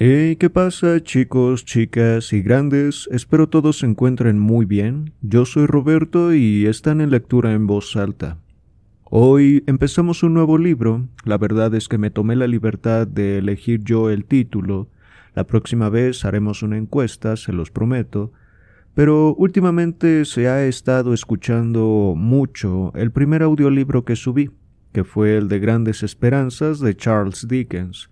Hey, ¿qué pasa chicos, chicas y grandes? Espero todos se encuentren muy bien. Yo soy Roberto y están en lectura en voz alta. Hoy empezamos un nuevo libro. La verdad es que me tomé la libertad de elegir yo el título. La próxima vez haremos una encuesta, se los prometo. Pero últimamente se ha estado escuchando mucho el primer audiolibro que subí, que fue el de Grandes Esperanzas de Charles Dickens.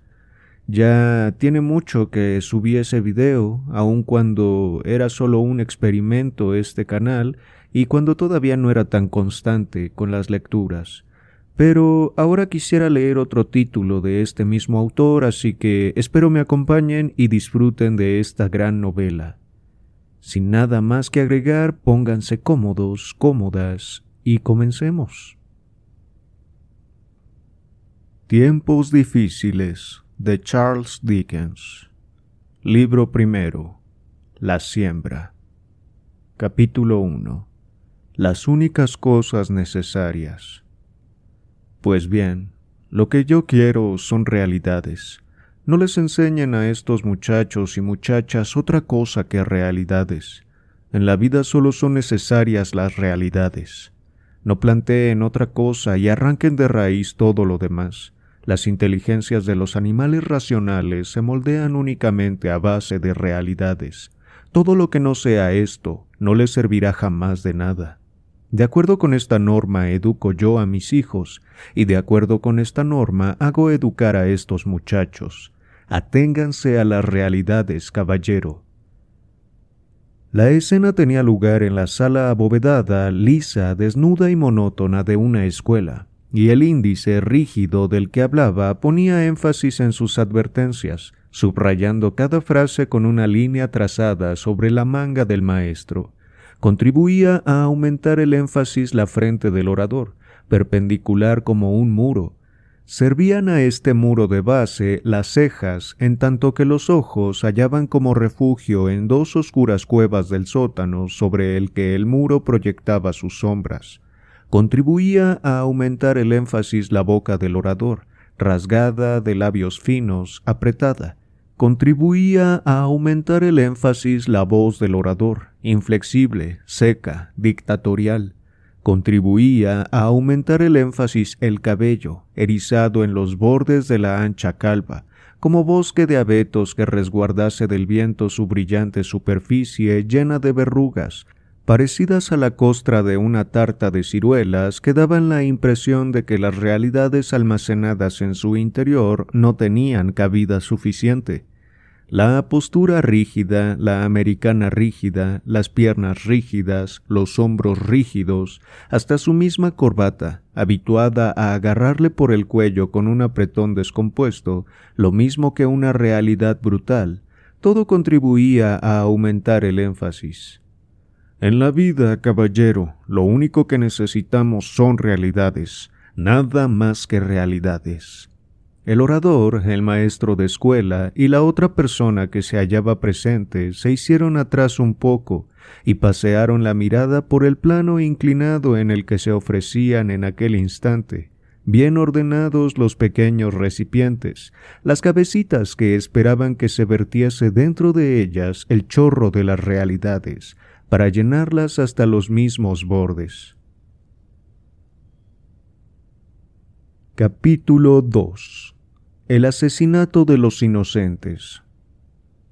Ya tiene mucho que subí ese video, aun cuando era solo un experimento este canal y cuando todavía no era tan constante con las lecturas. Pero ahora quisiera leer otro título de este mismo autor, así que espero me acompañen y disfruten de esta gran novela. Sin nada más que agregar, pónganse cómodos, cómodas y comencemos. Tiempos difíciles de Charles Dickens. Libro primero. La siembra. Capítulo 1. Las únicas cosas necesarias. Pues bien, lo que yo quiero son realidades. No les enseñen a estos muchachos y muchachas otra cosa que realidades. En la vida solo son necesarias las realidades. No planteen otra cosa y arranquen de raíz todo lo demás. Las inteligencias de los animales racionales se moldean únicamente a base de realidades. Todo lo que no sea esto no les servirá jamás de nada. De acuerdo con esta norma educo yo a mis hijos, y de acuerdo con esta norma hago educar a estos muchachos. Aténganse a las realidades, caballero. La escena tenía lugar en la sala abovedada, lisa, desnuda y monótona de una escuela y el índice rígido del que hablaba ponía énfasis en sus advertencias, subrayando cada frase con una línea trazada sobre la manga del maestro. Contribuía a aumentar el énfasis la frente del orador, perpendicular como un muro. Servían a este muro de base las cejas, en tanto que los ojos hallaban como refugio en dos oscuras cuevas del sótano sobre el que el muro proyectaba sus sombras contribuía a aumentar el énfasis la boca del orador, rasgada de labios finos, apretada. Contribuía a aumentar el énfasis la voz del orador, inflexible, seca, dictatorial. Contribuía a aumentar el énfasis el cabello, erizado en los bordes de la ancha calva, como bosque de abetos que resguardase del viento su brillante superficie llena de verrugas, parecidas a la costra de una tarta de ciruelas que daban la impresión de que las realidades almacenadas en su interior no tenían cabida suficiente. La postura rígida, la americana rígida, las piernas rígidas, los hombros rígidos, hasta su misma corbata, habituada a agarrarle por el cuello con un apretón descompuesto, lo mismo que una realidad brutal, todo contribuía a aumentar el énfasis. En la vida, caballero, lo único que necesitamos son realidades, nada más que realidades. El orador, el maestro de escuela y la otra persona que se hallaba presente se hicieron atrás un poco y pasearon la mirada por el plano inclinado en el que se ofrecían en aquel instante, bien ordenados los pequeños recipientes, las cabecitas que esperaban que se vertiese dentro de ellas el chorro de las realidades, para llenarlas hasta los mismos bordes. Capítulo 2 El asesinato de los inocentes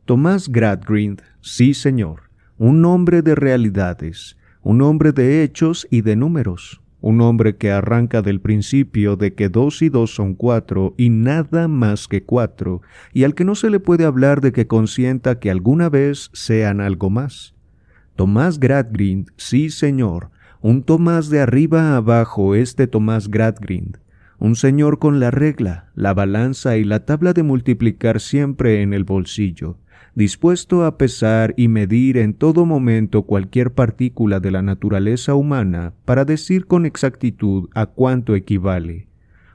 Tomás Gradgrind, sí señor, un hombre de realidades, un hombre de hechos y de números, un hombre que arranca del principio de que dos y dos son cuatro y nada más que cuatro, y al que no se le puede hablar de que consienta que alguna vez sean algo más. Tomás Gradgrind, sí señor, un Tomás de arriba a abajo, este Tomás Gradgrind, un señor con la regla, la balanza y la tabla de multiplicar siempre en el bolsillo, dispuesto a pesar y medir en todo momento cualquier partícula de la naturaleza humana para decir con exactitud a cuánto equivale.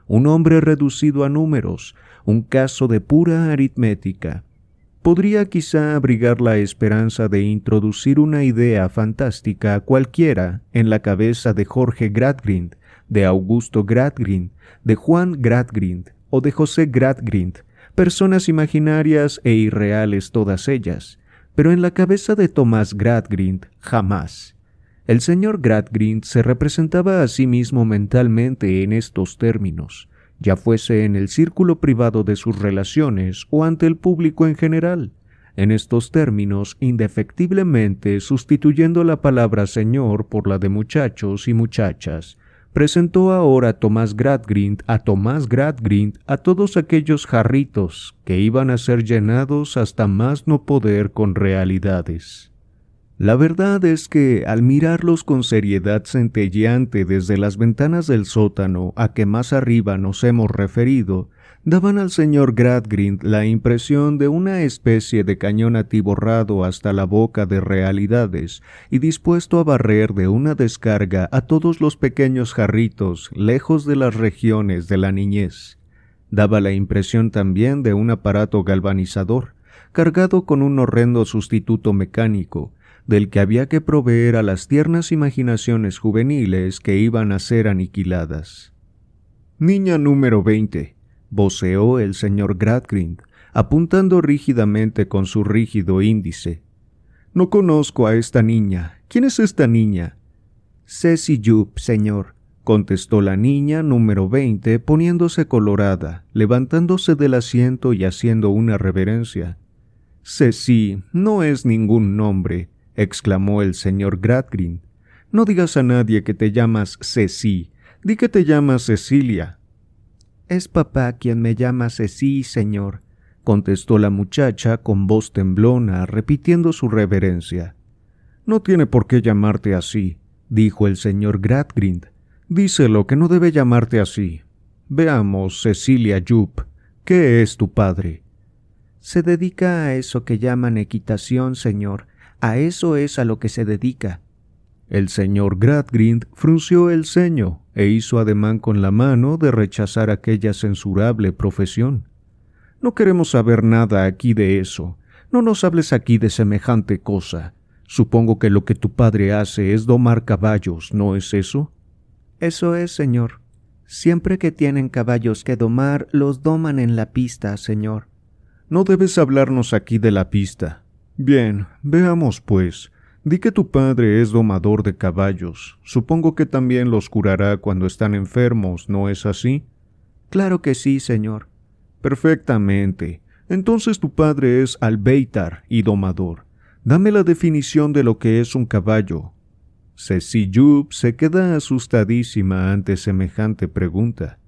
Un hombre reducido a números, un caso de pura aritmética, podría quizá abrigar la esperanza de introducir una idea fantástica cualquiera en la cabeza de Jorge Gradgrind, de Augusto Gradgrind, de Juan Gradgrind o de José Gradgrind, personas imaginarias e irreales todas ellas, pero en la cabeza de Tomás Gradgrind jamás. El señor Gradgrind se representaba a sí mismo mentalmente en estos términos, ya fuese en el círculo privado de sus relaciones o ante el público en general. En estos términos, indefectiblemente sustituyendo la palabra señor por la de muchachos y muchachas, presentó ahora Tomás Gradgrind a Tomás Gradgrind a todos aquellos jarritos que iban a ser llenados hasta más no poder con realidades. La verdad es que al mirarlos con seriedad centelleante desde las ventanas del sótano a que más arriba nos hemos referido, daban al señor Gradgrind la impresión de una especie de cañón atiborrado hasta la boca de realidades y dispuesto a barrer de una descarga a todos los pequeños jarritos lejos de las regiones de la niñez. Daba la impresión también de un aparato galvanizador, cargado con un horrendo sustituto mecánico, del que había que proveer a las tiernas imaginaciones juveniles que iban a ser aniquiladas. Niña número 20 voceó el señor Gradgrind, apuntando rígidamente con su rígido índice. No conozco a esta niña. ¿Quién es esta niña? Ceci Jup, señor, contestó la niña número veinte, poniéndose colorada, levantándose del asiento y haciendo una reverencia. Ceci no es ningún nombre, exclamó el señor Gradgrind. No digas a nadie que te llamas Ceci, di que te llamas Cecilia. Es papá quien me llama Ceci, señor, contestó la muchacha con voz temblona, repitiendo su reverencia. No tiene por qué llamarte así, dijo el señor Gradgrind. Díselo que no debe llamarte así. Veamos, Cecilia Jupp, ¿qué es tu padre? Se dedica a eso que llaman equitación, señor. A eso es a lo que se dedica. El señor Gradgrind frunció el ceño e hizo ademán con la mano de rechazar aquella censurable profesión. No queremos saber nada aquí de eso. No nos hables aquí de semejante cosa. Supongo que lo que tu padre hace es domar caballos, ¿no es eso? Eso es, señor. Siempre que tienen caballos que domar, los doman en la pista, señor. No debes hablarnos aquí de la pista. Bien, veamos, pues, Di que tu padre es domador de caballos. Supongo que también los curará cuando están enfermos, ¿no es así? Claro que sí, señor. Perfectamente. Entonces tu padre es albeitar y domador. Dame la definición de lo que es un caballo. Ceci Yup se queda asustadísima ante semejante pregunta.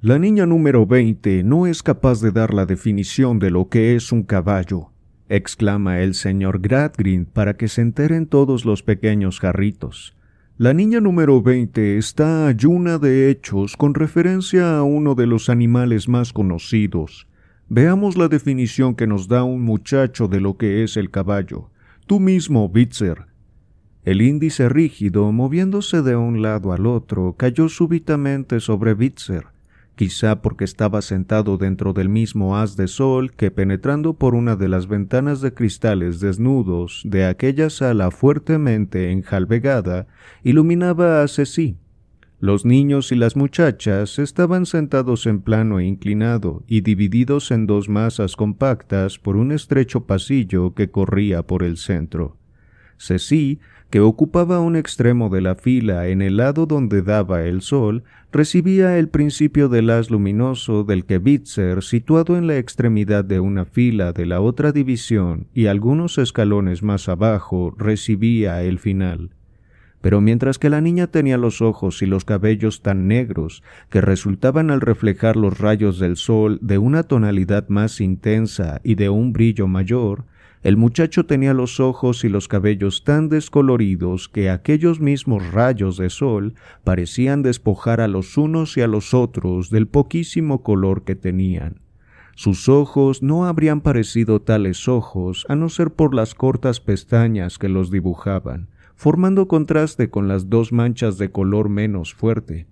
La niña número veinte no es capaz de dar la definición de lo que es un caballo exclama el señor Gradgrind para que se enteren todos los pequeños jarritos. La niña número 20 está ayuna de hechos con referencia a uno de los animales más conocidos. Veamos la definición que nos da un muchacho de lo que es el caballo. Tú mismo, Bitzer. El índice rígido, moviéndose de un lado al otro, cayó súbitamente sobre Bitzer, quizá porque estaba sentado dentro del mismo haz de sol que penetrando por una de las ventanas de cristales desnudos de aquella sala fuertemente enjalbegada, iluminaba a Ceci. Los niños y las muchachas estaban sentados en plano e inclinado y divididos en dos masas compactas por un estrecho pasillo que corría por el centro. Ceci que ocupaba un extremo de la fila en el lado donde daba el sol, recibía el principio del haz luminoso del que Bitzer, situado en la extremidad de una fila de la otra división y algunos escalones más abajo, recibía el final. Pero mientras que la niña tenía los ojos y los cabellos tan negros que resultaban al reflejar los rayos del sol de una tonalidad más intensa y de un brillo mayor, el muchacho tenía los ojos y los cabellos tan descoloridos que aquellos mismos rayos de sol parecían despojar a los unos y a los otros del poquísimo color que tenían. Sus ojos no habrían parecido tales ojos a no ser por las cortas pestañas que los dibujaban, formando contraste con las dos manchas de color menos fuerte.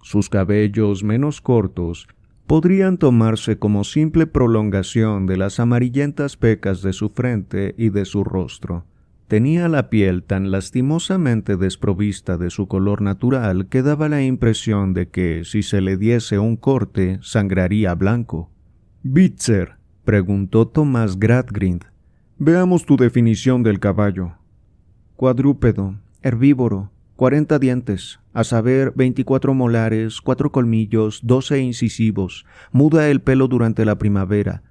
Sus cabellos menos cortos podrían tomarse como simple prolongación de las amarillentas pecas de su frente y de su rostro. Tenía la piel tan lastimosamente desprovista de su color natural que daba la impresión de que, si se le diese un corte, sangraría blanco. Bitzer, preguntó Tomás Gradgrind. Veamos tu definición del caballo. Cuadrúpedo, herbívoro, cuarenta dientes, a saber, veinticuatro molares, cuatro colmillos, doce incisivos, muda el pelo durante la primavera.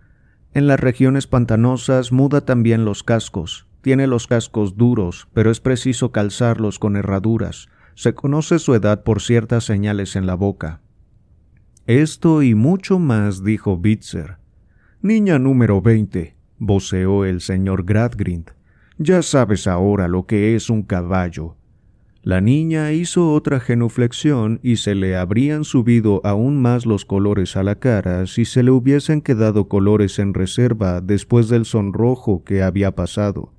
En las regiones pantanosas muda también los cascos. Tiene los cascos duros, pero es preciso calzarlos con herraduras. Se conoce su edad por ciertas señales en la boca. Esto y mucho más dijo Bitzer. Niña número veinte, voceó el señor Gradgrind. Ya sabes ahora lo que es un caballo. La niña hizo otra genuflexión y se le habrían subido aún más los colores a la cara si se le hubiesen quedado colores en reserva después del sonrojo que había pasado.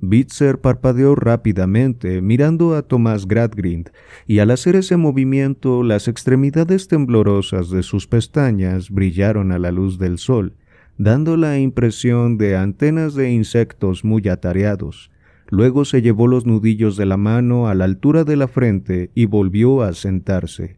Bitzer parpadeó rápidamente, mirando a Tomás Gradgrind, y al hacer ese movimiento las extremidades temblorosas de sus pestañas brillaron a la luz del sol, dando la impresión de antenas de insectos muy atareados. Luego se llevó los nudillos de la mano a la altura de la frente y volvió a sentarse.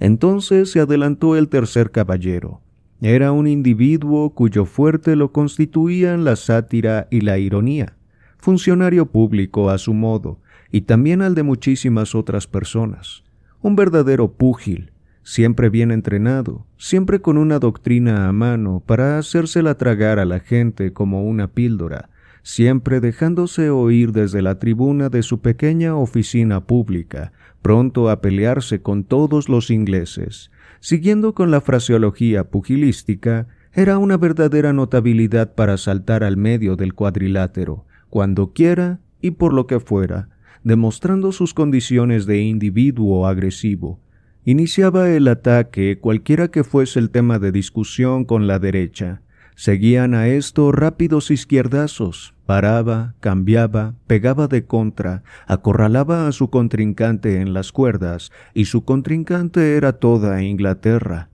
Entonces se adelantó el tercer caballero. Era un individuo cuyo fuerte lo constituían la sátira y la ironía, funcionario público a su modo, y también al de muchísimas otras personas. Un verdadero púgil, siempre bien entrenado, siempre con una doctrina a mano para hacérsela tragar a la gente como una píldora, siempre dejándose oír desde la tribuna de su pequeña oficina pública, pronto a pelearse con todos los ingleses. Siguiendo con la fraseología pugilística, era una verdadera notabilidad para saltar al medio del cuadrilátero, cuando quiera y por lo que fuera, demostrando sus condiciones de individuo agresivo, Iniciaba el ataque cualquiera que fuese el tema de discusión con la derecha. Seguían a esto rápidos izquierdazos. Paraba, cambiaba, pegaba de contra, acorralaba a su contrincante en las cuerdas, y su contrincante era toda Inglaterra.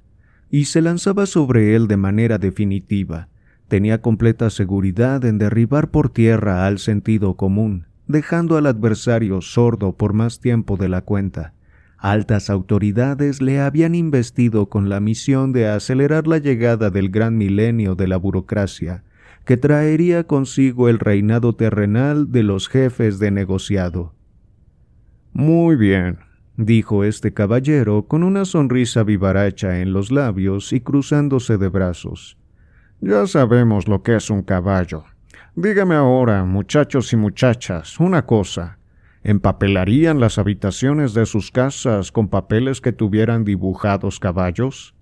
Y se lanzaba sobre él de manera definitiva. Tenía completa seguridad en derribar por tierra al sentido común, dejando al adversario sordo por más tiempo de la cuenta. Altas autoridades le habían investido con la misión de acelerar la llegada del gran milenio de la burocracia, que traería consigo el reinado terrenal de los jefes de negociado. Muy bien, dijo este caballero con una sonrisa vivaracha en los labios y cruzándose de brazos. Ya sabemos lo que es un caballo. Dígame ahora, muchachos y muchachas, una cosa empapelarían las habitaciones de sus casas con papeles que tuvieran dibujados caballos?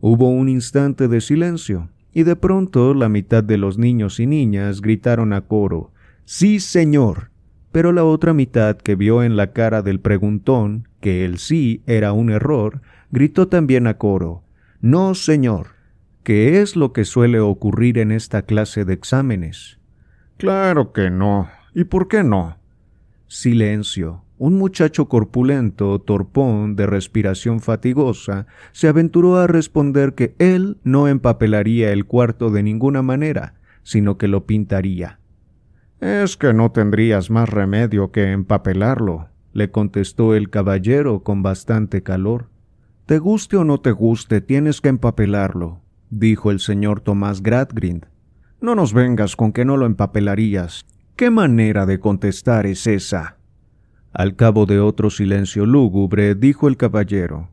Hubo un instante de silencio, y de pronto la mitad de los niños y niñas gritaron a coro Sí, señor. Pero la otra mitad que vio en la cara del preguntón que el sí era un error, gritó también a coro No, señor. ¿Qué es lo que suele ocurrir en esta clase de exámenes? Claro que no. ¿Y por qué no? Silencio. Un muchacho corpulento, torpón, de respiración fatigosa, se aventuró a responder que él no empapelaría el cuarto de ninguna manera, sino que lo pintaría. Es que no tendrías más remedio que empapelarlo, le contestó el caballero con bastante calor. Te guste o no te guste, tienes que empapelarlo, dijo el señor Tomás Gradgrind. No nos vengas con que no lo empapelarías. ¿Qué manera de contestar es esa? Al cabo de otro silencio lúgubre, dijo el caballero.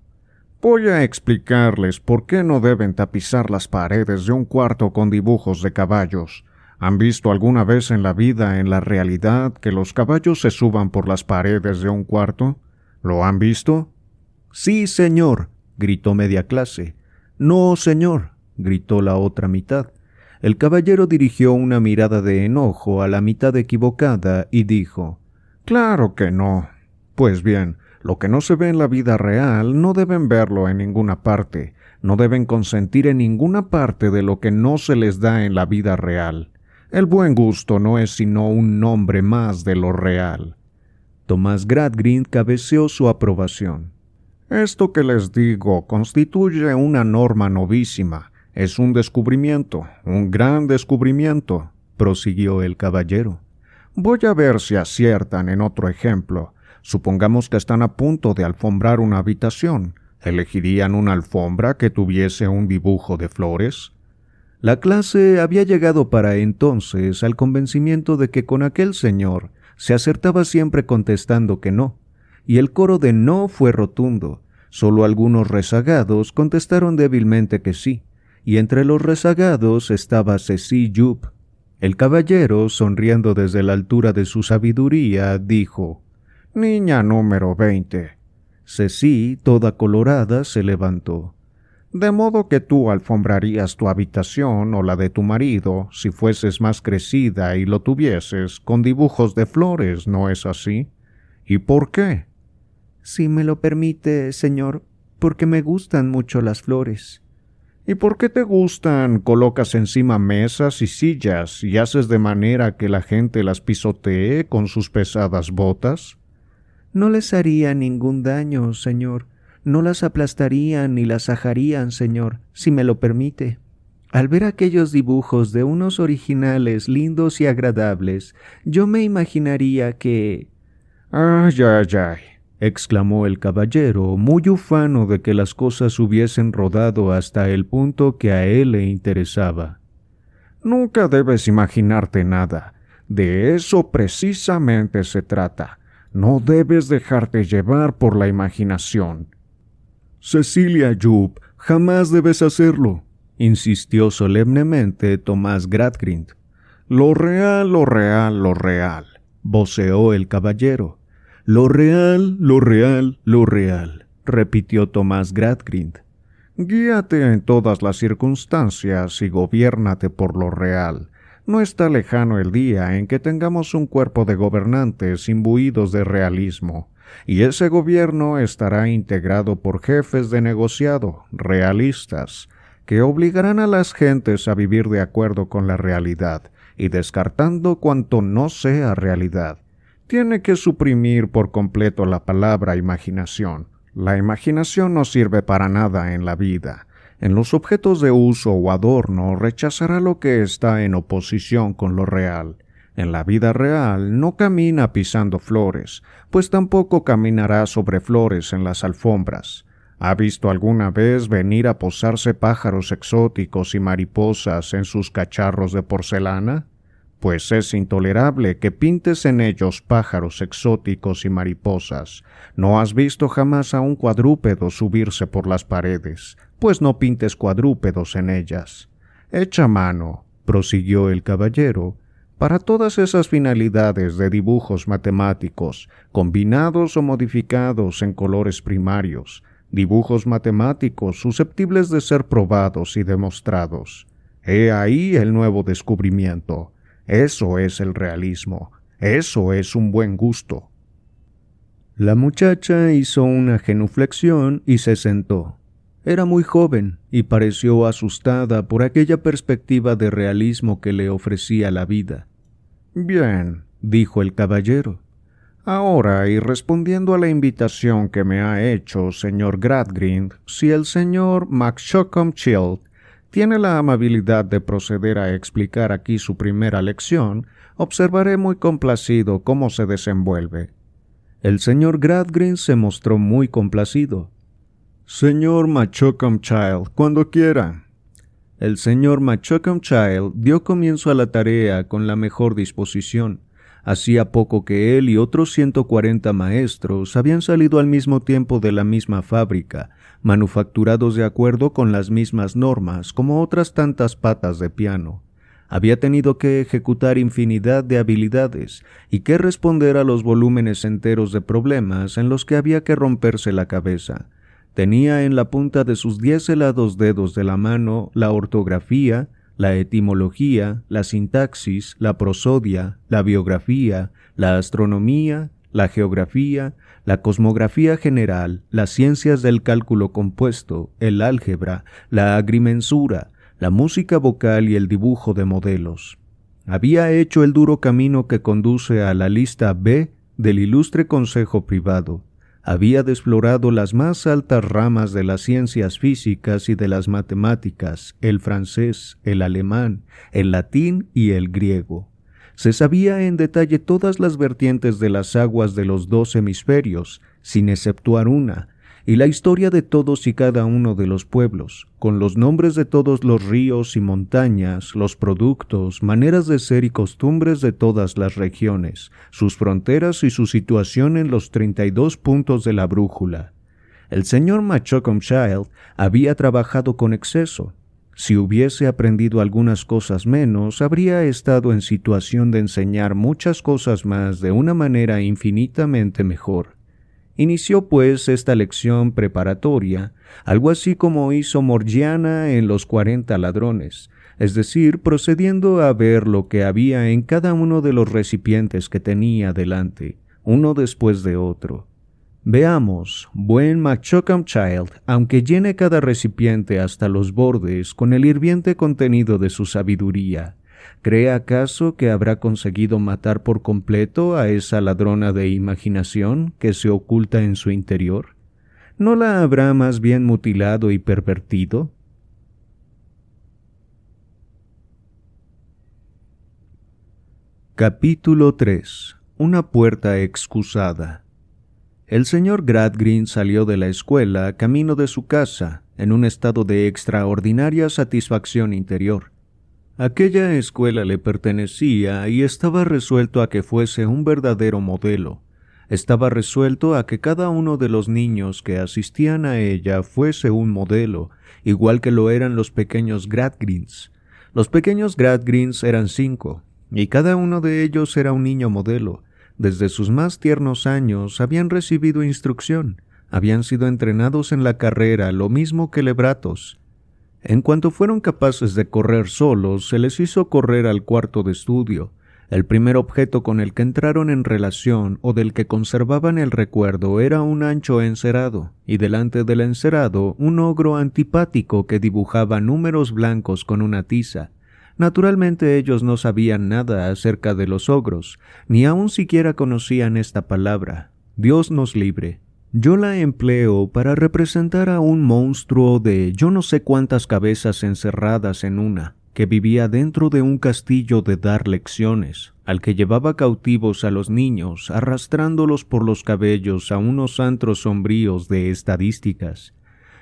Voy a explicarles por qué no deben tapizar las paredes de un cuarto con dibujos de caballos. ¿Han visto alguna vez en la vida, en la realidad, que los caballos se suban por las paredes de un cuarto? ¿Lo han visto? Sí, señor, gritó media clase. No, señor, gritó la otra mitad. El caballero dirigió una mirada de enojo a la mitad equivocada y dijo Claro que no. Pues bien, lo que no se ve en la vida real no deben verlo en ninguna parte, no deben consentir en ninguna parte de lo que no se les da en la vida real. El buen gusto no es sino un nombre más de lo real. Tomás Gradgrind cabeceó su aprobación. Esto que les digo constituye una norma novísima, es un descubrimiento, un gran descubrimiento, prosiguió el caballero. Voy a ver si aciertan en otro ejemplo. Supongamos que están a punto de alfombrar una habitación. ¿Elegirían una alfombra que tuviese un dibujo de flores? La clase había llegado para entonces al convencimiento de que con aquel señor se acertaba siempre contestando que no, y el coro de no fue rotundo. Solo algunos rezagados contestaron débilmente que sí, y entre los rezagados estaba Ceci Yup. El caballero, sonriendo desde la altura de su sabiduría, dijo Niña número veinte. Ceci, toda colorada, se levantó. De modo que tú alfombrarías tu habitación o la de tu marido, si fueses más crecida y lo tuvieses, con dibujos de flores, ¿no es así? ¿Y por qué? Si me lo permite, señor, porque me gustan mucho las flores. ¿Y por qué te gustan? Colocas encima mesas y sillas y haces de manera que la gente las pisotee con sus pesadas botas. No les haría ningún daño, señor. No las aplastarían ni las ajarían, señor, si me lo permite. Al ver aquellos dibujos de unos originales lindos y agradables, yo me imaginaría que... Ay, ay, ay, exclamó el caballero, muy ufano de que las cosas hubiesen rodado hasta el punto que a él le interesaba. Nunca debes imaginarte nada. De eso precisamente se trata. No debes dejarte llevar por la imaginación. Cecilia Jupp, jamás debes hacerlo, insistió solemnemente Tomás Gradgrind. Lo real, lo real, lo real, voceó el caballero. Lo real, lo real, lo real, repitió Tomás Gradgrind. Guíate en todas las circunstancias y gobiérnate por lo real. No está lejano el día en que tengamos un cuerpo de gobernantes imbuidos de realismo, y ese gobierno estará integrado por jefes de negociado realistas, que obligarán a las gentes a vivir de acuerdo con la realidad y descartando cuanto no sea realidad tiene que suprimir por completo la palabra imaginación. La imaginación no sirve para nada en la vida. En los objetos de uso o adorno rechazará lo que está en oposición con lo real. En la vida real no camina pisando flores, pues tampoco caminará sobre flores en las alfombras. ¿Ha visto alguna vez venir a posarse pájaros exóticos y mariposas en sus cacharros de porcelana? Pues es intolerable que pintes en ellos pájaros exóticos y mariposas. No has visto jamás a un cuadrúpedo subirse por las paredes, pues no pintes cuadrúpedos en ellas. Echa mano, prosiguió el caballero, para todas esas finalidades de dibujos matemáticos, combinados o modificados en colores primarios, dibujos matemáticos susceptibles de ser probados y demostrados. He ahí el nuevo descubrimiento eso es el realismo. Eso es un buen gusto. La muchacha hizo una genuflexión y se sentó. Era muy joven y pareció asustada por aquella perspectiva de realismo que le ofrecía la vida. Bien, dijo el caballero. Ahora, y respondiendo a la invitación que me ha hecho señor Gradgrind, si el señor Child tiene la amabilidad de proceder a explicar aquí su primera lección, observaré muy complacido cómo se desenvuelve. El señor Gradgrin se mostró muy complacido. Señor Child, cuando quiera. El señor Child dio comienzo a la tarea con la mejor disposición. Hacía poco que él y otros ciento cuarenta maestros habían salido al mismo tiempo de la misma fábrica, manufacturados de acuerdo con las mismas normas como otras tantas patas de piano. Había tenido que ejecutar infinidad de habilidades y que responder a los volúmenes enteros de problemas en los que había que romperse la cabeza. Tenía en la punta de sus diez helados dedos de la mano la ortografía, la etimología, la sintaxis, la prosodia, la biografía, la astronomía, la geografía, la cosmografía general, las ciencias del cálculo compuesto, el álgebra, la agrimensura, la música vocal y el dibujo de modelos. Había hecho el duro camino que conduce a la lista B del ilustre Consejo Privado, había desflorado las más altas ramas de las ciencias físicas y de las matemáticas, el francés, el alemán, el latín y el griego. Se sabía en detalle todas las vertientes de las aguas de los dos hemisferios, sin exceptuar una, y la historia de todos y cada uno de los pueblos, con los nombres de todos los ríos y montañas, los productos, maneras de ser y costumbres de todas las regiones, sus fronteras y su situación en los 32 puntos de la brújula. El señor Child había trabajado con exceso. Si hubiese aprendido algunas cosas menos, habría estado en situación de enseñar muchas cosas más de una manera infinitamente mejor. Inició pues esta lección preparatoria, algo así como hizo Morgiana en los cuarenta ladrones, es decir, procediendo a ver lo que había en cada uno de los recipientes que tenía delante, uno después de otro. Veamos, buen Machocam Child, aunque llene cada recipiente hasta los bordes con el hirviente contenido de su sabiduría, ¿Cree acaso que habrá conseguido matar por completo a esa ladrona de imaginación que se oculta en su interior? ¿No la habrá más bien mutilado y pervertido? Capítulo 3 Una puerta excusada El señor Gradgrin salió de la escuela camino de su casa, en un estado de extraordinaria satisfacción interior. Aquella escuela le pertenecía y estaba resuelto a que fuese un verdadero modelo. Estaba resuelto a que cada uno de los niños que asistían a ella fuese un modelo, igual que lo eran los pequeños Gradgrins. Los pequeños Gradgrins eran cinco, y cada uno de ellos era un niño modelo. Desde sus más tiernos años habían recibido instrucción, habían sido entrenados en la carrera lo mismo que lebratos, en cuanto fueron capaces de correr solos, se les hizo correr al cuarto de estudio. El primer objeto con el que entraron en relación o del que conservaban el recuerdo era un ancho encerado, y delante del encerado un ogro antipático que dibujaba números blancos con una tiza. Naturalmente ellos no sabían nada acerca de los ogros, ni aun siquiera conocían esta palabra. Dios nos libre. Yo la empleo para representar a un monstruo de yo no sé cuántas cabezas encerradas en una, que vivía dentro de un castillo de dar lecciones, al que llevaba cautivos a los niños, arrastrándolos por los cabellos a unos antros sombríos de estadísticas.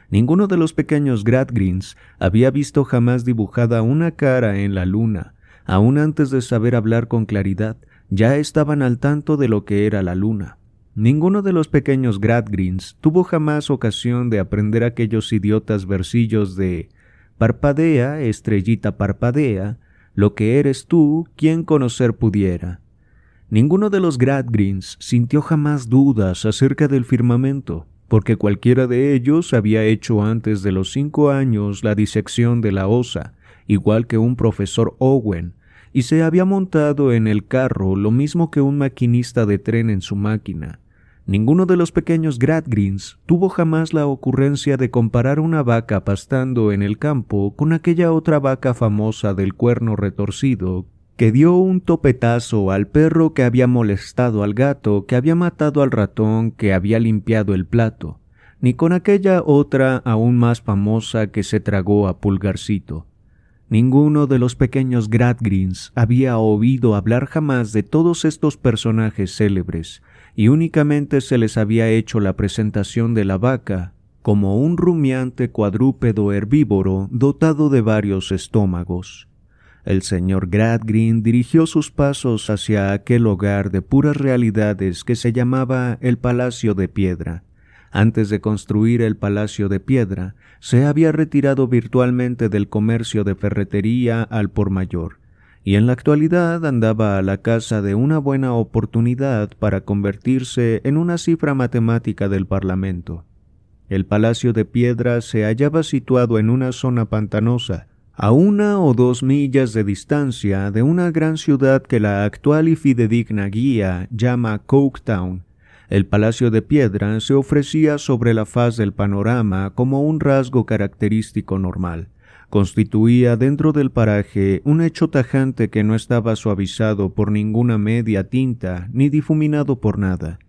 Ninguno de los pequeños Gradgrins había visto jamás dibujada una cara en la luna, aun antes de saber hablar con claridad, ya estaban al tanto de lo que era la luna. Ninguno de los pequeños Gradgrins tuvo jamás ocasión de aprender aquellos idiotas versillos de Parpadea, estrellita parpadea, lo que eres tú, quien conocer pudiera. Ninguno de los Gradgrins sintió jamás dudas acerca del firmamento, porque cualquiera de ellos había hecho antes de los cinco años la disección de la osa, igual que un profesor Owen, y se había montado en el carro lo mismo que un maquinista de tren en su máquina. Ninguno de los pequeños Gradgrins tuvo jamás la ocurrencia de comparar una vaca pastando en el campo con aquella otra vaca famosa del cuerno retorcido que dio un topetazo al perro que había molestado al gato, que había matado al ratón, que había limpiado el plato, ni con aquella otra aún más famosa que se tragó a Pulgarcito. Ninguno de los pequeños Gradgrins había oído hablar jamás de todos estos personajes célebres, y únicamente se les había hecho la presentación de la vaca como un rumiante cuadrúpedo herbívoro dotado de varios estómagos. El señor Gradgrin dirigió sus pasos hacia aquel hogar de puras realidades que se llamaba el Palacio de Piedra. Antes de construir el Palacio de Piedra, se había retirado virtualmente del comercio de ferretería al por mayor, y en la actualidad andaba a la casa de una buena oportunidad para convertirse en una cifra matemática del Parlamento. El Palacio de Piedra se hallaba situado en una zona pantanosa, a una o dos millas de distancia de una gran ciudad que la actual y fidedigna guía llama Coketown. El Palacio de Piedra se ofrecía sobre la faz del panorama como un rasgo característico normal constituía dentro del paraje un hecho tajante que no estaba suavizado por ninguna media tinta ni difuminado por nada.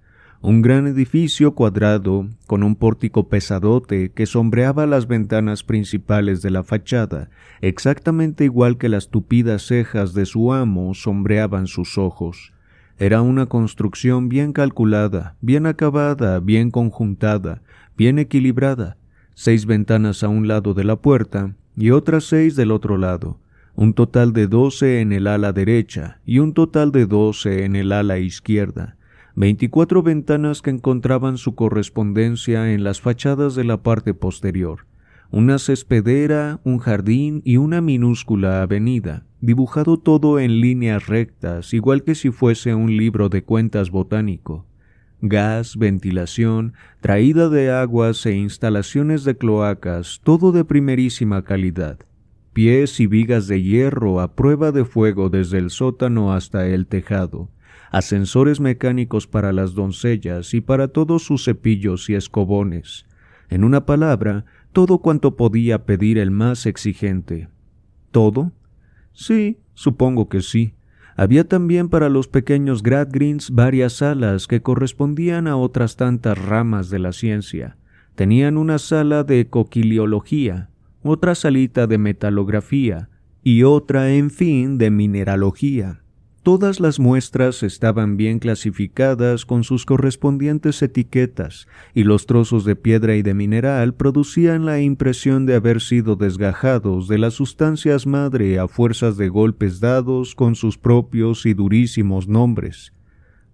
Un gran edificio cuadrado, con un pórtico pesadote que sombreaba las ventanas principales de la fachada, exactamente igual que las tupidas cejas de su amo sombreaban sus ojos. Era una construcción bien calculada, bien acabada, bien conjuntada, bien equilibrada, seis ventanas a un lado de la puerta y otras seis del otro lado, un total de doce en el ala derecha y un total de doce en el ala izquierda, veinticuatro ventanas que encontraban su correspondencia en las fachadas de la parte posterior, una cespedera, un jardín y una minúscula avenida, dibujado todo en líneas rectas, igual que si fuese un libro de cuentas botánico. Gas, ventilación, traída de aguas e instalaciones de cloacas, todo de primerísima calidad. Pies y vigas de hierro a prueba de fuego desde el sótano hasta el tejado, ascensores mecánicos para las doncellas y para todos sus cepillos y escobones. En una palabra, todo cuanto podía pedir el más exigente. ¿Todo? Sí, supongo que sí. Había también para los pequeños Gradgreens varias salas que correspondían a otras tantas ramas de la ciencia. Tenían una sala de coquiliología, otra salita de metalografía y otra, en fin, de mineralogía. Todas las muestras estaban bien clasificadas con sus correspondientes etiquetas, y los trozos de piedra y de mineral producían la impresión de haber sido desgajados de las sustancias madre a fuerzas de golpes dados con sus propios y durísimos nombres.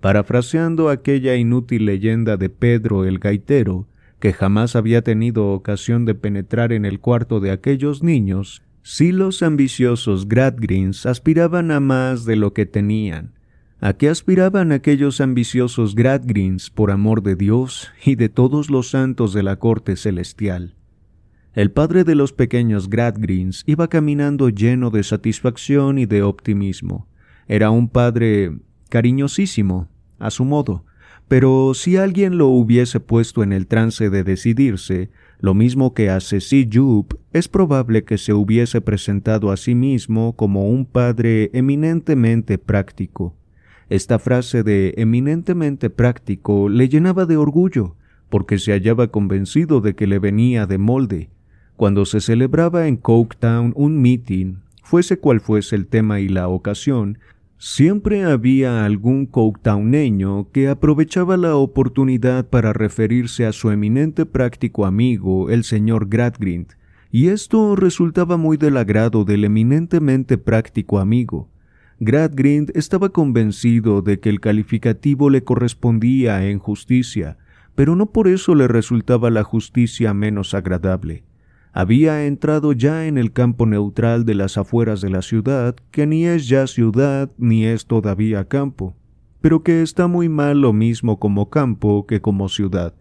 Parafraseando aquella inútil leyenda de Pedro el gaitero, que jamás había tenido ocasión de penetrar en el cuarto de aquellos niños, si los ambiciosos Gradgreens aspiraban a más de lo que tenían, ¿a qué aspiraban aquellos ambiciosos Gradgreens por amor de Dios y de todos los santos de la corte celestial? El padre de los pequeños Gradgreens iba caminando lleno de satisfacción y de optimismo. Era un padre cariñosísimo, a su modo, pero si alguien lo hubiese puesto en el trance de decidirse, lo mismo que Ceci Jupe, es probable que se hubiese presentado a sí mismo como un padre eminentemente práctico. Esta frase de eminentemente práctico le llenaba de orgullo, porque se hallaba convencido de que le venía de molde. Cuando se celebraba en Coketown un meeting, fuese cual fuese el tema y la ocasión, Siempre había algún coutowneño que aprovechaba la oportunidad para referirse a su eminente práctico amigo, el señor Gradgrind, y esto resultaba muy del agrado del eminentemente práctico amigo. Gradgrind estaba convencido de que el calificativo le correspondía en justicia, pero no por eso le resultaba la justicia menos agradable había entrado ya en el campo neutral de las afueras de la ciudad, que ni es ya ciudad ni es todavía campo, pero que está muy mal lo mismo como campo que como ciudad.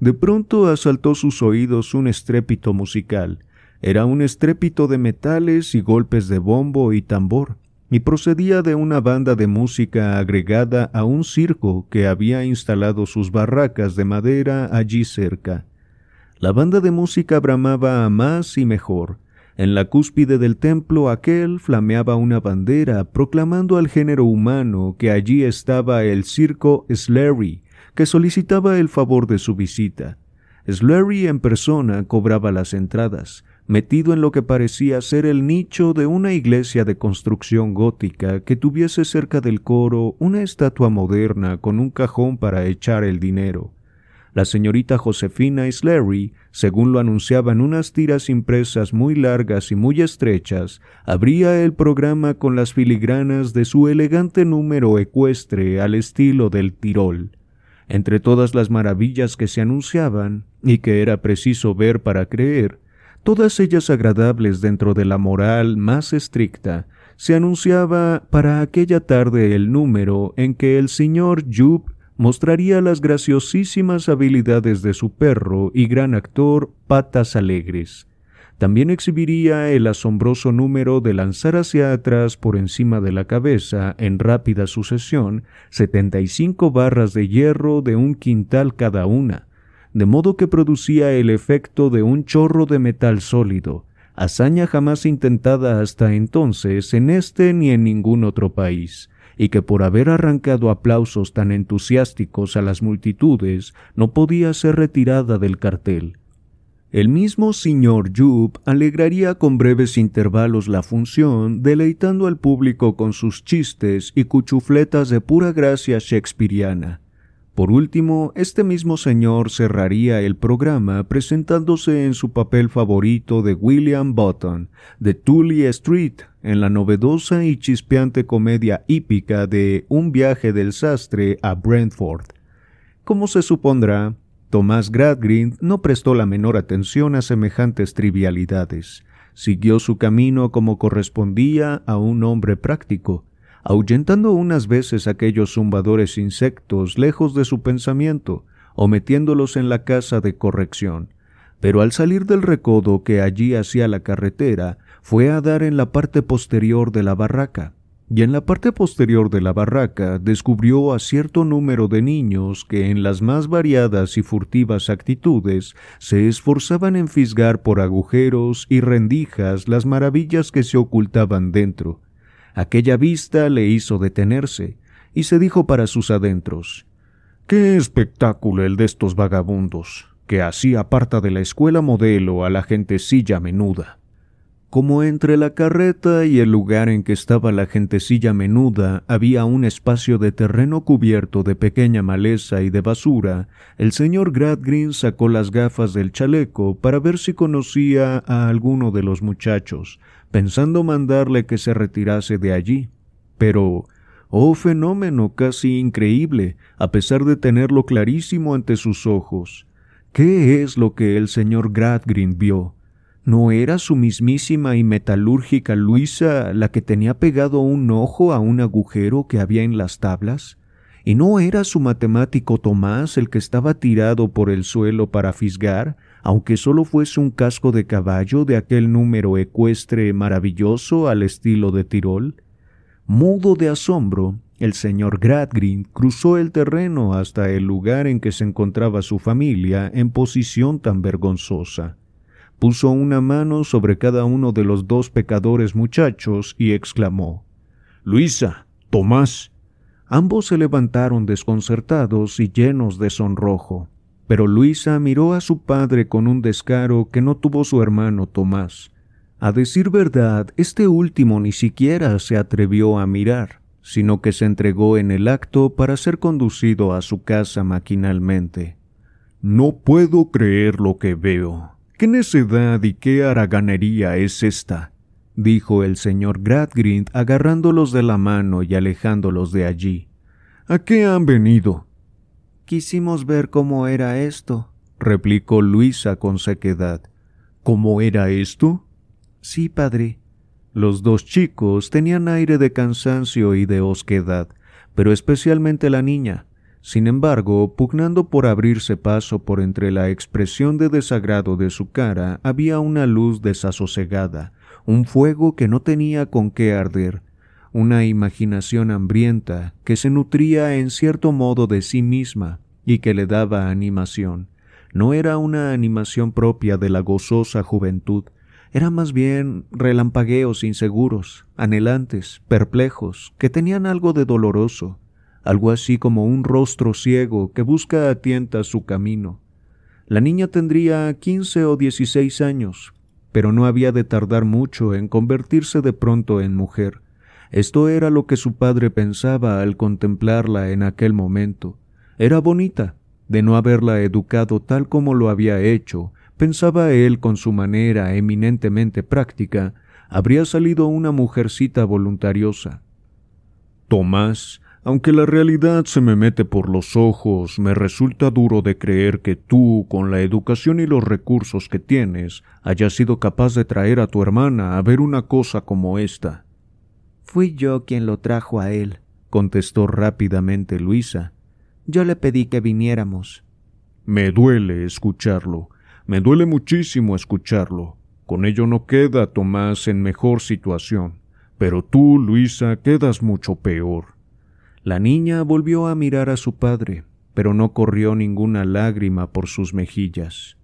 De pronto asaltó sus oídos un estrépito musical. Era un estrépito de metales y golpes de bombo y tambor, y procedía de una banda de música agregada a un circo que había instalado sus barracas de madera allí cerca. La banda de música bramaba a más y mejor. En la cúspide del templo aquel flameaba una bandera proclamando al género humano que allí estaba el circo Slurry, que solicitaba el favor de su visita. Slurry en persona cobraba las entradas, metido en lo que parecía ser el nicho de una iglesia de construcción gótica que tuviese cerca del coro una estatua moderna con un cajón para echar el dinero. La señorita Josefina Slary, según lo anunciaban unas tiras impresas muy largas y muy estrechas, abría el programa con las filigranas de su elegante número ecuestre al estilo del Tirol. Entre todas las maravillas que se anunciaban, y que era preciso ver para creer, todas ellas agradables dentro de la moral más estricta, se anunciaba para aquella tarde el número en que el señor Jup mostraría las graciosísimas habilidades de su perro y gran actor Patas Alegres. También exhibiría el asombroso número de lanzar hacia atrás por encima de la cabeza, en rápida sucesión, 75 barras de hierro de un quintal cada una, de modo que producía el efecto de un chorro de metal sólido, hazaña jamás intentada hasta entonces en este ni en ningún otro país y que por haber arrancado aplausos tan entusiásticos a las multitudes no podía ser retirada del cartel. El mismo señor Jup alegraría con breves intervalos la función, deleitando al público con sus chistes y cuchufletas de pura gracia shakespeariana. Por último, este mismo señor cerraría el programa presentándose en su papel favorito de William Button, de Tully Street, en la novedosa y chispeante comedia hípica de Un viaje del sastre a Brentford. Como se supondrá, Tomás Gradgrind no prestó la menor atención a semejantes trivialidades. Siguió su camino como correspondía a un hombre práctico, ahuyentando unas veces aquellos zumbadores insectos lejos de su pensamiento, o metiéndolos en la casa de corrección. Pero al salir del recodo que allí hacía la carretera, fue a dar en la parte posterior de la barraca, y en la parte posterior de la barraca descubrió a cierto número de niños que en las más variadas y furtivas actitudes se esforzaban en fisgar por agujeros y rendijas las maravillas que se ocultaban dentro, Aquella vista le hizo detenerse, y se dijo para sus adentros Qué espectáculo el de estos vagabundos, que así aparta de la escuela modelo a la gentecilla menuda. Como entre la carreta y el lugar en que estaba la gentecilla menuda había un espacio de terreno cubierto de pequeña maleza y de basura, el señor Gradgrin sacó las gafas del chaleco para ver si conocía a alguno de los muchachos, pensando mandarle que se retirase de allí. Pero, oh fenómeno casi increíble, a pesar de tenerlo clarísimo ante sus ojos, ¿qué es lo que el señor Gradgrind vio? ¿No era su mismísima y metalúrgica Luisa la que tenía pegado un ojo a un agujero que había en las tablas? ¿Y no era su matemático Tomás el que estaba tirado por el suelo para fisgar, aunque solo fuese un casco de caballo de aquel número ecuestre maravilloso al estilo de Tirol. Mudo de asombro, el señor Gradgrind cruzó el terreno hasta el lugar en que se encontraba su familia en posición tan vergonzosa. Puso una mano sobre cada uno de los dos pecadores muchachos y exclamó Luisa, Tomás. Ambos se levantaron desconcertados y llenos de sonrojo. Pero Luisa miró a su padre con un descaro que no tuvo su hermano Tomás. A decir verdad, este último ni siquiera se atrevió a mirar, sino que se entregó en el acto para ser conducido a su casa maquinalmente. No puedo creer lo que veo. ¿Qué necedad y qué haraganería es esta? dijo el señor Gradgrind agarrándolos de la mano y alejándolos de allí. ¿A qué han venido? Quisimos ver cómo era esto, replicó Luisa con sequedad. ¿Cómo era esto? Sí, padre. Los dos chicos tenían aire de cansancio y de osquedad, pero especialmente la niña. Sin embargo, pugnando por abrirse paso por entre la expresión de desagrado de su cara, había una luz desasosegada, un fuego que no tenía con qué arder, una imaginación hambrienta que se nutría en cierto modo de sí misma y que le daba animación. No era una animación propia de la gozosa juventud, era más bien relampagueos inseguros, anhelantes, perplejos, que tenían algo de doloroso, algo así como un rostro ciego que busca a tientas su camino. La niña tendría quince o dieciséis años, pero no había de tardar mucho en convertirse de pronto en mujer, esto era lo que su padre pensaba al contemplarla en aquel momento. Era bonita, de no haberla educado tal como lo había hecho, pensaba él con su manera eminentemente práctica, habría salido una mujercita voluntariosa. Tomás, aunque la realidad se me mete por los ojos, me resulta duro de creer que tú, con la educación y los recursos que tienes, hayas sido capaz de traer a tu hermana a ver una cosa como esta. Fui yo quien lo trajo a él, contestó rápidamente Luisa. Yo le pedí que viniéramos. Me duele escucharlo, me duele muchísimo escucharlo. Con ello no queda Tomás en mejor situación, pero tú, Luisa, quedas mucho peor. La niña volvió a mirar a su padre, pero no corrió ninguna lágrima por sus mejillas.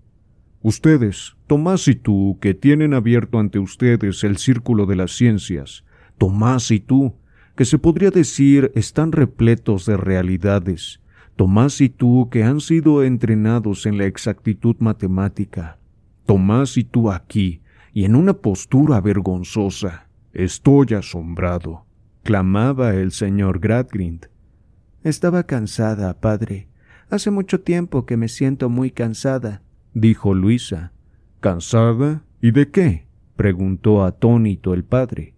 Ustedes, Tomás y tú, que tienen abierto ante ustedes el círculo de las ciencias, Tomás y tú, que se podría decir están repletos de realidades, Tomás y tú que han sido entrenados en la exactitud matemática, Tomás y tú aquí, y en una postura vergonzosa. Estoy asombrado, clamaba el señor Gradgrind. Estaba cansada, padre. Hace mucho tiempo que me siento muy cansada, dijo Luisa. ¿Cansada? ¿Y de qué? preguntó atónito el padre.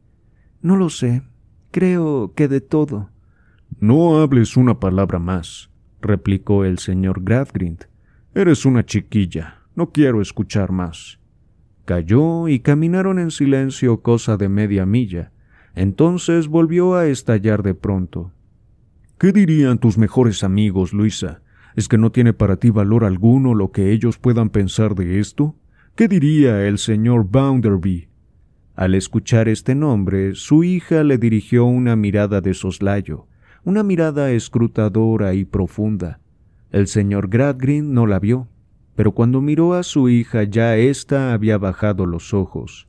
No lo sé. Creo que de todo. No hables una palabra más, replicó el señor Gradgrind. Eres una chiquilla. No quiero escuchar más. Cayó y caminaron en silencio cosa de media milla. Entonces volvió a estallar de pronto. ¿Qué dirían tus mejores amigos, Luisa? ¿Es que no tiene para ti valor alguno lo que ellos puedan pensar de esto? ¿Qué diría el señor Bounderby? Al escuchar este nombre, su hija le dirigió una mirada de soslayo, una mirada escrutadora y profunda. El señor Gradgrind no la vio, pero cuando miró a su hija ya ésta había bajado los ojos.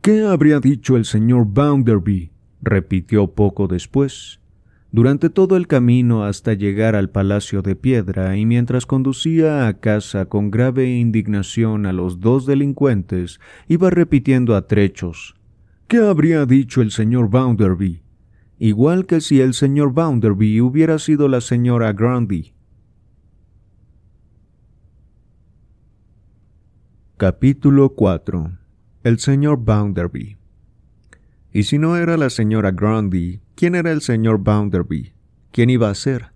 ¿Qué habría dicho el señor Bounderby? repitió poco después. Durante todo el camino hasta llegar al Palacio de Piedra y mientras conducía a casa con grave indignación a los dos delincuentes, iba repitiendo a trechos ¿Qué habría dicho el señor Bounderby? Igual que si el señor Bounderby hubiera sido la señora Grundy. Capítulo 4 El señor Bounderby Y si no era la señora Grundy, ¿quién era el señor Bounderby? ¿Quién iba a ser?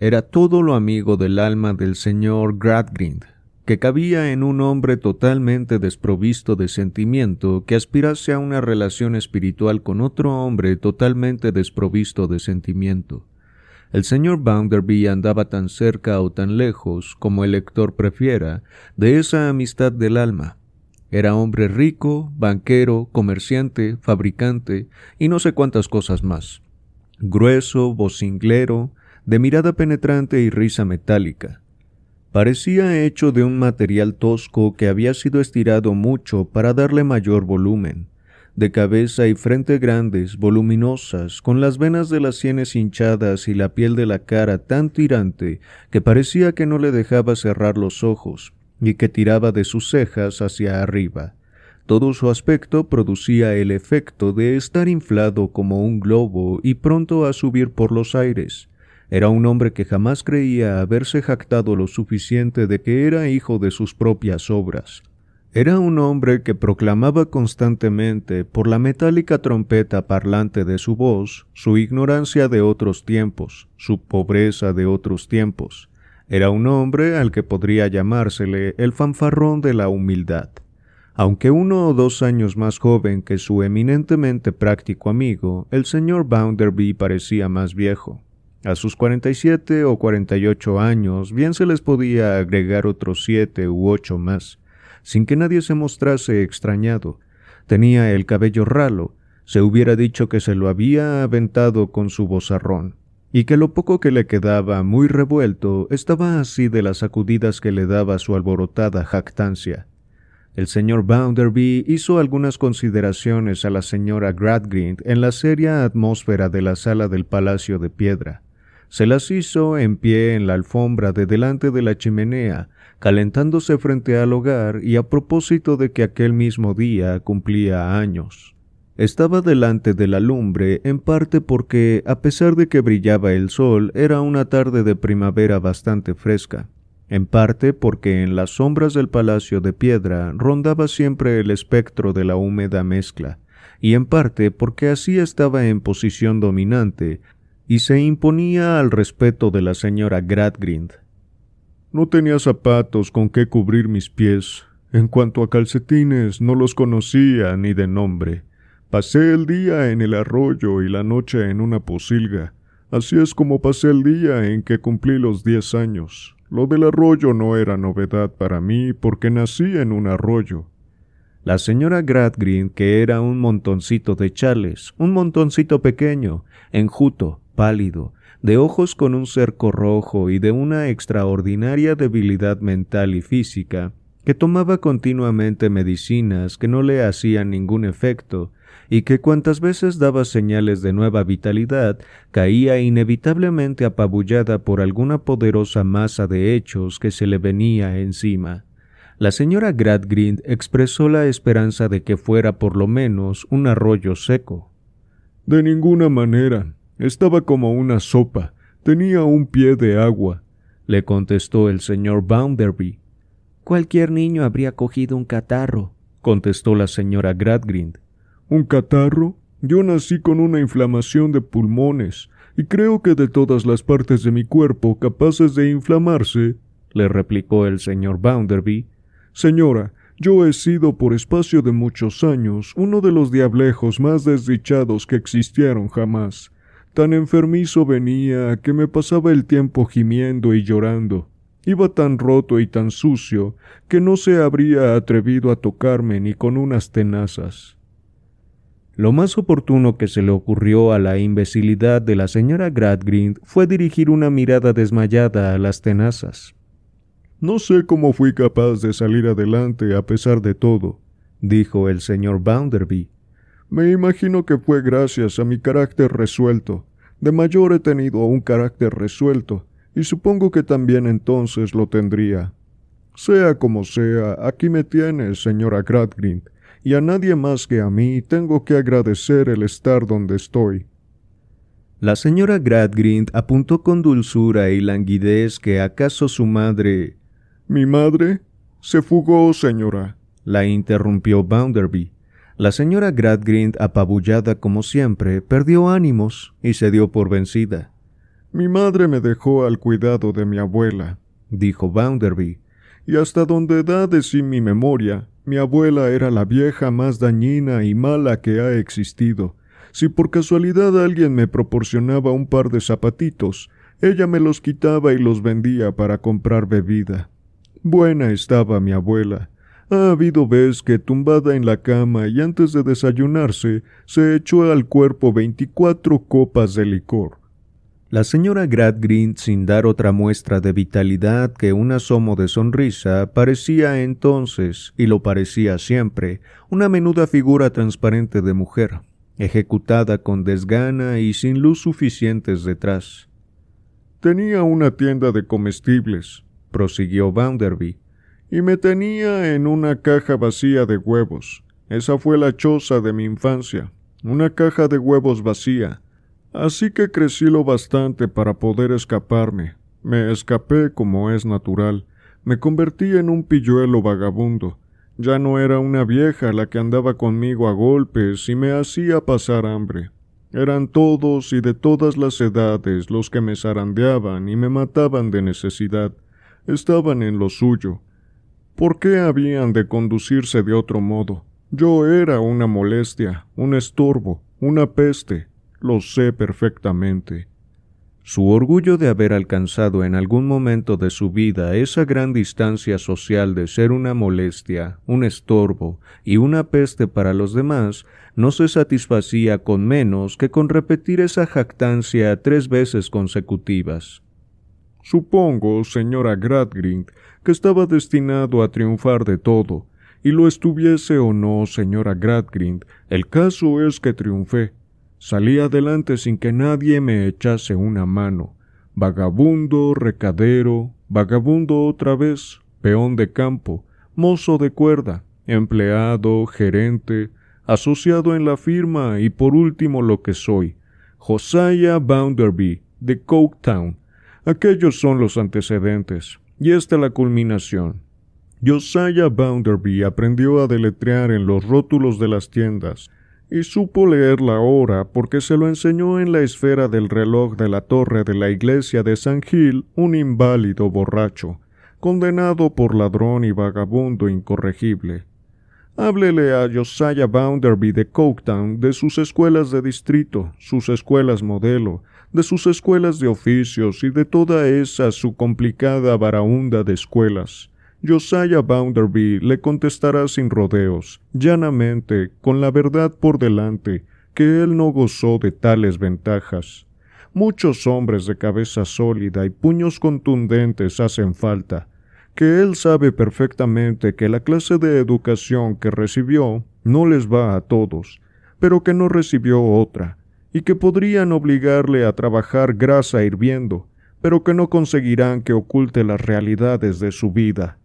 Era todo lo amigo del alma del señor Gradgrind, que cabía en un hombre totalmente desprovisto de sentimiento que aspirase a una relación espiritual con otro hombre totalmente desprovisto de sentimiento. El señor Bounderby andaba tan cerca o tan lejos, como el lector prefiera, de esa amistad del alma. Era hombre rico, banquero, comerciante, fabricante y no sé cuántas cosas más. Grueso, vocinglero, de mirada penetrante y risa metálica. Parecía hecho de un material tosco que había sido estirado mucho para darle mayor volumen de cabeza y frente grandes, voluminosas, con las venas de las sienes hinchadas y la piel de la cara tan tirante que parecía que no le dejaba cerrar los ojos y que tiraba de sus cejas hacia arriba. Todo su aspecto producía el efecto de estar inflado como un globo y pronto a subir por los aires. Era un hombre que jamás creía haberse jactado lo suficiente de que era hijo de sus propias obras. Era un hombre que proclamaba constantemente por la metálica trompeta parlante de su voz su ignorancia de otros tiempos, su pobreza de otros tiempos. Era un hombre al que podría llamársele el fanfarrón de la humildad. Aunque uno o dos años más joven que su eminentemente práctico amigo, el señor Bounderby parecía más viejo. A sus cuarenta y siete o cuarenta y ocho años bien se les podía agregar otros siete u ocho más sin que nadie se mostrase extrañado. Tenía el cabello ralo, se hubiera dicho que se lo había aventado con su bozarrón, y que lo poco que le quedaba muy revuelto estaba así de las sacudidas que le daba su alborotada jactancia. El señor Bounderby hizo algunas consideraciones a la señora Gradgrind en la seria atmósfera de la sala del Palacio de Piedra. Se las hizo en pie en la alfombra de delante de la chimenea, calentándose frente al hogar y a propósito de que aquel mismo día cumplía años. Estaba delante de la lumbre en parte porque, a pesar de que brillaba el sol, era una tarde de primavera bastante fresca, en parte porque en las sombras del palacio de piedra rondaba siempre el espectro de la húmeda mezcla, y en parte porque así estaba en posición dominante y se imponía al respeto de la señora Gradgrind, no tenía zapatos con qué cubrir mis pies. En cuanto a calcetines, no los conocía ni de nombre. Pasé el día en el arroyo y la noche en una posilga. Así es como pasé el día en que cumplí los diez años. Lo del arroyo no era novedad para mí porque nací en un arroyo. La señora Gradgrind, que era un montoncito de chales, un montoncito pequeño, enjuto, pálido, de ojos con un cerco rojo y de una extraordinaria debilidad mental y física, que tomaba continuamente medicinas que no le hacían ningún efecto, y que cuantas veces daba señales de nueva vitalidad, caía inevitablemente apabullada por alguna poderosa masa de hechos que se le venía encima. La señora Gradgrind expresó la esperanza de que fuera por lo menos un arroyo seco. De ninguna manera, estaba como una sopa, tenía un pie de agua. le contestó el señor Bounderby. Cualquier niño habría cogido un catarro, contestó la señora Gradgrind. ¿Un catarro? Yo nací con una inflamación de pulmones, y creo que de todas las partes de mi cuerpo capaces de inflamarse, le replicó el señor Bounderby. Señora, yo he sido por espacio de muchos años uno de los diablejos más desdichados que existieron jamás. Tan enfermizo venía que me pasaba el tiempo gimiendo y llorando. Iba tan roto y tan sucio que no se habría atrevido a tocarme ni con unas tenazas. Lo más oportuno que se le ocurrió a la imbecilidad de la señora Gradgrind fue dirigir una mirada desmayada a las tenazas. No sé cómo fui capaz de salir adelante a pesar de todo, dijo el señor Bounderby. Me imagino que fue gracias a mi carácter resuelto. De mayor he tenido un carácter resuelto, y supongo que también entonces lo tendría. Sea como sea, aquí me tienes, señora Gradgrind, y a nadie más que a mí tengo que agradecer el estar donde estoy. La señora Gradgrind apuntó con dulzura y languidez que acaso su madre. Mi madre se fugó, señora, la interrumpió Bounderby. La señora Gradgrind, apabullada como siempre, perdió ánimos y se dio por vencida. Mi madre me dejó al cuidado de mi abuela, dijo Bounderby, y hasta donde da de sí mi memoria, mi abuela era la vieja más dañina y mala que ha existido. Si por casualidad alguien me proporcionaba un par de zapatitos, ella me los quitaba y los vendía para comprar bebida. Buena estaba mi abuela, ha habido vez que tumbada en la cama y antes de desayunarse se echó al cuerpo veinticuatro copas de licor. La señora Gradgrind, sin dar otra muestra de vitalidad que un asomo de sonrisa, parecía entonces, y lo parecía siempre, una menuda figura transparente de mujer, ejecutada con desgana y sin luz suficientes detrás. Tenía una tienda de comestibles, prosiguió Bounderby, y me tenía en una caja vacía de huevos. Esa fue la choza de mi infancia, una caja de huevos vacía. Así que crecí lo bastante para poder escaparme. Me escapé como es natural. Me convertí en un pilluelo vagabundo. Ya no era una vieja la que andaba conmigo a golpes y me hacía pasar hambre. Eran todos y de todas las edades los que me zarandeaban y me mataban de necesidad. Estaban en lo suyo, ¿Por qué habían de conducirse de otro modo? Yo era una molestia, un estorbo, una peste, lo sé perfectamente. Su orgullo de haber alcanzado en algún momento de su vida esa gran distancia social de ser una molestia, un estorbo y una peste para los demás, no se satisfacía con menos que con repetir esa jactancia tres veces consecutivas. Supongo, señora Gradgrind, que estaba destinado a triunfar de todo, y lo estuviese o no, señora Gradgrind, el caso es que triunfé. Salí adelante sin que nadie me echase una mano. Vagabundo, recadero, vagabundo otra vez, peón de campo, mozo de cuerda, empleado, gerente, asociado en la firma y por último lo que soy, Josiah Bounderby, de Coketown, Aquellos son los antecedentes, y esta la culminación. Josiah Bounderby aprendió a deletrear en los rótulos de las tiendas, y supo leer la hora porque se lo enseñó en la esfera del reloj de la torre de la iglesia de San Gil un inválido borracho, condenado por ladrón y vagabundo incorregible. Háblele a Josiah Bounderby de Coketown de sus escuelas de distrito, sus escuelas modelo, de sus escuelas de oficios y de toda esa su complicada varaunda de escuelas. Josiah Bounderby le contestará sin rodeos, llanamente, con la verdad por delante, que él no gozó de tales ventajas. Muchos hombres de cabeza sólida y puños contundentes hacen falta, que él sabe perfectamente que la clase de educación que recibió no les va a todos, pero que no recibió otra, y que podrían obligarle a trabajar grasa hirviendo, pero que no conseguirán que oculte las realidades de su vida.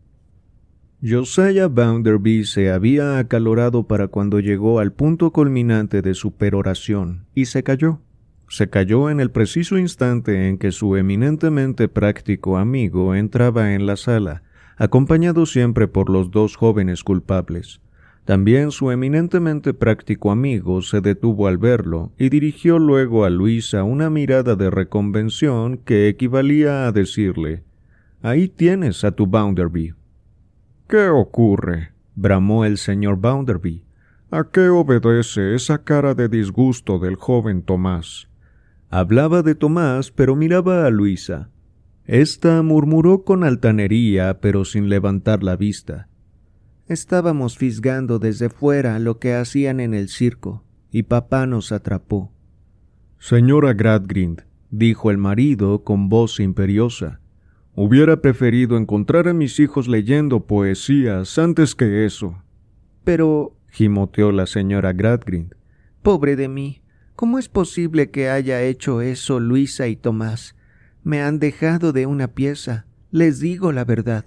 Josiah Bounderby se había acalorado para cuando llegó al punto culminante de su peroración y se cayó. se calló en el preciso instante en que su eminentemente práctico amigo entraba en la sala, acompañado siempre por los dos jóvenes culpables. También su eminentemente práctico amigo se detuvo al verlo y dirigió luego a Luisa una mirada de reconvención que equivalía a decirle Ahí tienes a tu Bounderby. ¿Qué ocurre? bramó el señor Bounderby. ¿A qué obedece esa cara de disgusto del joven Tomás? Hablaba de Tomás, pero miraba a Luisa. Esta murmuró con altanería, pero sin levantar la vista. Estábamos fisgando desde fuera lo que hacían en el circo, y papá nos atrapó. Señora Gradgrind, dijo el marido con voz imperiosa, hubiera preferido encontrar a mis hijos leyendo poesías antes que eso. Pero, gimoteó la señora Gradgrind, pobre de mí, ¿Cómo es posible que haya hecho eso Luisa y Tomás? Me han dejado de una pieza, les digo la verdad,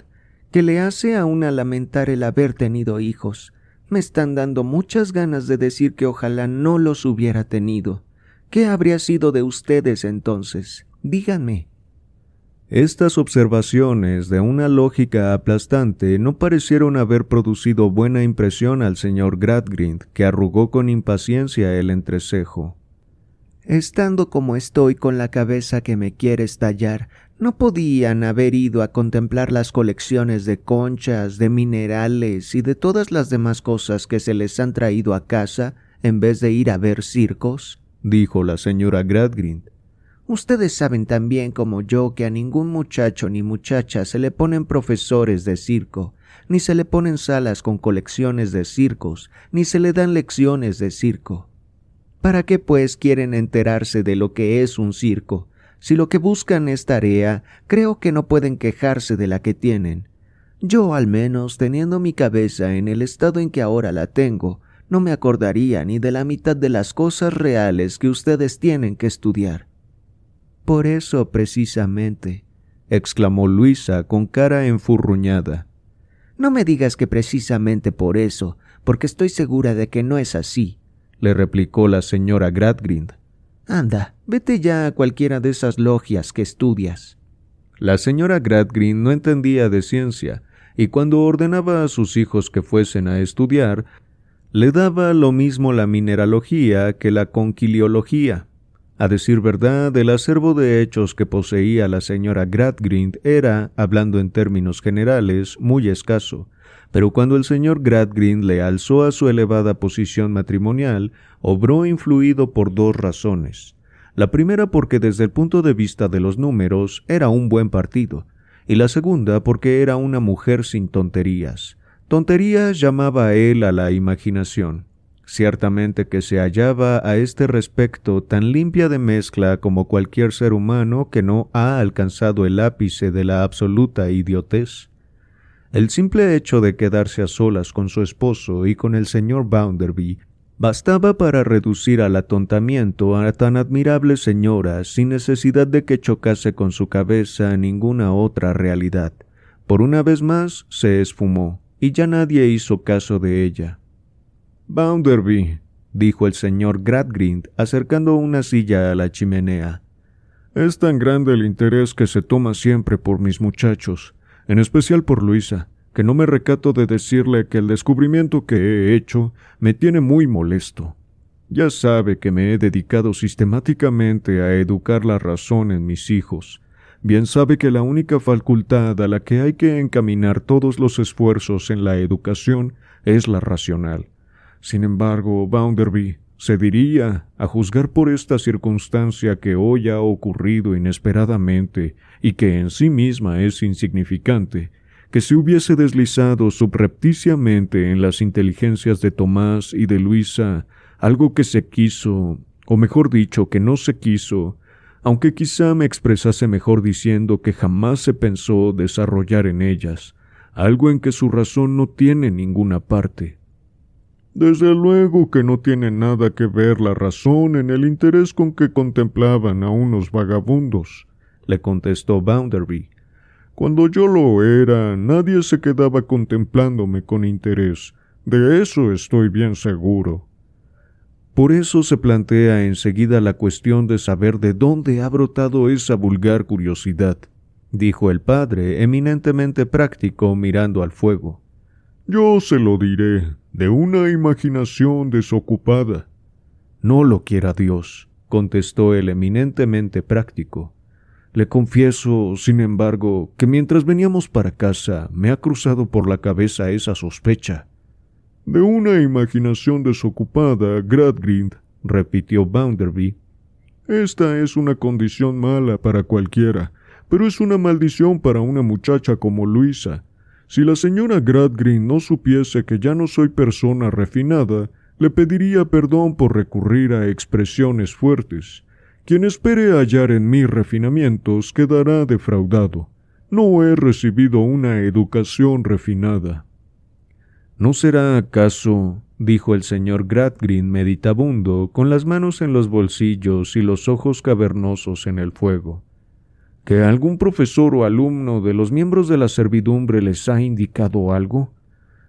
que le hace a una lamentar el haber tenido hijos. Me están dando muchas ganas de decir que ojalá no los hubiera tenido. ¿Qué habría sido de ustedes entonces? Díganme. Estas observaciones de una lógica aplastante no parecieron haber producido buena impresión al señor Gradgrind, que arrugó con impaciencia el entrecejo. Estando como estoy con la cabeza que me quiere estallar, ¿no podían haber ido a contemplar las colecciones de conchas, de minerales y de todas las demás cosas que se les han traído a casa en vez de ir a ver circos? dijo la señora Gradgrind. Ustedes saben tan bien como yo que a ningún muchacho ni muchacha se le ponen profesores de circo, ni se le ponen salas con colecciones de circos, ni se le dan lecciones de circo. ¿Para qué pues quieren enterarse de lo que es un circo? Si lo que buscan es tarea, creo que no pueden quejarse de la que tienen. Yo, al menos, teniendo mi cabeza en el estado en que ahora la tengo, no me acordaría ni de la mitad de las cosas reales que ustedes tienen que estudiar. Por eso, precisamente, exclamó Luisa con cara enfurruñada. No me digas que precisamente por eso, porque estoy segura de que no es así le replicó la señora Gradgrind. Anda, vete ya a cualquiera de esas logias que estudias. La señora Gradgrind no entendía de ciencia, y cuando ordenaba a sus hijos que fuesen a estudiar, le daba lo mismo la mineralogía que la conquiliología. A decir verdad, el acervo de hechos que poseía la señora Gradgrind era, hablando en términos generales, muy escaso, pero cuando el señor Gradgrind le alzó a su elevada posición matrimonial, obró influido por dos razones. La primera porque desde el punto de vista de los números era un buen partido, y la segunda porque era una mujer sin tonterías. Tonterías llamaba él a la imaginación. Ciertamente que se hallaba a este respecto tan limpia de mezcla como cualquier ser humano que no ha alcanzado el ápice de la absoluta idiotez. El simple hecho de quedarse a solas con su esposo y con el señor Bounderby bastaba para reducir al atontamiento a tan admirable señora sin necesidad de que chocase con su cabeza ninguna otra realidad. Por una vez más se esfumó, y ya nadie hizo caso de ella. Bounderby, dijo el señor Gradgrind, acercando una silla a la chimenea. Es tan grande el interés que se toma siempre por mis muchachos en especial por Luisa, que no me recato de decirle que el descubrimiento que he hecho me tiene muy molesto. Ya sabe que me he dedicado sistemáticamente a educar la razón en mis hijos. Bien sabe que la única facultad a la que hay que encaminar todos los esfuerzos en la educación es la racional. Sin embargo, Bounderby, se diría, a juzgar por esta circunstancia que hoy ha ocurrido inesperadamente y que en sí misma es insignificante, que se hubiese deslizado subrepticiamente en las inteligencias de Tomás y de Luisa algo que se quiso, o mejor dicho, que no se quiso, aunque quizá me expresase mejor diciendo que jamás se pensó desarrollar en ellas, algo en que su razón no tiene ninguna parte. Desde luego que no tiene nada que ver la razón en el interés con que contemplaban a unos vagabundos, le contestó Bounderby. Cuando yo lo era, nadie se quedaba contemplándome con interés. De eso estoy bien seguro. Por eso se plantea enseguida la cuestión de saber de dónde ha brotado esa vulgar curiosidad, dijo el padre, eminentemente práctico, mirando al fuego. Yo se lo diré, de una imaginación desocupada. No lo quiera Dios, contestó el eminentemente práctico. Le confieso, sin embargo, que mientras veníamos para casa me ha cruzado por la cabeza esa sospecha. De una imaginación desocupada, Gradgrind, repitió Bounderby. Esta es una condición mala para cualquiera, pero es una maldición para una muchacha como Luisa. Si la señora Gradgrind no supiese que ya no soy persona refinada, le pediría perdón por recurrir a expresiones fuertes. Quien espere hallar en mí refinamientos quedará defraudado. No he recibido una educación refinada. ¿No será acaso, dijo el señor Gradgrind meditabundo, con las manos en los bolsillos y los ojos cavernosos en el fuego, que algún profesor o alumno de los miembros de la servidumbre les ha indicado algo?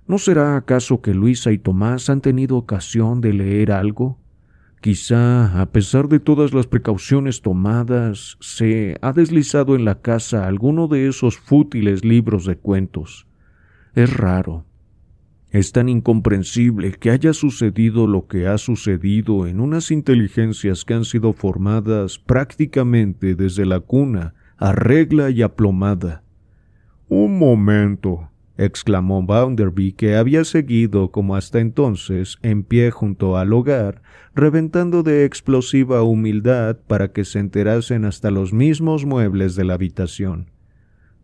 ¿No será acaso que Luisa y Tomás han tenido ocasión de leer algo? Quizá, a pesar de todas las precauciones tomadas, se ha deslizado en la casa alguno de esos fútiles libros de cuentos. Es raro, es tan incomprensible que haya sucedido lo que ha sucedido en unas inteligencias que han sido formadas prácticamente desde la cuna a regla y aplomada. Un momento, exclamó Bounderby, que había seguido como hasta entonces en pie junto al hogar, reventando de explosiva humildad para que se enterasen hasta los mismos muebles de la habitación.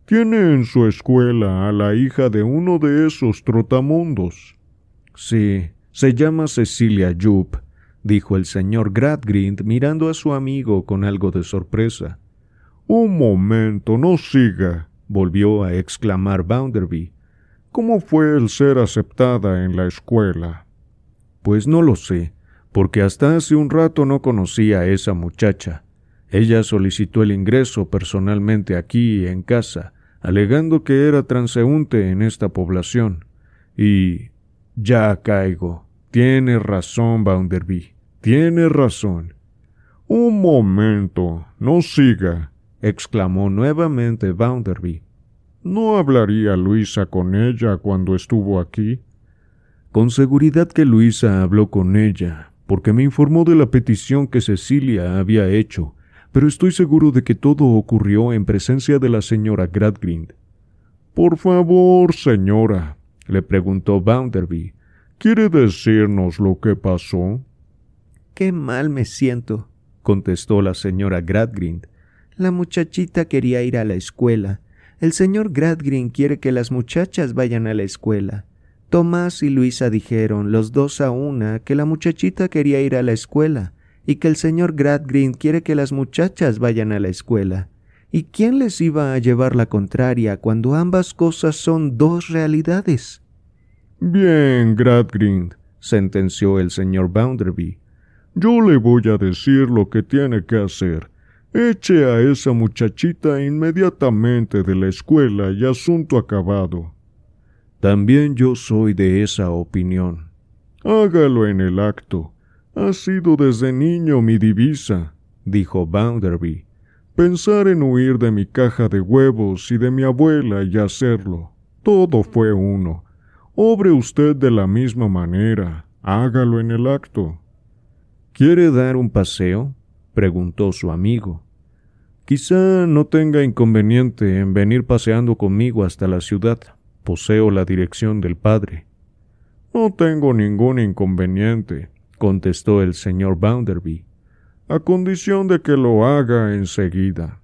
Tiene en su escuela a la hija de uno de esos trotamundos. Sí, se llama Cecilia Jupp, dijo el señor Gradgrind mirando a su amigo con algo de sorpresa. Un momento, no siga, volvió a exclamar Bounderby. ¿Cómo fue el ser aceptada en la escuela? Pues no lo sé, porque hasta hace un rato no conocía a esa muchacha. Ella solicitó el ingreso personalmente aquí en casa, alegando que era transeúnte en esta población. Y ya caigo. Tiene razón, Bounderby. Tiene razón. Un momento. No siga. Exclamó nuevamente Bounderby. ¿No hablaría Luisa con ella cuando estuvo aquí? Con seguridad que Luisa habló con ella, porque me informó de la petición que Cecilia había hecho pero estoy seguro de que todo ocurrió en presencia de la señora Gradgrind. Por favor, señora, le preguntó Bounderby, ¿quiere decirnos lo que pasó? Qué mal me siento, contestó la señora Gradgrind. La muchachita quería ir a la escuela. El señor Gradgrind quiere que las muchachas vayan a la escuela. Tomás y Luisa dijeron, los dos a una, que la muchachita quería ir a la escuela y que el señor Gradgrind quiere que las muchachas vayan a la escuela. ¿Y quién les iba a llevar la contraria cuando ambas cosas son dos realidades? Bien, Gradgrind, sentenció el señor Bounderby. Yo le voy a decir lo que tiene que hacer. Eche a esa muchachita inmediatamente de la escuela y asunto acabado. También yo soy de esa opinión. Hágalo en el acto. Ha sido desde niño mi divisa, dijo Bounderby. Pensar en huir de mi caja de huevos y de mi abuela y hacerlo. Todo fue uno. Obre usted de la misma manera. Hágalo en el acto. ¿Quiere dar un paseo? preguntó su amigo. Quizá no tenga inconveniente en venir paseando conmigo hasta la ciudad. Poseo la dirección del padre. No tengo ningún inconveniente, contestó el señor Bounderby, a condición de que lo haga enseguida.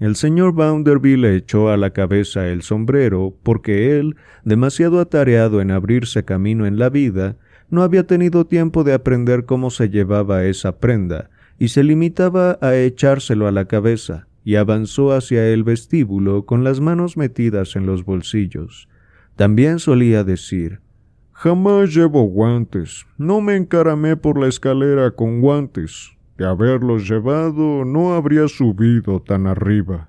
El señor Bounderby le echó a la cabeza el sombrero porque él, demasiado atareado en abrirse camino en la vida, no había tenido tiempo de aprender cómo se llevaba esa prenda, y se limitaba a echárselo a la cabeza, y avanzó hacia el vestíbulo con las manos metidas en los bolsillos. También solía decir Jamás llevo guantes. No me encaramé por la escalera con guantes. De haberlos llevado no habría subido tan arriba.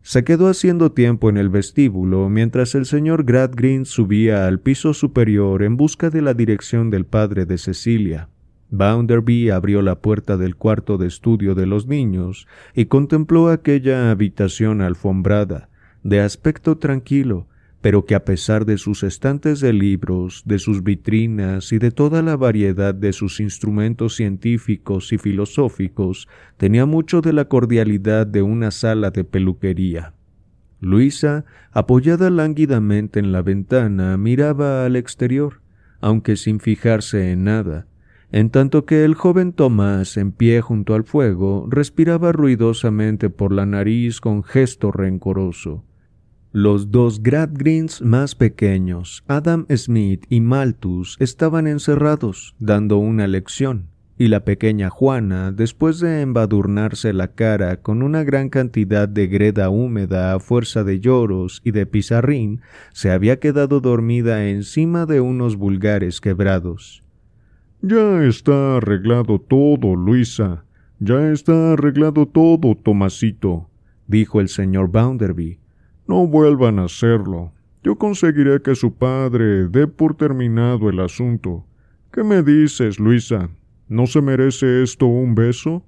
Se quedó haciendo tiempo en el vestíbulo mientras el señor Gradgrind subía al piso superior en busca de la dirección del padre de Cecilia. Bounderby abrió la puerta del cuarto de estudio de los niños y contempló aquella habitación alfombrada, de aspecto tranquilo, pero que a pesar de sus estantes de libros, de sus vitrinas y de toda la variedad de sus instrumentos científicos y filosóficos, tenía mucho de la cordialidad de una sala de peluquería. Luisa, apoyada lánguidamente en la ventana, miraba al exterior, aunque sin fijarse en nada, en tanto que el joven Tomás, en pie junto al fuego, respiraba ruidosamente por la nariz con gesto rencoroso. Los dos Gradgrins más pequeños, Adam Smith y Malthus, estaban encerrados, dando una lección, y la pequeña Juana, después de embadurnarse la cara con una gran cantidad de greda húmeda a fuerza de lloros y de pizarrín, se había quedado dormida encima de unos vulgares quebrados. Ya está arreglado todo, Luisa. Ya está arreglado todo, Tomasito, dijo el señor Bounderby. No vuelvan a hacerlo. Yo conseguiré que su padre dé por terminado el asunto. ¿Qué me dices, Luisa? ¿No se merece esto un beso?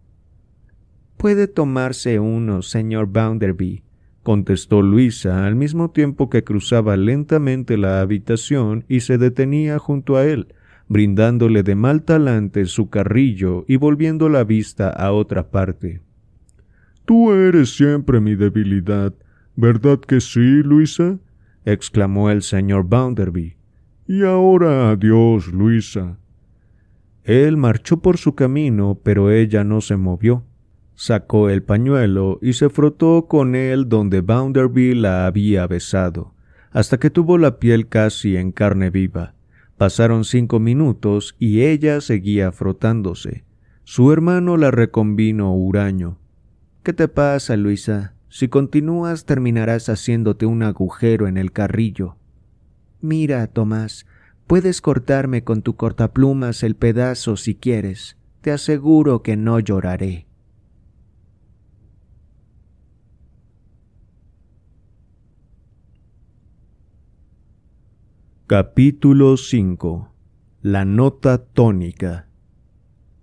Puede tomarse uno, señor Bounderby, contestó Luisa al mismo tiempo que cruzaba lentamente la habitación y se detenía junto a él, brindándole de mal talante su carrillo y volviendo la vista a otra parte. Tú eres siempre mi debilidad, ¿verdad que sí, Luisa? exclamó el señor Bounderby. Y ahora adiós, Luisa. Él marchó por su camino, pero ella no se movió. Sacó el pañuelo y se frotó con él donde Bounderby la había besado, hasta que tuvo la piel casi en carne viva. Pasaron cinco minutos y ella seguía frotándose. Su hermano la reconvino huraño. ¿Qué te pasa, Luisa? Si continúas terminarás haciéndote un agujero en el carrillo. Mira, Tomás, puedes cortarme con tu cortaplumas el pedazo si quieres. Te aseguro que no lloraré. Capítulo 5 La nota tónica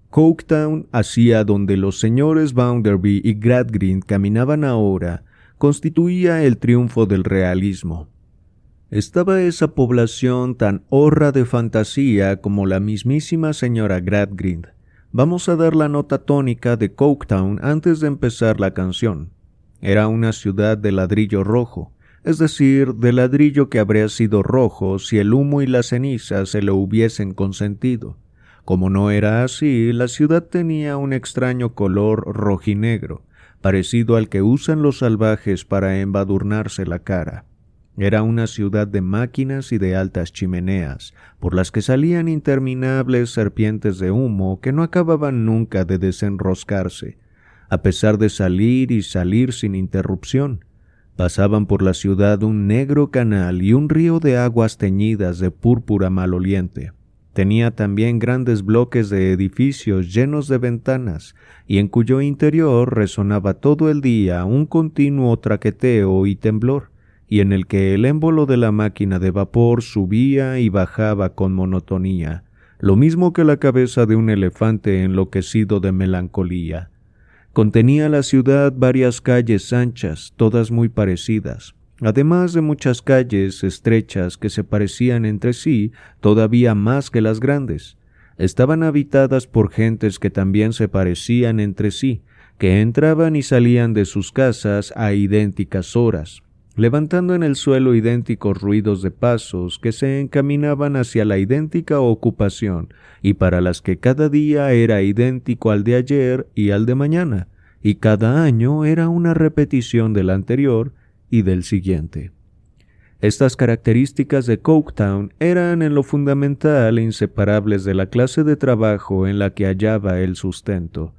Coketown, hacia donde los señores Bounderby y Gradgrind caminaban ahora, constituía el triunfo del realismo. Estaba esa población tan horra de fantasía como la mismísima señora Gradgrind. Vamos a dar la nota tónica de Coketown antes de empezar la canción. Era una ciudad de ladrillo rojo, es decir, de ladrillo que habría sido rojo si el humo y la ceniza se lo hubiesen consentido. Como no era así, la ciudad tenía un extraño color rojinegro, parecido al que usan los salvajes para embadurnarse la cara. Era una ciudad de máquinas y de altas chimeneas, por las que salían interminables serpientes de humo que no acababan nunca de desenroscarse, a pesar de salir y salir sin interrupción. Pasaban por la ciudad un negro canal y un río de aguas teñidas de púrpura maloliente. Tenía también grandes bloques de edificios llenos de ventanas, y en cuyo interior resonaba todo el día un continuo traqueteo y temblor, y en el que el émbolo de la máquina de vapor subía y bajaba con monotonía, lo mismo que la cabeza de un elefante enloquecido de melancolía. Contenía la ciudad varias calles anchas, todas muy parecidas, además de muchas calles estrechas que se parecían entre sí todavía más que las grandes. Estaban habitadas por gentes que también se parecían entre sí, que entraban y salían de sus casas a idénticas horas, levantando en el suelo idénticos ruidos de pasos que se encaminaban hacia la idéntica ocupación y para las que cada día era idéntico al de ayer y al de mañana, y cada año era una repetición del anterior y del siguiente. Estas características de Coketown eran en lo fundamental inseparables de la clase de trabajo en la que hallaba el sustento,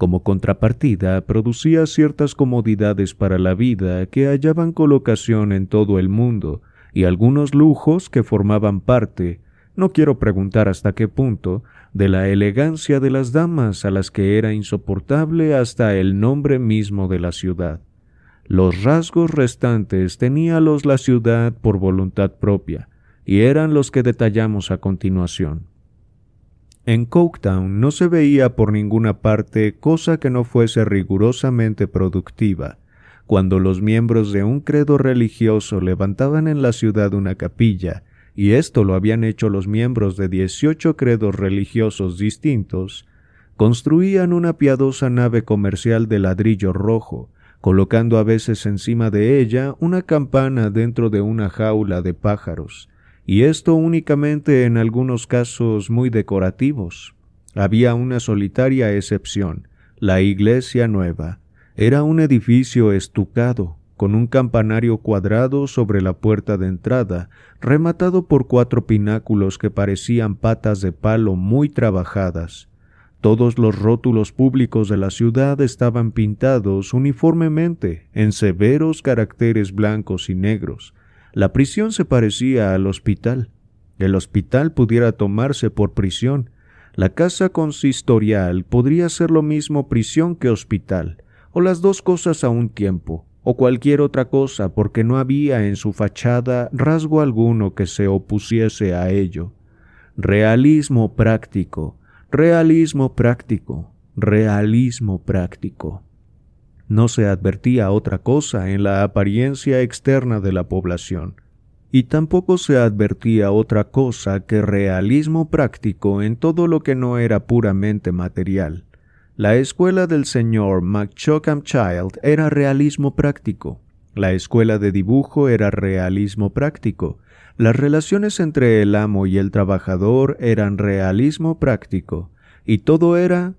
como contrapartida, producía ciertas comodidades para la vida que hallaban colocación en todo el mundo, y algunos lujos que formaban parte, no quiero preguntar hasta qué punto, de la elegancia de las damas a las que era insoportable hasta el nombre mismo de la ciudad. Los rasgos restantes teníalos la ciudad por voluntad propia, y eran los que detallamos a continuación. En Coketown no se veía por ninguna parte cosa que no fuese rigurosamente productiva. Cuando los miembros de un credo religioso levantaban en la ciudad una capilla, y esto lo habían hecho los miembros de dieciocho credos religiosos distintos, construían una piadosa nave comercial de ladrillo rojo, colocando a veces encima de ella una campana dentro de una jaula de pájaros, y esto únicamente en algunos casos muy decorativos. Había una solitaria excepción, la iglesia nueva. Era un edificio estucado, con un campanario cuadrado sobre la puerta de entrada, rematado por cuatro pináculos que parecían patas de palo muy trabajadas. Todos los rótulos públicos de la ciudad estaban pintados uniformemente en severos caracteres blancos y negros. La prisión se parecía al hospital. El hospital pudiera tomarse por prisión. La casa consistorial podría ser lo mismo prisión que hospital, o las dos cosas a un tiempo, o cualquier otra cosa, porque no había en su fachada rasgo alguno que se opusiese a ello. Realismo práctico, Realismo práctico, realismo práctico. No se advertía otra cosa en la apariencia externa de la población, y tampoco se advertía otra cosa que realismo práctico en todo lo que no era puramente material. La escuela del señor McChockam Child era realismo práctico. La escuela de dibujo era realismo práctico. Las relaciones entre el amo y el trabajador eran realismo práctico, y todo era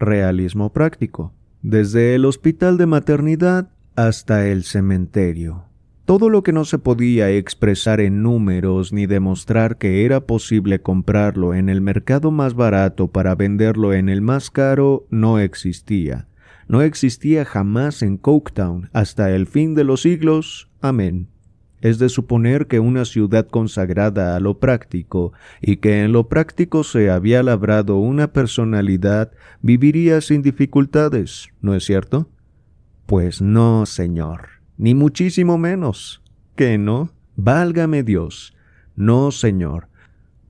realismo práctico, desde el hospital de maternidad hasta el cementerio. Todo lo que no se podía expresar en números ni demostrar que era posible comprarlo en el mercado más barato para venderlo en el más caro no existía. No existía jamás en Coketown hasta el fin de los siglos. Amén. Es de suponer que una ciudad consagrada a lo práctico y que en lo práctico se había labrado una personalidad viviría sin dificultades, ¿no es cierto? Pues no, señor, ni muchísimo menos. ¿Qué no? Válgame Dios. No, señor.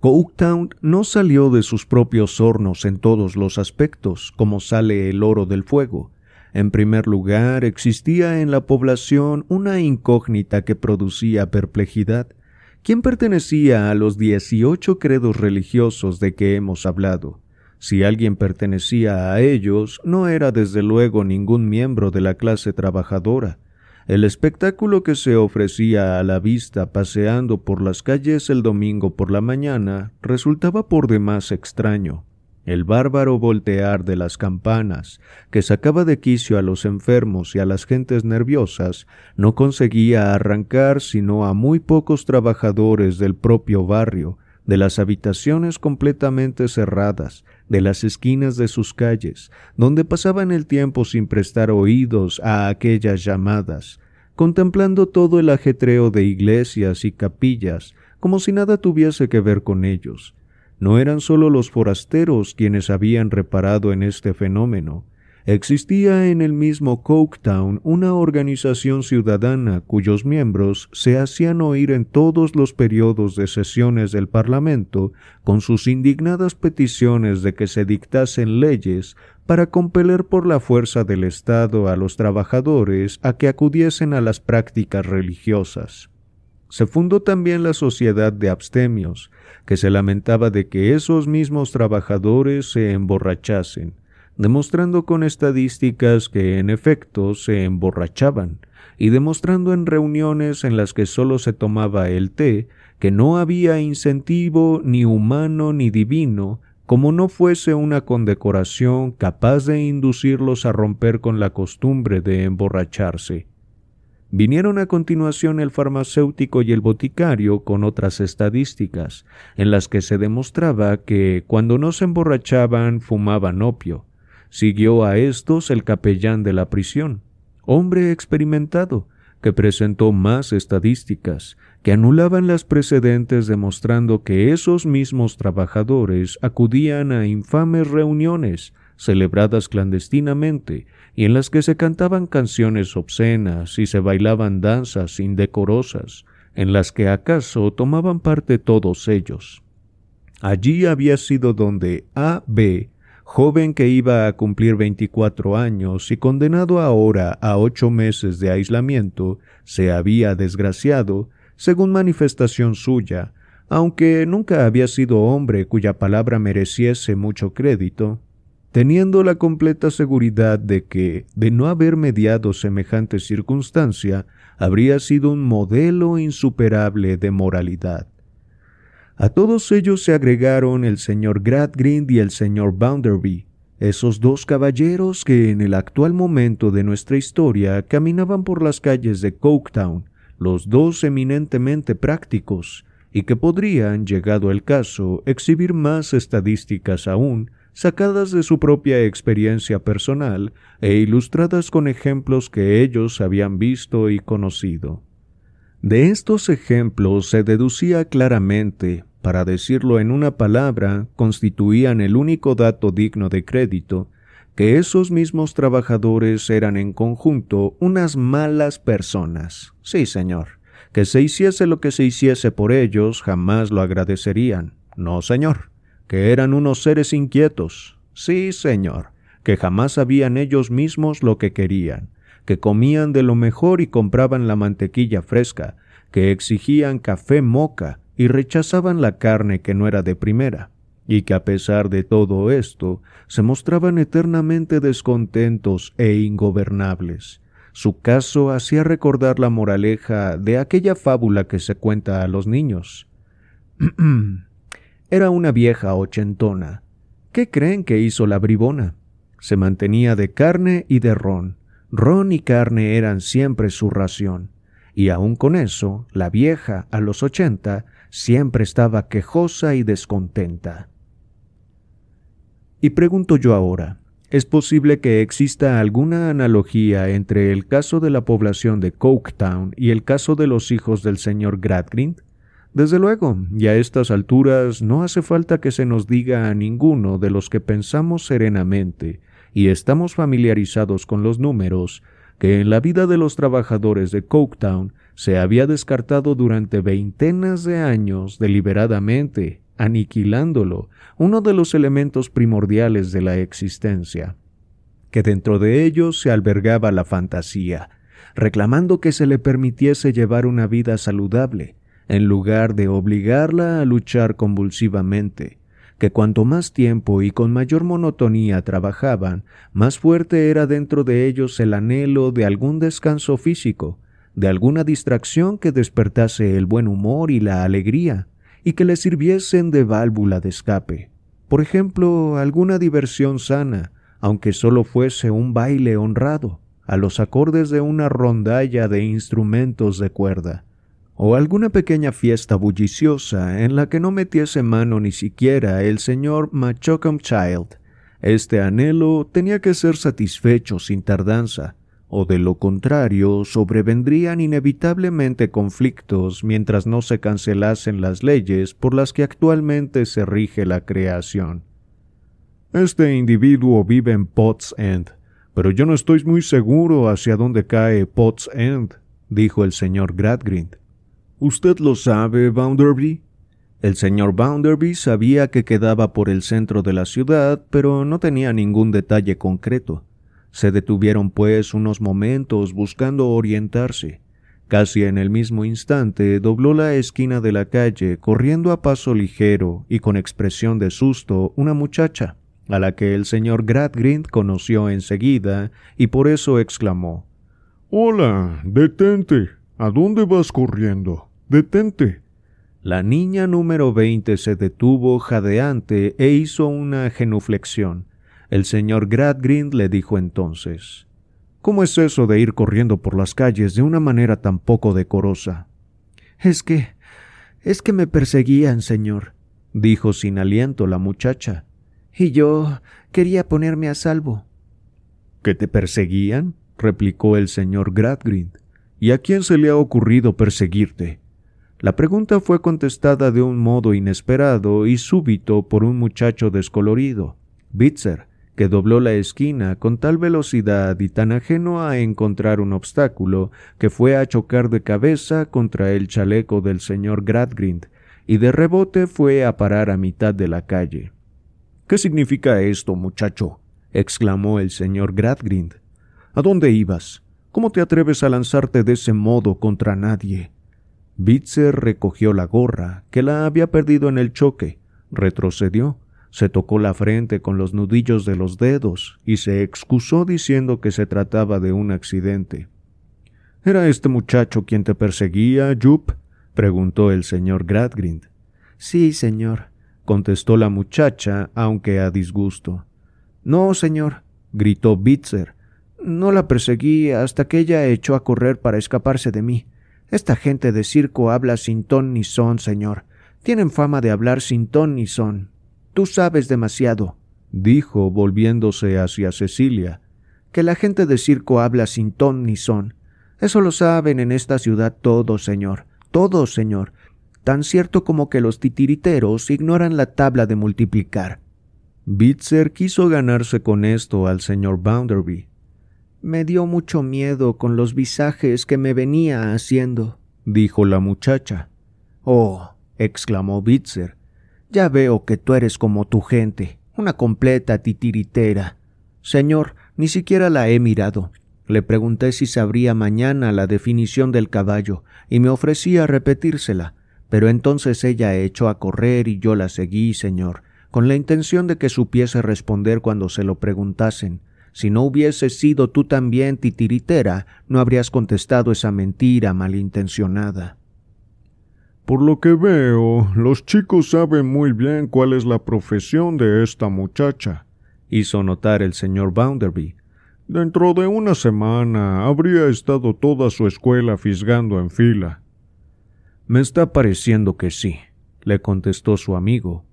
Coketown no salió de sus propios hornos en todos los aspectos, como sale el oro del fuego. En primer lugar, existía en la población una incógnita que producía perplejidad. ¿Quién pertenecía a los dieciocho credos religiosos de que hemos hablado? Si alguien pertenecía a ellos, no era desde luego ningún miembro de la clase trabajadora. El espectáculo que se ofrecía a la vista paseando por las calles el domingo por la mañana resultaba por demás extraño. El bárbaro voltear de las campanas, que sacaba de quicio a los enfermos y a las gentes nerviosas, no conseguía arrancar sino a muy pocos trabajadores del propio barrio, de las habitaciones completamente cerradas, de las esquinas de sus calles, donde pasaban el tiempo sin prestar oídos a aquellas llamadas, contemplando todo el ajetreo de iglesias y capillas, como si nada tuviese que ver con ellos, no eran solo los forasteros quienes habían reparado en este fenómeno. Existía en el mismo Coketown una organización ciudadana cuyos miembros se hacían oír en todos los periodos de sesiones del Parlamento con sus indignadas peticiones de que se dictasen leyes para compeler por la fuerza del Estado a los trabajadores a que acudiesen a las prácticas religiosas. Se fundó también la Sociedad de Abstemios, que se lamentaba de que esos mismos trabajadores se emborrachasen, demostrando con estadísticas que en efecto se emborrachaban, y demostrando en reuniones en las que sólo se tomaba el té que no había incentivo ni humano ni divino como no fuese una condecoración capaz de inducirlos a romper con la costumbre de emborracharse. Vinieron a continuación el farmacéutico y el boticario con otras estadísticas, en las que se demostraba que cuando no se emborrachaban fumaban opio. Siguió a estos el capellán de la prisión, hombre experimentado, que presentó más estadísticas, que anulaban las precedentes demostrando que esos mismos trabajadores acudían a infames reuniones, celebradas clandestinamente, y en las que se cantaban canciones obscenas y se bailaban danzas indecorosas, en las que acaso tomaban parte todos ellos. Allí había sido donde A. B., joven que iba a cumplir 24 años y condenado ahora a ocho meses de aislamiento, se había desgraciado, según manifestación suya, aunque nunca había sido hombre cuya palabra mereciese mucho crédito, teniendo la completa seguridad de que, de no haber mediado semejante circunstancia, habría sido un modelo insuperable de moralidad. A todos ellos se agregaron el señor Gradgrind y el señor Bounderby, esos dos caballeros que en el actual momento de nuestra historia caminaban por las calles de Coketown, los dos eminentemente prácticos, y que podrían, llegado el caso, exhibir más estadísticas aún, sacadas de su propia experiencia personal e ilustradas con ejemplos que ellos habían visto y conocido. De estos ejemplos se deducía claramente, para decirlo en una palabra, constituían el único dato digno de crédito, que esos mismos trabajadores eran en conjunto unas malas personas. Sí, señor. Que se hiciese lo que se hiciese por ellos, jamás lo agradecerían. No, señor que eran unos seres inquietos. Sí, señor, que jamás sabían ellos mismos lo que querían, que comían de lo mejor y compraban la mantequilla fresca, que exigían café moca y rechazaban la carne que no era de primera, y que a pesar de todo esto se mostraban eternamente descontentos e ingobernables. Su caso hacía recordar la moraleja de aquella fábula que se cuenta a los niños. Era una vieja ochentona. ¿Qué creen que hizo la bribona? Se mantenía de carne y de ron. Ron y carne eran siempre su ración. Y aun con eso, la vieja, a los ochenta, siempre estaba quejosa y descontenta. Y pregunto yo ahora, ¿es posible que exista alguna analogía entre el caso de la población de Coketown y el caso de los hijos del señor Gradgrind? Desde luego, y a estas alturas no hace falta que se nos diga a ninguno de los que pensamos serenamente y estamos familiarizados con los números, que en la vida de los trabajadores de Coketown se había descartado durante veintenas de años deliberadamente, aniquilándolo, uno de los elementos primordiales de la existencia, que dentro de ellos se albergaba la fantasía, reclamando que se le permitiese llevar una vida saludable, en lugar de obligarla a luchar convulsivamente, que cuanto más tiempo y con mayor monotonía trabajaban, más fuerte era dentro de ellos el anhelo de algún descanso físico, de alguna distracción que despertase el buen humor y la alegría, y que les sirviesen de válvula de escape. Por ejemplo, alguna diversión sana, aunque solo fuese un baile honrado, a los acordes de una rondalla de instrumentos de cuerda, o alguna pequeña fiesta bulliciosa en la que no metiese mano ni siquiera el señor Machocum Child. Este anhelo tenía que ser satisfecho sin tardanza, o de lo contrario sobrevendrían inevitablemente conflictos mientras no se cancelasen las leyes por las que actualmente se rige la creación. Este individuo vive en Potts End, pero yo no estoy muy seguro hacia dónde cae Potts End, dijo el señor Gradgrind. ¿Usted lo sabe, Bounderby? El señor Bounderby sabía que quedaba por el centro de la ciudad, pero no tenía ningún detalle concreto. Se detuvieron pues unos momentos buscando orientarse. Casi en el mismo instante dobló la esquina de la calle, corriendo a paso ligero y con expresión de susto, una muchacha, a la que el señor Gradgrind conoció enseguida y por eso exclamó Hola, detente. ¿A dónde vas corriendo? Detente. La niña número veinte se detuvo jadeante e hizo una genuflexión. El señor Gradgrind le dijo entonces ¿Cómo es eso de ir corriendo por las calles de una manera tan poco decorosa? Es que. es que me perseguían, señor, dijo sin aliento la muchacha. Y yo quería ponerme a salvo. ¿Que te perseguían? replicó el señor Gradgrind. ¿Y a quién se le ha ocurrido perseguirte? La pregunta fue contestada de un modo inesperado y súbito por un muchacho descolorido, Bitzer, que dobló la esquina con tal velocidad y tan ajeno a encontrar un obstáculo que fue a chocar de cabeza contra el chaleco del señor Gradgrind y de rebote fue a parar a mitad de la calle. ¿Qué significa esto, muchacho? exclamó el señor Gradgrind. ¿A dónde ibas? ¿Cómo te atreves a lanzarte de ese modo contra nadie? Bitzer recogió la gorra, que la había perdido en el choque, retrocedió, se tocó la frente con los nudillos de los dedos y se excusó diciendo que se trataba de un accidente. ¿Era este muchacho quien te perseguía, Jup? preguntó el señor Gradgrind. Sí, señor, contestó la muchacha, aunque a disgusto. No, señor, gritó Bitzer. No la perseguí hasta que ella echó a correr para escaparse de mí. Esta gente de circo habla sin ton ni son, señor. Tienen fama de hablar sin ton ni son. Tú sabes demasiado, dijo volviéndose hacia Cecilia. Que la gente de circo habla sin ton ni son. Eso lo saben en esta ciudad todos, señor. Todos, señor. Tan cierto como que los titiriteros ignoran la tabla de multiplicar. Bitzer quiso ganarse con esto al señor Bounderby. Me dio mucho miedo con los visajes que me venía haciendo, dijo la muchacha. Oh, exclamó Bitzer, ya veo que tú eres como tu gente, una completa titiritera. Señor, ni siquiera la he mirado. Le pregunté si sabría mañana la definición del caballo, y me ofrecía repetírsela, pero entonces ella echó a correr y yo la seguí, señor, con la intención de que supiese responder cuando se lo preguntasen. Si no hubiese sido tú también titiritera, no habrías contestado esa mentira malintencionada. Por lo que veo, los chicos saben muy bien cuál es la profesión de esta muchacha, hizo notar el señor Bounderby. Dentro de una semana habría estado toda su escuela fisgando en fila. Me está pareciendo que sí, le contestó su amigo.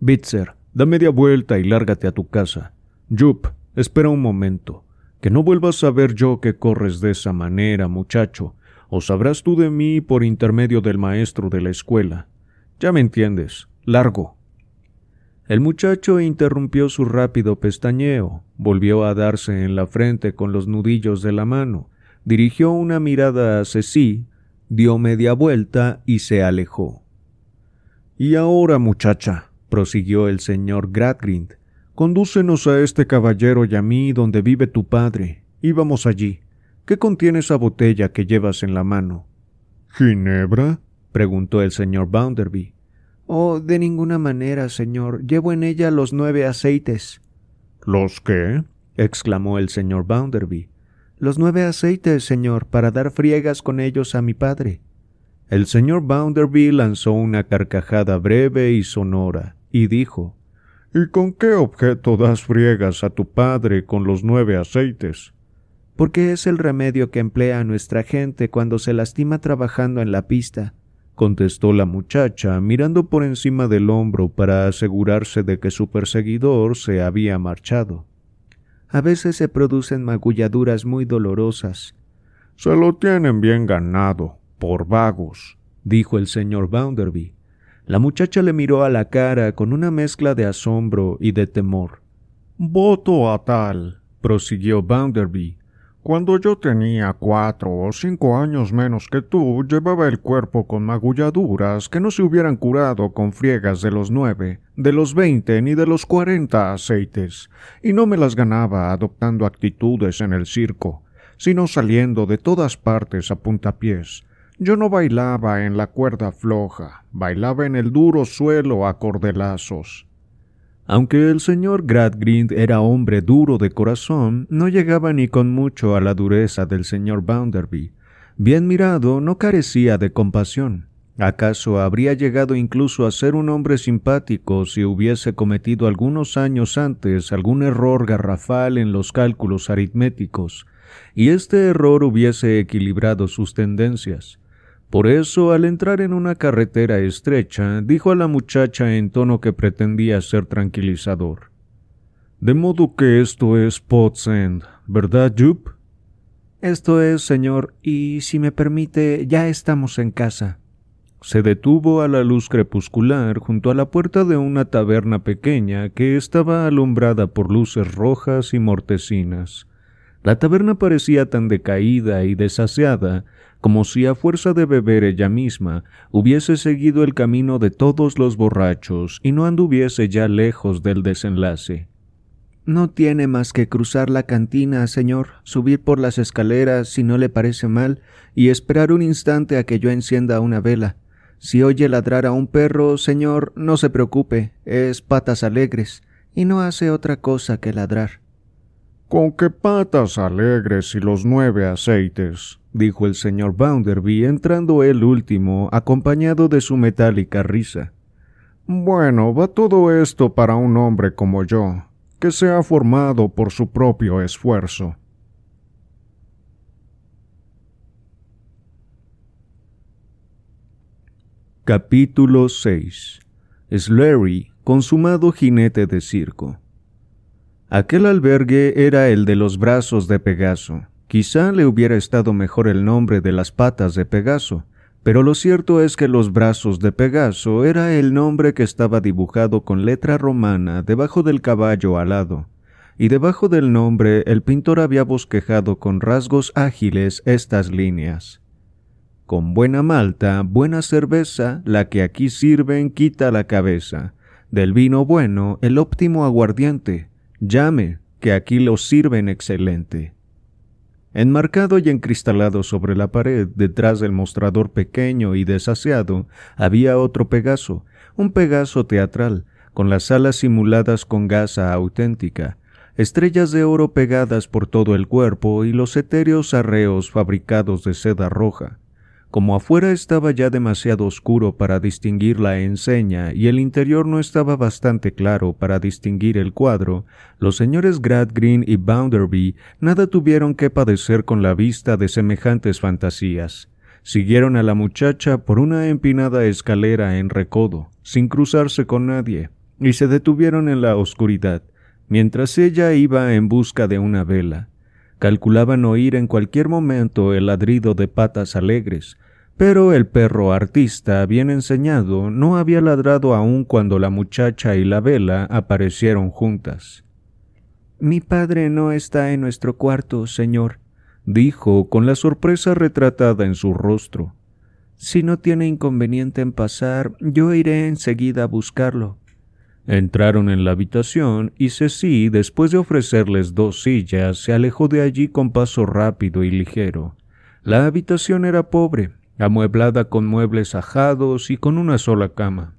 Bitzer, da media vuelta y lárgate a tu casa. Jup, espera un momento. Que no vuelvas a ver yo que corres de esa manera, muchacho o sabrás tú de mí por intermedio del maestro de la escuela. Ya me entiendes. Largo. El muchacho interrumpió su rápido pestañeo, volvió a darse en la frente con los nudillos de la mano, dirigió una mirada a Ceci, dio media vuelta y se alejó. Y ahora, muchacha, prosiguió el señor Gradgrind, condúcenos a este caballero y a mí donde vive tu padre, y vamos allí. ¿Qué contiene esa botella que llevas en la mano? ¿Ginebra? preguntó el señor Bounderby. Oh, de ninguna manera, señor. Llevo en ella los nueve aceites. ¿Los qué? exclamó el señor Bounderby. Los nueve aceites, señor, para dar friegas con ellos a mi padre. El señor Bounderby lanzó una carcajada breve y sonora, y dijo ¿Y con qué objeto das friegas a tu padre con los nueve aceites? porque es el remedio que emplea nuestra gente cuando se lastima trabajando en la pista, contestó la muchacha, mirando por encima del hombro para asegurarse de que su perseguidor se había marchado. A veces se producen magulladuras muy dolorosas. Se lo tienen bien ganado, por vagos, dijo el señor Bounderby. La muchacha le miró a la cara con una mezcla de asombro y de temor. Voto a tal, prosiguió Bounderby, cuando yo tenía cuatro o cinco años menos que tú, llevaba el cuerpo con magulladuras que no se hubieran curado con friegas de los nueve, de los veinte ni de los cuarenta aceites, y no me las ganaba adoptando actitudes en el circo, sino saliendo de todas partes a puntapiés. Yo no bailaba en la cuerda floja, bailaba en el duro suelo a cordelazos. Aunque el señor Gradgrind era hombre duro de corazón, no llegaba ni con mucho a la dureza del señor Bounderby. Bien mirado, no carecía de compasión. ¿Acaso habría llegado incluso a ser un hombre simpático si hubiese cometido algunos años antes algún error garrafal en los cálculos aritméticos, y este error hubiese equilibrado sus tendencias? Por eso, al entrar en una carretera estrecha, dijo a la muchacha en tono que pretendía ser tranquilizador. De modo que esto es Potts End, ¿verdad, Jup? Esto es, señor, y si me permite, ya estamos en casa. Se detuvo a la luz crepuscular junto a la puerta de una taberna pequeña que estaba alumbrada por luces rojas y mortecinas. La taberna parecía tan decaída y desaseada como si a fuerza de beber ella misma hubiese seguido el camino de todos los borrachos y no anduviese ya lejos del desenlace. No tiene más que cruzar la cantina, señor, subir por las escaleras si no le parece mal, y esperar un instante a que yo encienda una vela. Si oye ladrar a un perro, señor, no se preocupe, es patas alegres, y no hace otra cosa que ladrar. Con qué patas alegres y los nueve aceites, dijo el señor Bounderby, entrando el último, acompañado de su metálica risa. Bueno, va todo esto para un hombre como yo, que se ha formado por su propio esfuerzo. Capítulo 6 Slurry, consumado jinete de circo. Aquel albergue era el de los brazos de Pegaso. Quizá le hubiera estado mejor el nombre de las patas de Pegaso, pero lo cierto es que los brazos de Pegaso era el nombre que estaba dibujado con letra romana debajo del caballo alado, y debajo del nombre el pintor había bosquejado con rasgos ágiles estas líneas. Con buena malta, buena cerveza, la que aquí sirven quita la cabeza. Del vino bueno, el óptimo aguardiente. Llame, que aquí lo sirven excelente. Enmarcado y encristalado sobre la pared, detrás del mostrador pequeño y desaseado, había otro Pegaso, un Pegaso teatral, con las alas simuladas con gasa auténtica, estrellas de oro pegadas por todo el cuerpo y los etéreos arreos fabricados de seda roja. Como afuera estaba ya demasiado oscuro para distinguir la enseña y el interior no estaba bastante claro para distinguir el cuadro, los señores Gradgrin y Bounderby nada tuvieron que padecer con la vista de semejantes fantasías. Siguieron a la muchacha por una empinada escalera en recodo, sin cruzarse con nadie, y se detuvieron en la oscuridad, mientras ella iba en busca de una vela. Calculaban oír en cualquier momento el ladrido de patas alegres, pero el perro artista, bien enseñado, no había ladrado aún cuando la muchacha y la vela aparecieron juntas. Mi padre no está en nuestro cuarto, señor, dijo con la sorpresa retratada en su rostro. Si no tiene inconveniente en pasar, yo iré enseguida a buscarlo. Entraron en la habitación y Ceci, después de ofrecerles dos sillas, se alejó de allí con paso rápido y ligero. La habitación era pobre, amueblada con muebles ajados y con una sola cama.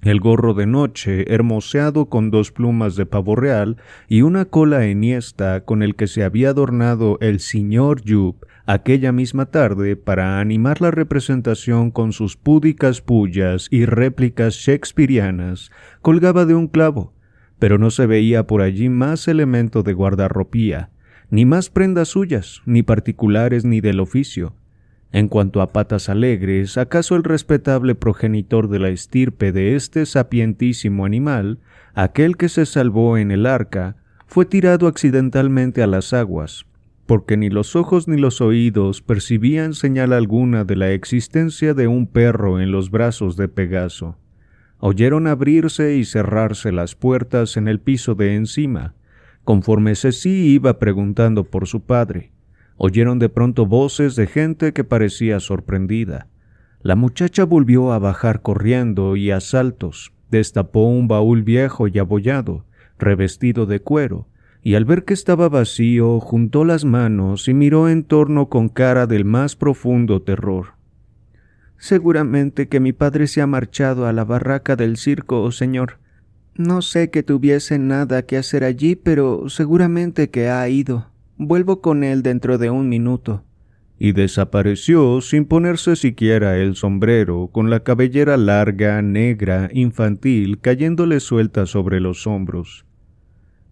El gorro de noche, hermoseado con dos plumas de pavo real y una cola enhiesta con el que se había adornado el señor Jup aquella misma tarde para animar la representación con sus púdicas pullas y réplicas shakespearianas, colgaba de un clavo, pero no se veía por allí más elemento de guardarropía, ni más prendas suyas, ni particulares ni del oficio. En cuanto a patas alegres, acaso el respetable progenitor de la estirpe de este sapientísimo animal, aquel que se salvó en el arca, fue tirado accidentalmente a las aguas, porque ni los ojos ni los oídos percibían señal alguna de la existencia de un perro en los brazos de Pegaso. Oyeron abrirse y cerrarse las puertas en el piso de encima, conforme Ceci iba preguntando por su padre. Oyeron de pronto voces de gente que parecía sorprendida. La muchacha volvió a bajar corriendo y a saltos, destapó un baúl viejo y abollado, revestido de cuero, y al ver que estaba vacío, juntó las manos y miró en torno con cara del más profundo terror. Seguramente que mi padre se ha marchado a la barraca del circo, señor. No sé que tuviese nada que hacer allí, pero seguramente que ha ido. Vuelvo con él dentro de un minuto. Y desapareció sin ponerse siquiera el sombrero, con la cabellera larga, negra, infantil, cayéndole suelta sobre los hombros.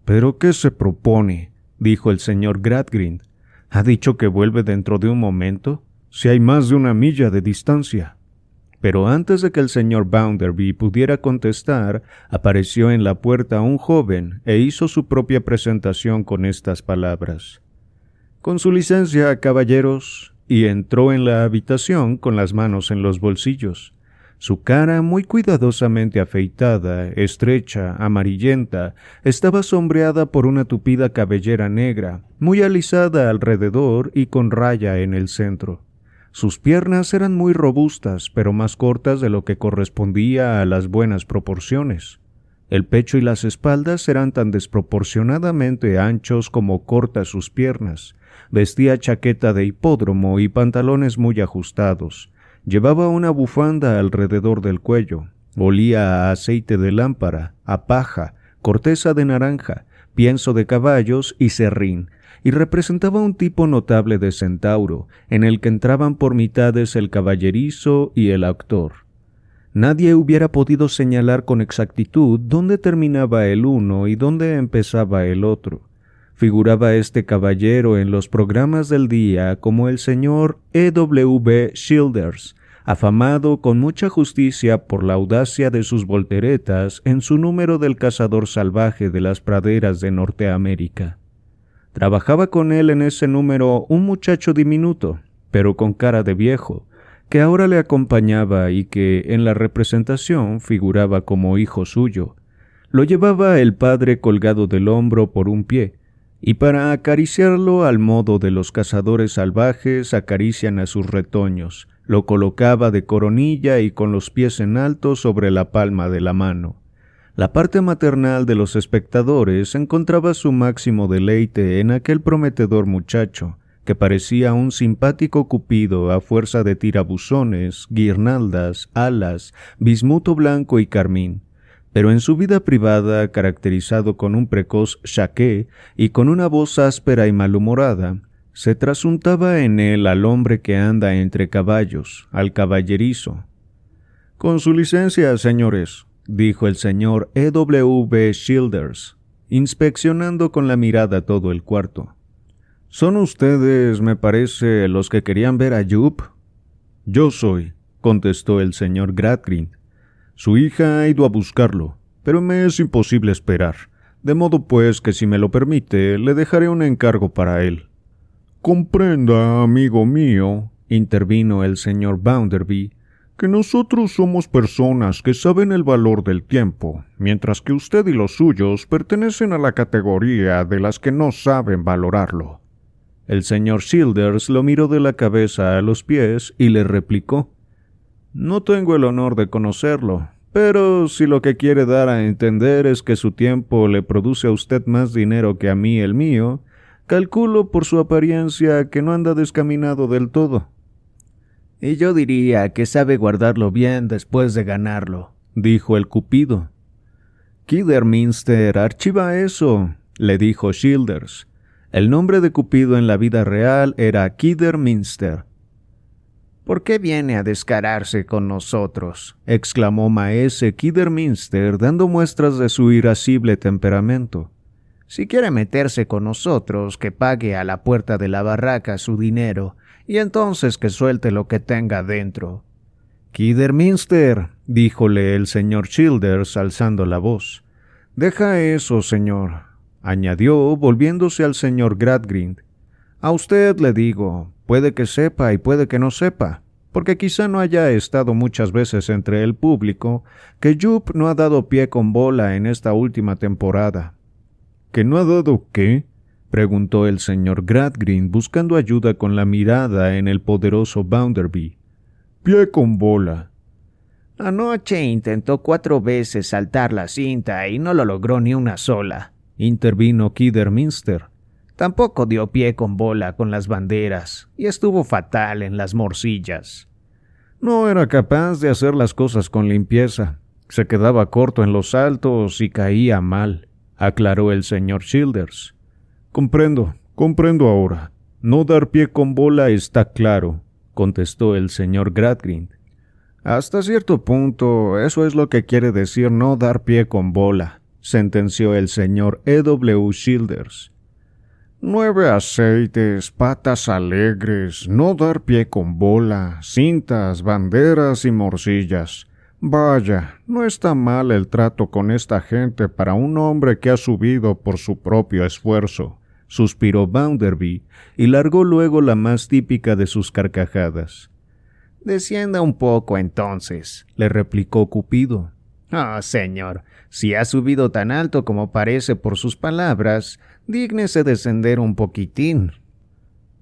¿Pero qué se propone? dijo el señor Gradgrind. ¿Ha dicho que vuelve dentro de un momento? Si hay más de una milla de distancia. Pero antes de que el señor Bounderby pudiera contestar, apareció en la puerta un joven e hizo su propia presentación con estas palabras. Con su licencia, caballeros, y entró en la habitación con las manos en los bolsillos. Su cara, muy cuidadosamente afeitada, estrecha, amarillenta, estaba sombreada por una tupida cabellera negra, muy alisada alrededor y con raya en el centro. Sus piernas eran muy robustas, pero más cortas de lo que correspondía a las buenas proporciones. El pecho y las espaldas eran tan desproporcionadamente anchos como cortas sus piernas. Vestía chaqueta de hipódromo y pantalones muy ajustados, Llevaba una bufanda alrededor del cuello. Olía a aceite de lámpara, a paja, corteza de naranja, pienso de caballos y serrín, y representaba un tipo notable de centauro, en el que entraban por mitades el caballerizo y el actor. Nadie hubiera podido señalar con exactitud dónde terminaba el uno y dónde empezaba el otro. Figuraba este caballero en los programas del día como el señor E. W. Childers, afamado con mucha justicia por la audacia de sus volteretas en su número del cazador salvaje de las praderas de Norteamérica. Trabajaba con él en ese número un muchacho diminuto, pero con cara de viejo, que ahora le acompañaba y que en la representación figuraba como hijo suyo. Lo llevaba el padre colgado del hombro por un pie, y para acariciarlo al modo de los cazadores salvajes acarician a sus retoños, lo colocaba de coronilla y con los pies en alto sobre la palma de la mano. La parte maternal de los espectadores encontraba su máximo deleite en aquel prometedor muchacho, que parecía un simpático cupido a fuerza de tirabuzones, guirnaldas, alas, bismuto blanco y carmín pero en su vida privada, caracterizado con un precoz chaqué y con una voz áspera y malhumorada, se trasuntaba en él al hombre que anda entre caballos, al caballerizo. Con su licencia, señores, dijo el señor E. W. Childers, inspeccionando con la mirada todo el cuarto. ¿Son ustedes, me parece, los que querían ver a Jup? Yo soy, contestó el señor Gradgrind. Su hija ha ido a buscarlo, pero me es imposible esperar, de modo pues que si me lo permite, le dejaré un encargo para él. Comprenda, amigo mío, intervino el señor Bounderby, que nosotros somos personas que saben el valor del tiempo, mientras que usted y los suyos pertenecen a la categoría de las que no saben valorarlo. El señor Childers lo miró de la cabeza a los pies y le replicó no tengo el honor de conocerlo, pero si lo que quiere dar a entender es que su tiempo le produce a usted más dinero que a mí el mío, calculo por su apariencia que no anda descaminado del todo. Y yo diría que sabe guardarlo bien después de ganarlo, dijo el Cupido. Kidderminster, archiva eso, le dijo Childers. El nombre de Cupido en la vida real era Kidderminster, ¿Por qué viene a descararse con nosotros? exclamó Maese Kidderminster dando muestras de su irascible temperamento. Si quiere meterse con nosotros, que pague a la puerta de la barraca su dinero, y entonces que suelte lo que tenga dentro. Kidderminster, díjole el señor Childers alzando la voz. Deja eso, señor, añadió, volviéndose al señor Gradgrind. A usted le digo, Puede que sepa y puede que no sepa, porque quizá no haya estado muchas veces entre el público, que Jup no ha dado pie con bola en esta última temporada. ¿Que no ha dado qué? preguntó el señor Gradgrind buscando ayuda con la mirada en el poderoso Bounderby. Pie con bola. Anoche intentó cuatro veces saltar la cinta y no lo logró ni una sola, intervino Kidderminster. Tampoco dio pie con bola con las banderas y estuvo fatal en las morcillas. No era capaz de hacer las cosas con limpieza. Se quedaba corto en los saltos y caía mal, aclaró el señor Childers. Comprendo, comprendo ahora. No dar pie con bola está claro, contestó el señor Gradgrind. Hasta cierto punto, eso es lo que quiere decir no dar pie con bola, sentenció el señor E. W. Childers. Nueve aceites, patas alegres, no dar pie con bola, cintas, banderas y morcillas. Vaya, no está mal el trato con esta gente para un hombre que ha subido por su propio esfuerzo, suspiró Bounderby y largó luego la más típica de sus carcajadas. Descienda un poco entonces, le replicó Cupido. Ah, señor, si ha subido tan alto como parece por sus palabras, dígnese descender un poquitín.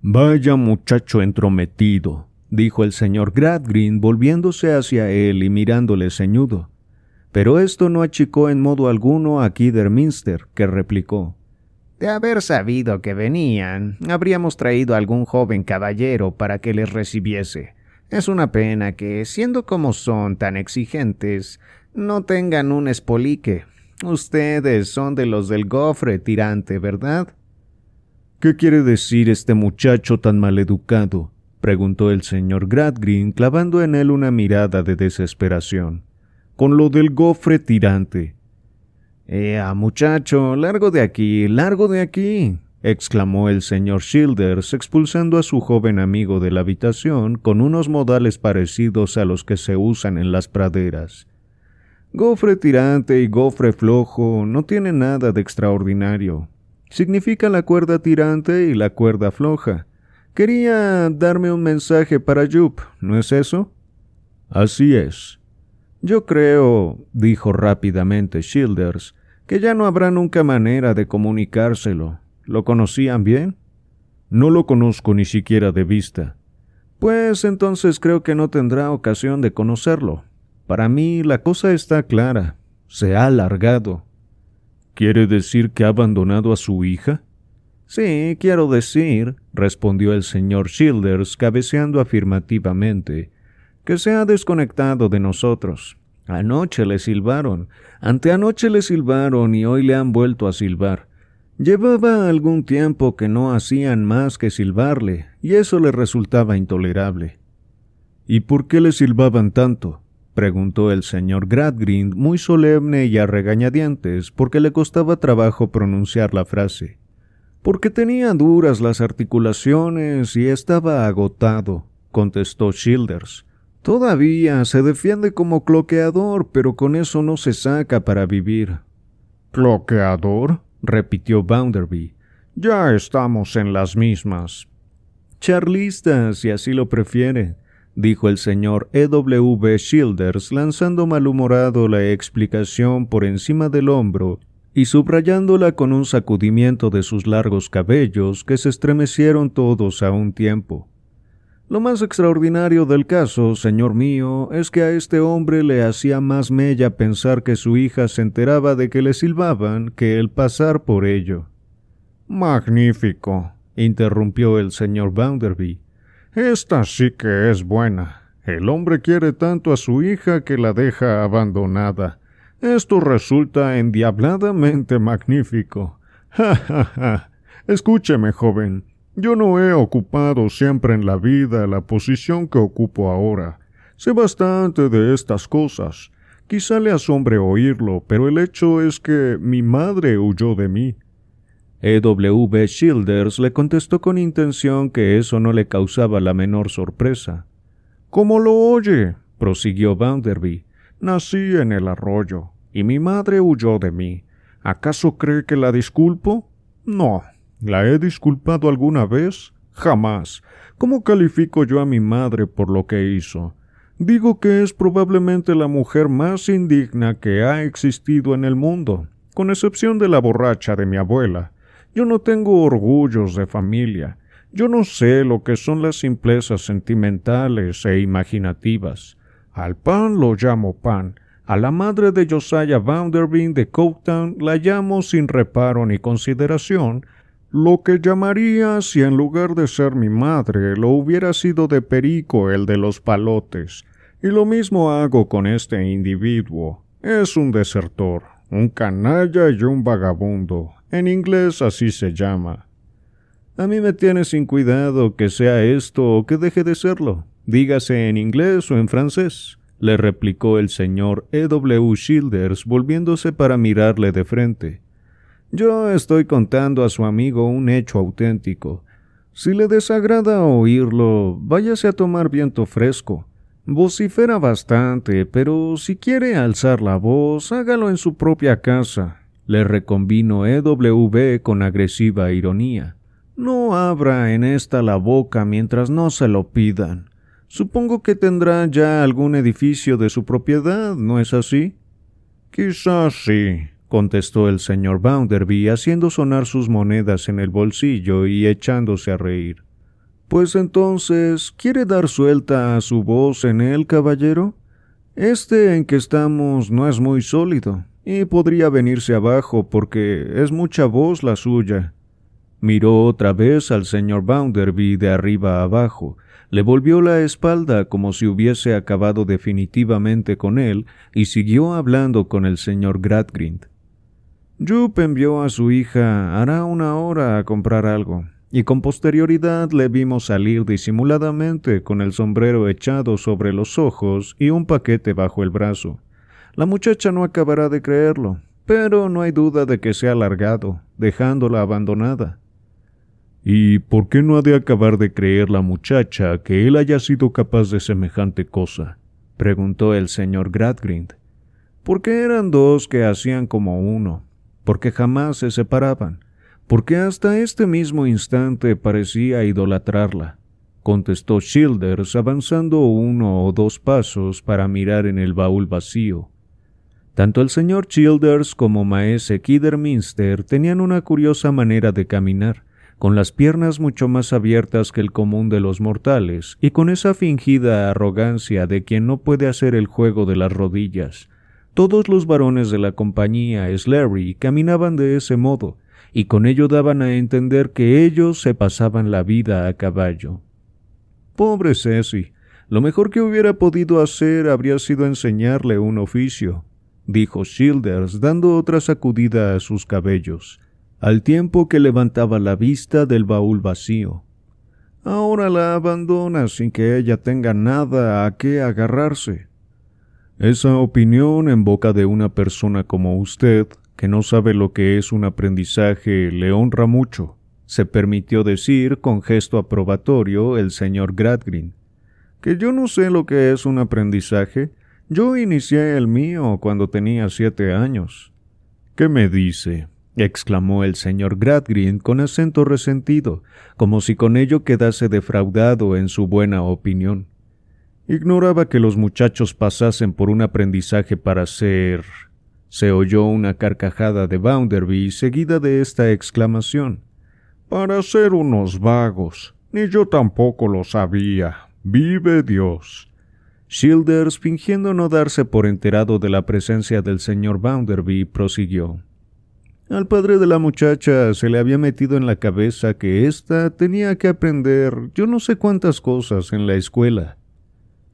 Vaya muchacho entrometido, dijo el señor Gradgrin volviéndose hacia él y mirándole ceñudo. Pero esto no achicó en modo alguno a Kidderminster, que replicó De haber sabido que venían, habríamos traído a algún joven caballero para que les recibiese. Es una pena que, siendo como son tan exigentes, no tengan un espolique. Ustedes son de los del gofre tirante, ¿verdad? ¿Qué quiere decir este muchacho tan maleducado? preguntó el señor Gradgrin, clavando en él una mirada de desesperación. Con lo del gofre tirante. Ea, muchacho, largo de aquí, largo de aquí exclamó el señor Childers, expulsando a su joven amigo de la habitación con unos modales parecidos a los que se usan en las praderas. Gofre tirante y gofre flojo no tienen nada de extraordinario. Significa la cuerda tirante y la cuerda floja. Quería darme un mensaje para Jup, ¿no es eso? Así es. Yo creo, dijo rápidamente Childers, que ya no habrá nunca manera de comunicárselo. ¿Lo conocían bien? No lo conozco ni siquiera de vista. Pues entonces creo que no tendrá ocasión de conocerlo. Para mí la cosa está clara. Se ha alargado. ¿Quiere decir que ha abandonado a su hija? Sí, quiero decir, respondió el señor Childers, cabeceando afirmativamente, que se ha desconectado de nosotros. Anoche le silbaron, anteanoche le silbaron y hoy le han vuelto a silbar. Llevaba algún tiempo que no hacían más que silbarle, y eso le resultaba intolerable. ¿Y por qué le silbaban tanto? Preguntó el señor Gradgrind, muy solemne y a regañadientes, porque le costaba trabajo pronunciar la frase. Porque tenía duras las articulaciones y estaba agotado, contestó Childers. Todavía se defiende como cloqueador, pero con eso no se saca para vivir. ¿Cloqueador? repitió Bounderby. Ya estamos en las mismas. Charlistas, si así lo prefiere, dijo el señor E. W. Childers, lanzando malhumorado la explicación por encima del hombro y subrayándola con un sacudimiento de sus largos cabellos que se estremecieron todos a un tiempo. Lo más extraordinario del caso, señor mío, es que a este hombre le hacía más mella pensar que su hija se enteraba de que le silbaban que el pasar por ello. Magnífico, interrumpió el señor Bounderby. Esta sí que es buena. El hombre quiere tanto a su hija que la deja abandonada. Esto resulta endiabladamente magnífico. Ja, ja, ja. Escúcheme, joven. Yo no he ocupado siempre en la vida la posición que ocupo ahora. Sé bastante de estas cosas. Quizá le asombre oírlo, pero el hecho es que mi madre huyó de mí. E. W. Childers le contestó con intención que eso no le causaba la menor sorpresa. —¿Cómo lo oye? prosiguió Bounderby. Nací en el arroyo, y mi madre huyó de mí. ¿Acaso cree que la disculpo? No, ¿La he disculpado alguna vez? Jamás. ¿Cómo califico yo a mi madre por lo que hizo? Digo que es probablemente la mujer más indigna que ha existido en el mundo, con excepción de la borracha de mi abuela. Yo no tengo orgullos de familia. Yo no sé lo que son las simplezas sentimentales e imaginativas. Al pan lo llamo pan. A la madre de Josiah Vanderbilt de Coketown la llamo sin reparo ni consideración, lo que llamaría si en lugar de ser mi madre lo hubiera sido de Perico el de los palotes. Y lo mismo hago con este individuo. Es un desertor, un canalla y un vagabundo. En inglés así se llama. A mí me tiene sin cuidado que sea esto o que deje de serlo. Dígase en inglés o en francés, le replicó el señor E. W. Childers, volviéndose para mirarle de frente. Yo estoy contando a su amigo un hecho auténtico. Si le desagrada oírlo, váyase a tomar viento fresco. Vocifera bastante, pero si quiere alzar la voz, hágalo en su propia casa, le reconvino E.W. con agresiva ironía. No abra en esta la boca mientras no se lo pidan. Supongo que tendrá ya algún edificio de su propiedad, ¿no es así? Quizás sí, contestó el señor Bounderby, haciendo sonar sus monedas en el bolsillo y echándose a reír. Pues entonces, ¿quiere dar suelta a su voz en él, caballero? Este en que estamos no es muy sólido, y podría venirse abajo porque es mucha voz la suya. Miró otra vez al señor Bounderby de arriba abajo, le volvió la espalda como si hubiese acabado definitivamente con él y siguió hablando con el señor Gradgrind. Jup envió a su hija hará una hora a comprar algo, y con posterioridad le vimos salir disimuladamente con el sombrero echado sobre los ojos y un paquete bajo el brazo. La muchacha no acabará de creerlo, pero no hay duda de que se ha largado, dejándola abandonada. ¿Y por qué no ha de acabar de creer la muchacha que él haya sido capaz de semejante cosa? preguntó el señor Gradgrind. Porque eran dos que hacían como uno, porque jamás se separaban, porque hasta este mismo instante parecía idolatrarla, contestó Childers avanzando uno o dos pasos para mirar en el baúl vacío. Tanto el señor Childers como maese Kidderminster tenían una curiosa manera de caminar, con las piernas mucho más abiertas que el común de los mortales, y con esa fingida arrogancia de quien no puede hacer el juego de las rodillas. Todos los varones de la compañía Slurry caminaban de ese modo, y con ello daban a entender que ellos se pasaban la vida a caballo. Pobre Ceci, lo mejor que hubiera podido hacer habría sido enseñarle un oficio, dijo Childers dando otra sacudida a sus cabellos al tiempo que levantaba la vista del baúl vacío. Ahora la abandona sin que ella tenga nada a qué agarrarse. Esa opinión en boca de una persona como usted, que no sabe lo que es un aprendizaje, le honra mucho, se permitió decir con gesto aprobatorio el señor Gradgrin. Que yo no sé lo que es un aprendizaje. Yo inicié el mío cuando tenía siete años. ¿Qué me dice? exclamó el señor Gradgrind con acento resentido, como si con ello quedase defraudado en su buena opinión. Ignoraba que los muchachos pasasen por un aprendizaje para ser. Se oyó una carcajada de Bounderby seguida de esta exclamación. Para ser unos vagos. Ni yo tampoco lo sabía. Vive Dios. Childers, fingiendo no darse por enterado de la presencia del señor Bounderby, prosiguió. Al padre de la muchacha se le había metido en la cabeza que ésta tenía que aprender yo no sé cuántas cosas en la escuela.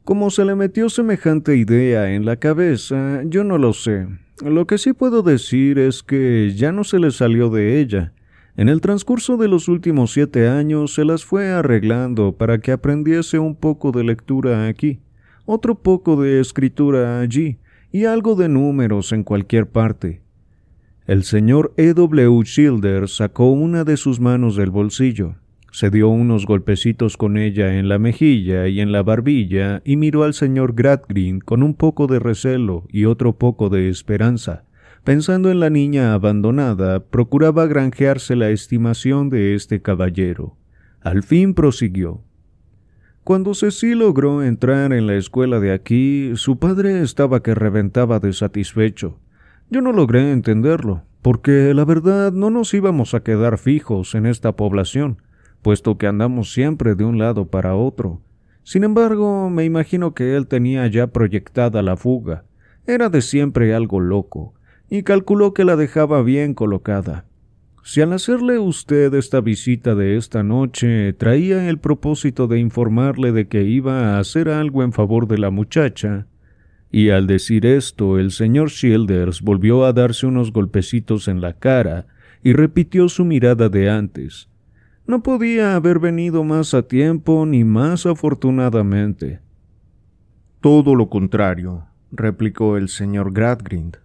Como se le metió semejante idea en la cabeza, yo no lo sé. Lo que sí puedo decir es que ya no se le salió de ella. En el transcurso de los últimos siete años se las fue arreglando para que aprendiese un poco de lectura aquí, otro poco de escritura allí, y algo de números en cualquier parte. El señor E. W. Childers sacó una de sus manos del bolsillo, se dio unos golpecitos con ella en la mejilla y en la barbilla y miró al señor Gradgrind con un poco de recelo y otro poco de esperanza. Pensando en la niña abandonada, procuraba granjearse la estimación de este caballero. Al fin prosiguió. Cuando Ceci logró entrar en la escuela de aquí, su padre estaba que reventaba de satisfecho. Yo no logré entenderlo, porque la verdad no nos íbamos a quedar fijos en esta población, puesto que andamos siempre de un lado para otro. Sin embargo, me imagino que él tenía ya proyectada la fuga. Era de siempre algo loco, y calculó que la dejaba bien colocada. Si al hacerle usted esta visita de esta noche traía el propósito de informarle de que iba a hacer algo en favor de la muchacha, y al decir esto el señor Childers volvió a darse unos golpecitos en la cara y repitió su mirada de antes. No podía haber venido más a tiempo ni más afortunadamente. Todo lo contrario, replicó el señor Gradgrind.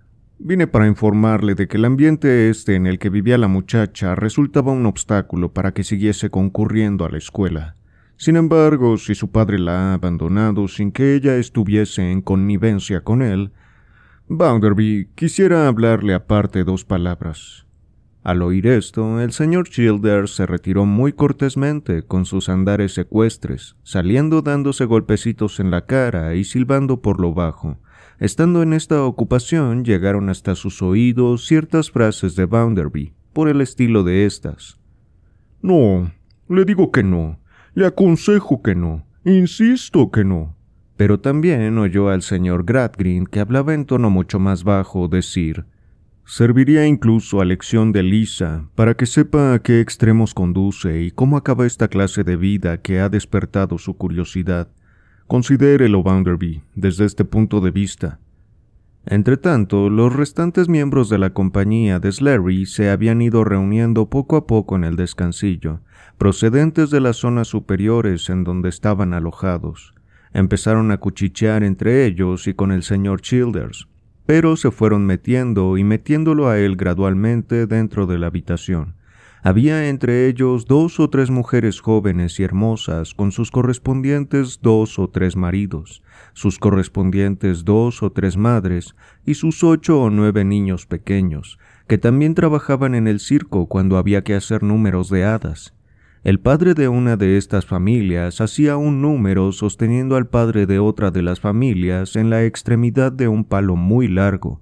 Vine para informarle de que el ambiente este en el que vivía la muchacha resultaba un obstáculo para que siguiese concurriendo a la escuela. Sin embargo, si su padre la ha abandonado sin que ella estuviese en connivencia con él, Bounderby quisiera hablarle aparte dos palabras. Al oír esto, el señor Childers se retiró muy cortésmente con sus andares secuestres, saliendo dándose golpecitos en la cara y silbando por lo bajo. Estando en esta ocupación, llegaron hasta sus oídos ciertas frases de Bounderby, por el estilo de estas. No, le digo que no, le aconsejo que no, insisto que no. Pero también oyó al señor Gradgrind, que hablaba en tono mucho más bajo, decir Serviría incluso a lección de Lisa para que sepa a qué extremos conduce y cómo acaba esta clase de vida que ha despertado su curiosidad. Considérelo, Bounderby, desde este punto de vista. Entretanto, los restantes miembros de la compañía de Slurry se habían ido reuniendo poco a poco en el descansillo, procedentes de las zonas superiores en donde estaban alojados. Empezaron a cuchichear entre ellos y con el señor Childers, pero se fueron metiendo y metiéndolo a él gradualmente dentro de la habitación. Había entre ellos dos o tres mujeres jóvenes y hermosas con sus correspondientes dos o tres maridos, sus correspondientes dos o tres madres y sus ocho o nueve niños pequeños, que también trabajaban en el circo cuando había que hacer números de hadas. El padre de una de estas familias hacía un número sosteniendo al padre de otra de las familias en la extremidad de un palo muy largo.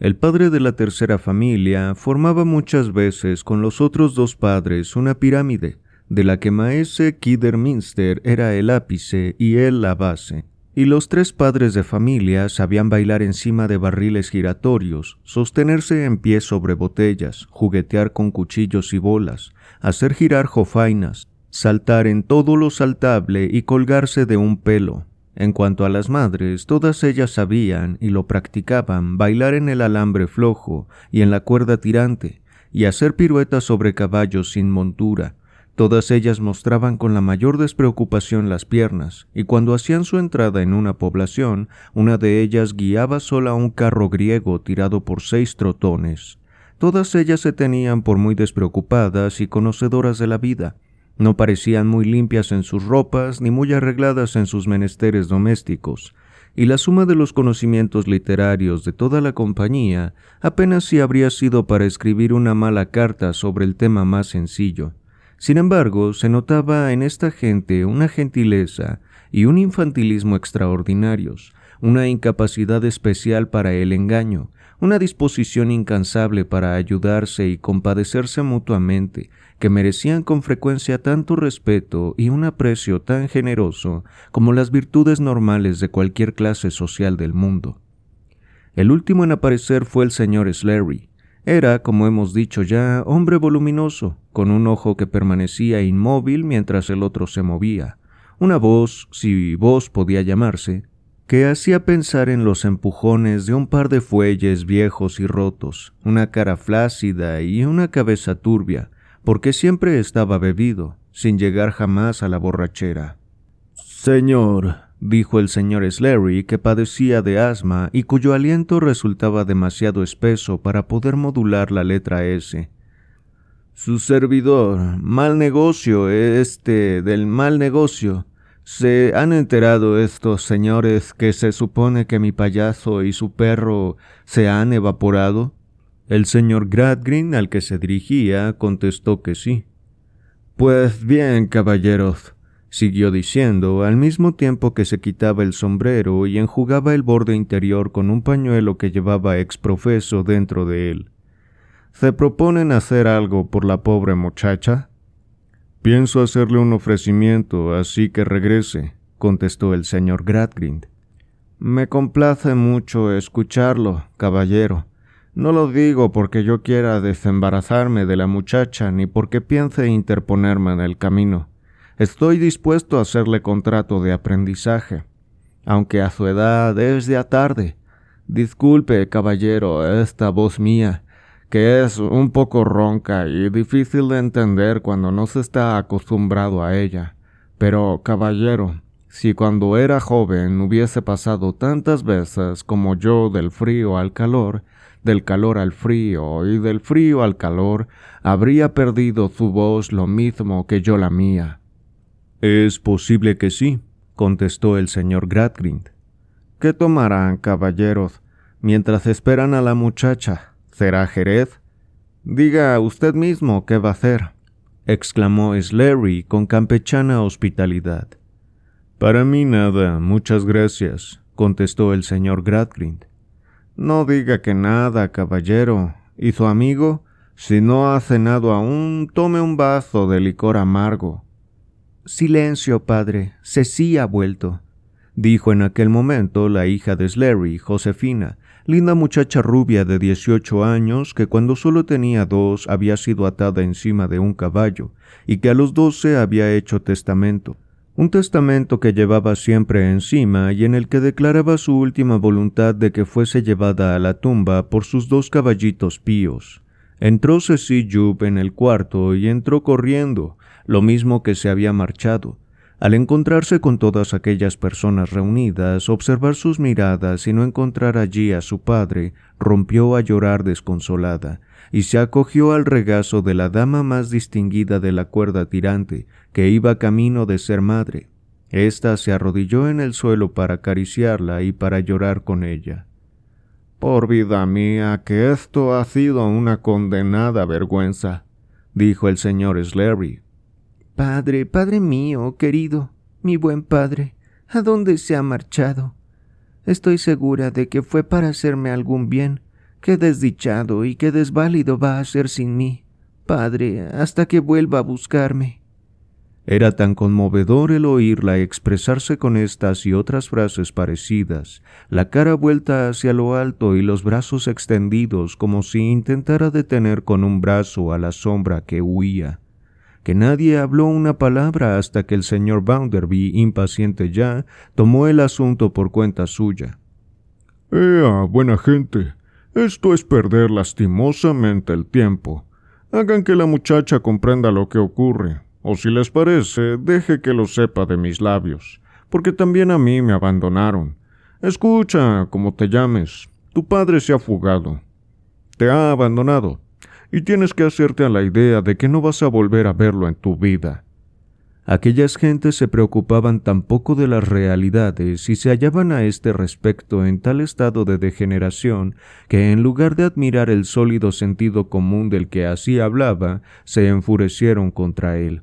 El padre de la tercera familia formaba muchas veces con los otros dos padres una pirámide, de la que Maese Kidderminster era el ápice y él la base. Y los tres padres de familia sabían bailar encima de barriles giratorios, sostenerse en pie sobre botellas, juguetear con cuchillos y bolas, hacer girar jofainas, saltar en todo lo saltable y colgarse de un pelo. En cuanto a las madres, todas ellas sabían y lo practicaban bailar en el alambre flojo y en la cuerda tirante, y hacer piruetas sobre caballos sin montura. Todas ellas mostraban con la mayor despreocupación las piernas, y cuando hacían su entrada en una población, una de ellas guiaba sola un carro griego tirado por seis trotones. Todas ellas se tenían por muy despreocupadas y conocedoras de la vida. No parecían muy limpias en sus ropas ni muy arregladas en sus menesteres domésticos, y la suma de los conocimientos literarios de toda la compañía apenas si habría sido para escribir una mala carta sobre el tema más sencillo. Sin embargo, se notaba en esta gente una gentileza y un infantilismo extraordinarios, una incapacidad especial para el engaño, una disposición incansable para ayudarse y compadecerse mutuamente, que merecían con frecuencia tanto respeto y un aprecio tan generoso como las virtudes normales de cualquier clase social del mundo. El último en aparecer fue el señor Slary. Era, como hemos dicho ya, hombre voluminoso, con un ojo que permanecía inmóvil mientras el otro se movía, una voz, si voz podía llamarse, que hacía pensar en los empujones de un par de fuelles viejos y rotos, una cara flácida y una cabeza turbia, porque siempre estaba bebido, sin llegar jamás a la borrachera. Señor, dijo el señor Slary, que padecía de asma y cuyo aliento resultaba demasiado espeso para poder modular la letra S. Su servidor, mal negocio, este del mal negocio, ¿Se han enterado estos señores que se supone que mi payaso y su perro se han evaporado? El señor Gradgrin, al que se dirigía, contestó que sí. Pues bien, caballeros, siguió diciendo, al mismo tiempo que se quitaba el sombrero y enjugaba el borde interior con un pañuelo que llevaba exprofeso dentro de él. ¿Se proponen hacer algo por la pobre muchacha? Pienso hacerle un ofrecimiento, así que regrese, contestó el señor Gradgrind. Me complace mucho escucharlo, caballero. No lo digo porque yo quiera desembarazarme de la muchacha ni porque piense interponerme en el camino. Estoy dispuesto a hacerle contrato de aprendizaje, aunque a su edad es ya tarde. Disculpe, caballero, esta voz mía que es un poco ronca y difícil de entender cuando no se está acostumbrado a ella. Pero, caballero, si cuando era joven hubiese pasado tantas veces como yo del frío al calor, del calor al frío y del frío al calor, habría perdido su voz lo mismo que yo la mía. Es posible que sí, contestó el señor Gradgrind. ¿Qué tomarán, caballeros, mientras esperan a la muchacha? ¿Será Jerez? Diga usted mismo qué va a hacer, exclamó Slary con campechana hospitalidad. Para mí nada, muchas gracias, contestó el señor Gradgrind. No diga que nada, caballero. ¿Y su amigo? Si no ha cenado aún, tome un vaso de licor amargo. Silencio, padre. Ceci ha vuelto, dijo en aquel momento la hija de Slary, Josefina, linda muchacha rubia de dieciocho años que cuando solo tenía dos había sido atada encima de un caballo y que a los doce había hecho testamento. Un testamento que llevaba siempre encima y en el que declaraba su última voluntad de que fuese llevada a la tumba por sus dos caballitos píos. Entró Ceci Jupe en el cuarto y entró corriendo, lo mismo que se había marchado. Al encontrarse con todas aquellas personas reunidas, observar sus miradas y no encontrar allí a su padre, rompió a llorar desconsolada, y se acogió al regazo de la dama más distinguida de la cuerda tirante, que iba camino de ser madre. Esta se arrodilló en el suelo para acariciarla y para llorar con ella. Por vida mía, que esto ha sido una condenada vergüenza, dijo el señor Slary. Padre, padre mío, querido, mi buen padre, ¿a dónde se ha marchado? Estoy segura de que fue para hacerme algún bien. Qué desdichado y qué desválido va a ser sin mí, padre, hasta que vuelva a buscarme. Era tan conmovedor el oírla expresarse con estas y otras frases parecidas, la cara vuelta hacia lo alto y los brazos extendidos como si intentara detener con un brazo a la sombra que huía, que nadie habló una palabra hasta que el señor Bounderby, impaciente ya, tomó el asunto por cuenta suya. Ea, buena gente, esto es perder lastimosamente el tiempo. Hagan que la muchacha comprenda lo que ocurre. O si les parece, deje que lo sepa de mis labios, porque también a mí me abandonaron. Escucha, como te llames, tu padre se ha fugado. Te ha abandonado, y tienes que hacerte a la idea de que no vas a volver a verlo en tu vida. Aquellas gentes se preocupaban tan poco de las realidades y se hallaban a este respecto en tal estado de degeneración que en lugar de admirar el sólido sentido común del que así hablaba, se enfurecieron contra él.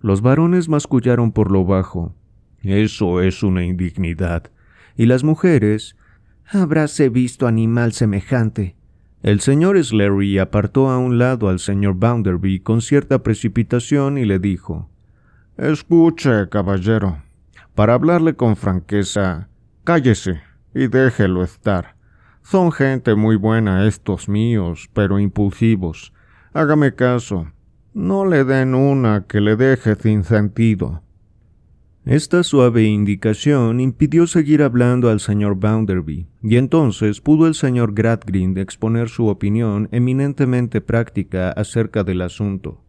Los varones mascullaron por lo bajo. Eso es una indignidad. Y las mujeres. Habráse visto animal semejante. El señor Slary apartó a un lado al señor Bounderby con cierta precipitación y le dijo Escuche, caballero. Para hablarle con franqueza, cállese y déjelo estar. Son gente muy buena estos míos, pero impulsivos. Hágame caso. No le den una que le deje sin sentido. Esta suave indicación impidió seguir hablando al señor Bounderby, y entonces pudo el señor Gradgrind exponer su opinión eminentemente práctica acerca del asunto.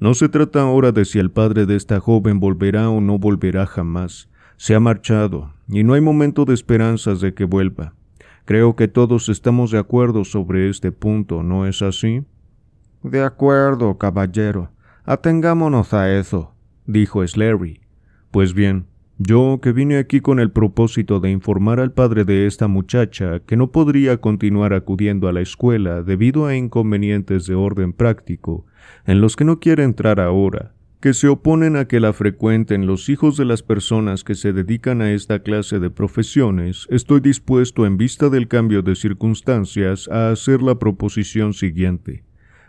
No se trata ahora de si el padre de esta joven volverá o no volverá jamás. Se ha marchado, y no hay momento de esperanzas de que vuelva. Creo que todos estamos de acuerdo sobre este punto, ¿no es así? De acuerdo, caballero. Atengámonos a eso, dijo Slary. Pues bien, yo que vine aquí con el propósito de informar al padre de esta muchacha que no podría continuar acudiendo a la escuela debido a inconvenientes de orden práctico, en los que no quiere entrar ahora, que se oponen a que la frecuenten los hijos de las personas que se dedican a esta clase de profesiones, estoy dispuesto en vista del cambio de circunstancias a hacer la proposición siguiente.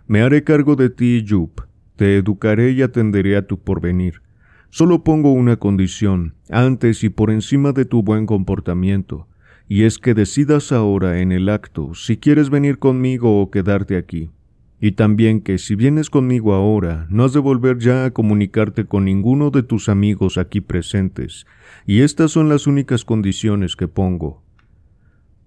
Me haré cargo de ti, Yup. Te educaré y atenderé a tu porvenir. Solo pongo una condición, antes y por encima de tu buen comportamiento, y es que decidas ahora en el acto si quieres venir conmigo o quedarte aquí. Y también que si vienes conmigo ahora, no has de volver ya a comunicarte con ninguno de tus amigos aquí presentes, y estas son las únicas condiciones que pongo.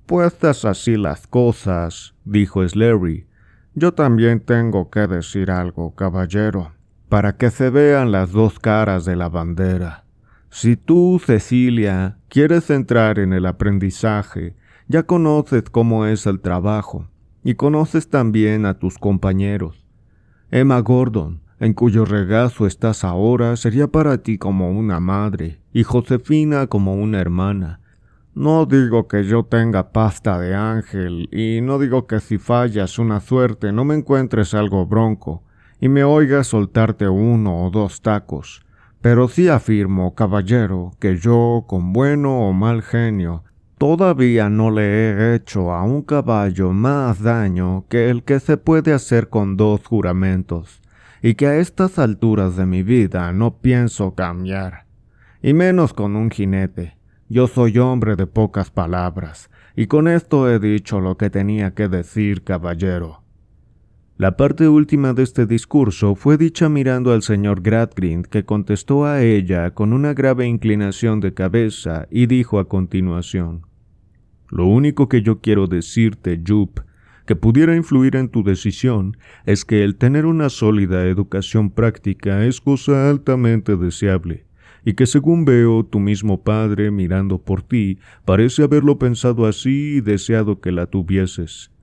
Puestas así las cosas, dijo Slary, yo también tengo que decir algo, caballero, para que se vean las dos caras de la bandera. Si tú, Cecilia, quieres entrar en el aprendizaje, ya conoces cómo es el trabajo, y conoces también a tus compañeros. Emma Gordon, en cuyo regazo estás ahora, sería para ti como una madre, y Josefina como una hermana. No digo que yo tenga pasta de ángel, y no digo que si fallas una suerte no me encuentres algo bronco, y me oigas soltarte uno o dos tacos, pero sí afirmo, caballero, que yo, con bueno o mal genio, todavía no le he hecho a un caballo más daño que el que se puede hacer con dos juramentos, y que a estas alturas de mi vida no pienso cambiar, y menos con un jinete yo soy hombre de pocas palabras, y con esto he dicho lo que tenía que decir, caballero. La parte última de este discurso fue dicha mirando al señor Gradgrind, que contestó a ella con una grave inclinación de cabeza y dijo a continuación: Lo único que yo quiero decirte, Jup, que pudiera influir en tu decisión, es que el tener una sólida educación práctica es cosa altamente deseable y que según veo tu mismo padre mirando por ti, parece haberlo pensado así y deseado que la tuvieses.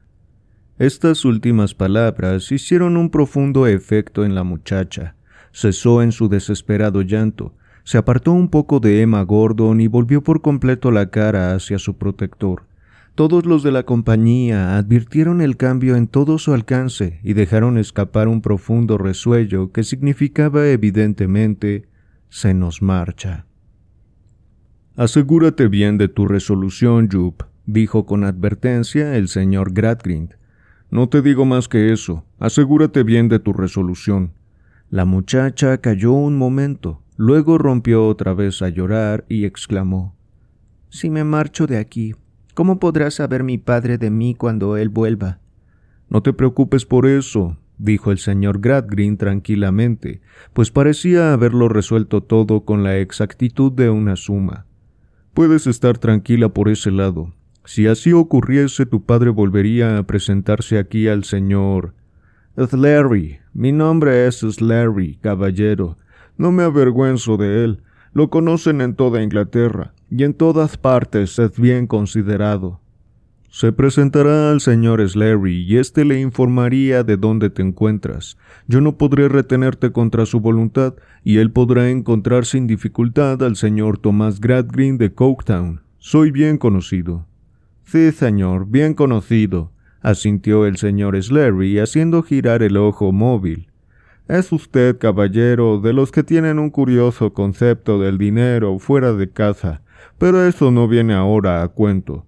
Estas últimas palabras hicieron un profundo efecto en la muchacha. Cesó en su desesperado llanto, se apartó un poco de Emma Gordon y volvió por completo la cara hacia su protector. Todos los de la compañía advirtieron el cambio en todo su alcance y dejaron escapar un profundo resuello que significaba evidentemente se nos marcha. Asegúrate bien de tu resolución, Jup, dijo con advertencia el señor Gradgrind. No te digo más que eso. Asegúrate bien de tu resolución. La muchacha calló un momento, luego rompió otra vez a llorar y exclamó Si me marcho de aquí, ¿cómo podrá saber mi padre de mí cuando él vuelva? No te preocupes por eso, dijo el señor Gradgrin tranquilamente, pues parecía haberlo resuelto todo con la exactitud de una suma. Puedes estar tranquila por ese lado. Si así ocurriese, tu padre volvería a presentarse aquí al señor. Larry, mi nombre es Larry, caballero. No me avergüenzo de él. Lo conocen en toda Inglaterra, y en todas partes es bien considerado. Se presentará al señor Slary y éste le informaría de dónde te encuentras. Yo no podré retenerte contra su voluntad y él podrá encontrar sin dificultad al señor Tomás Gradgrin de Coketown. Soy bien conocido. Sí, señor, bien conocido, asintió el señor Slary haciendo girar el ojo móvil. Es usted, caballero, de los que tienen un curioso concepto del dinero fuera de casa, pero eso no viene ahora a cuento.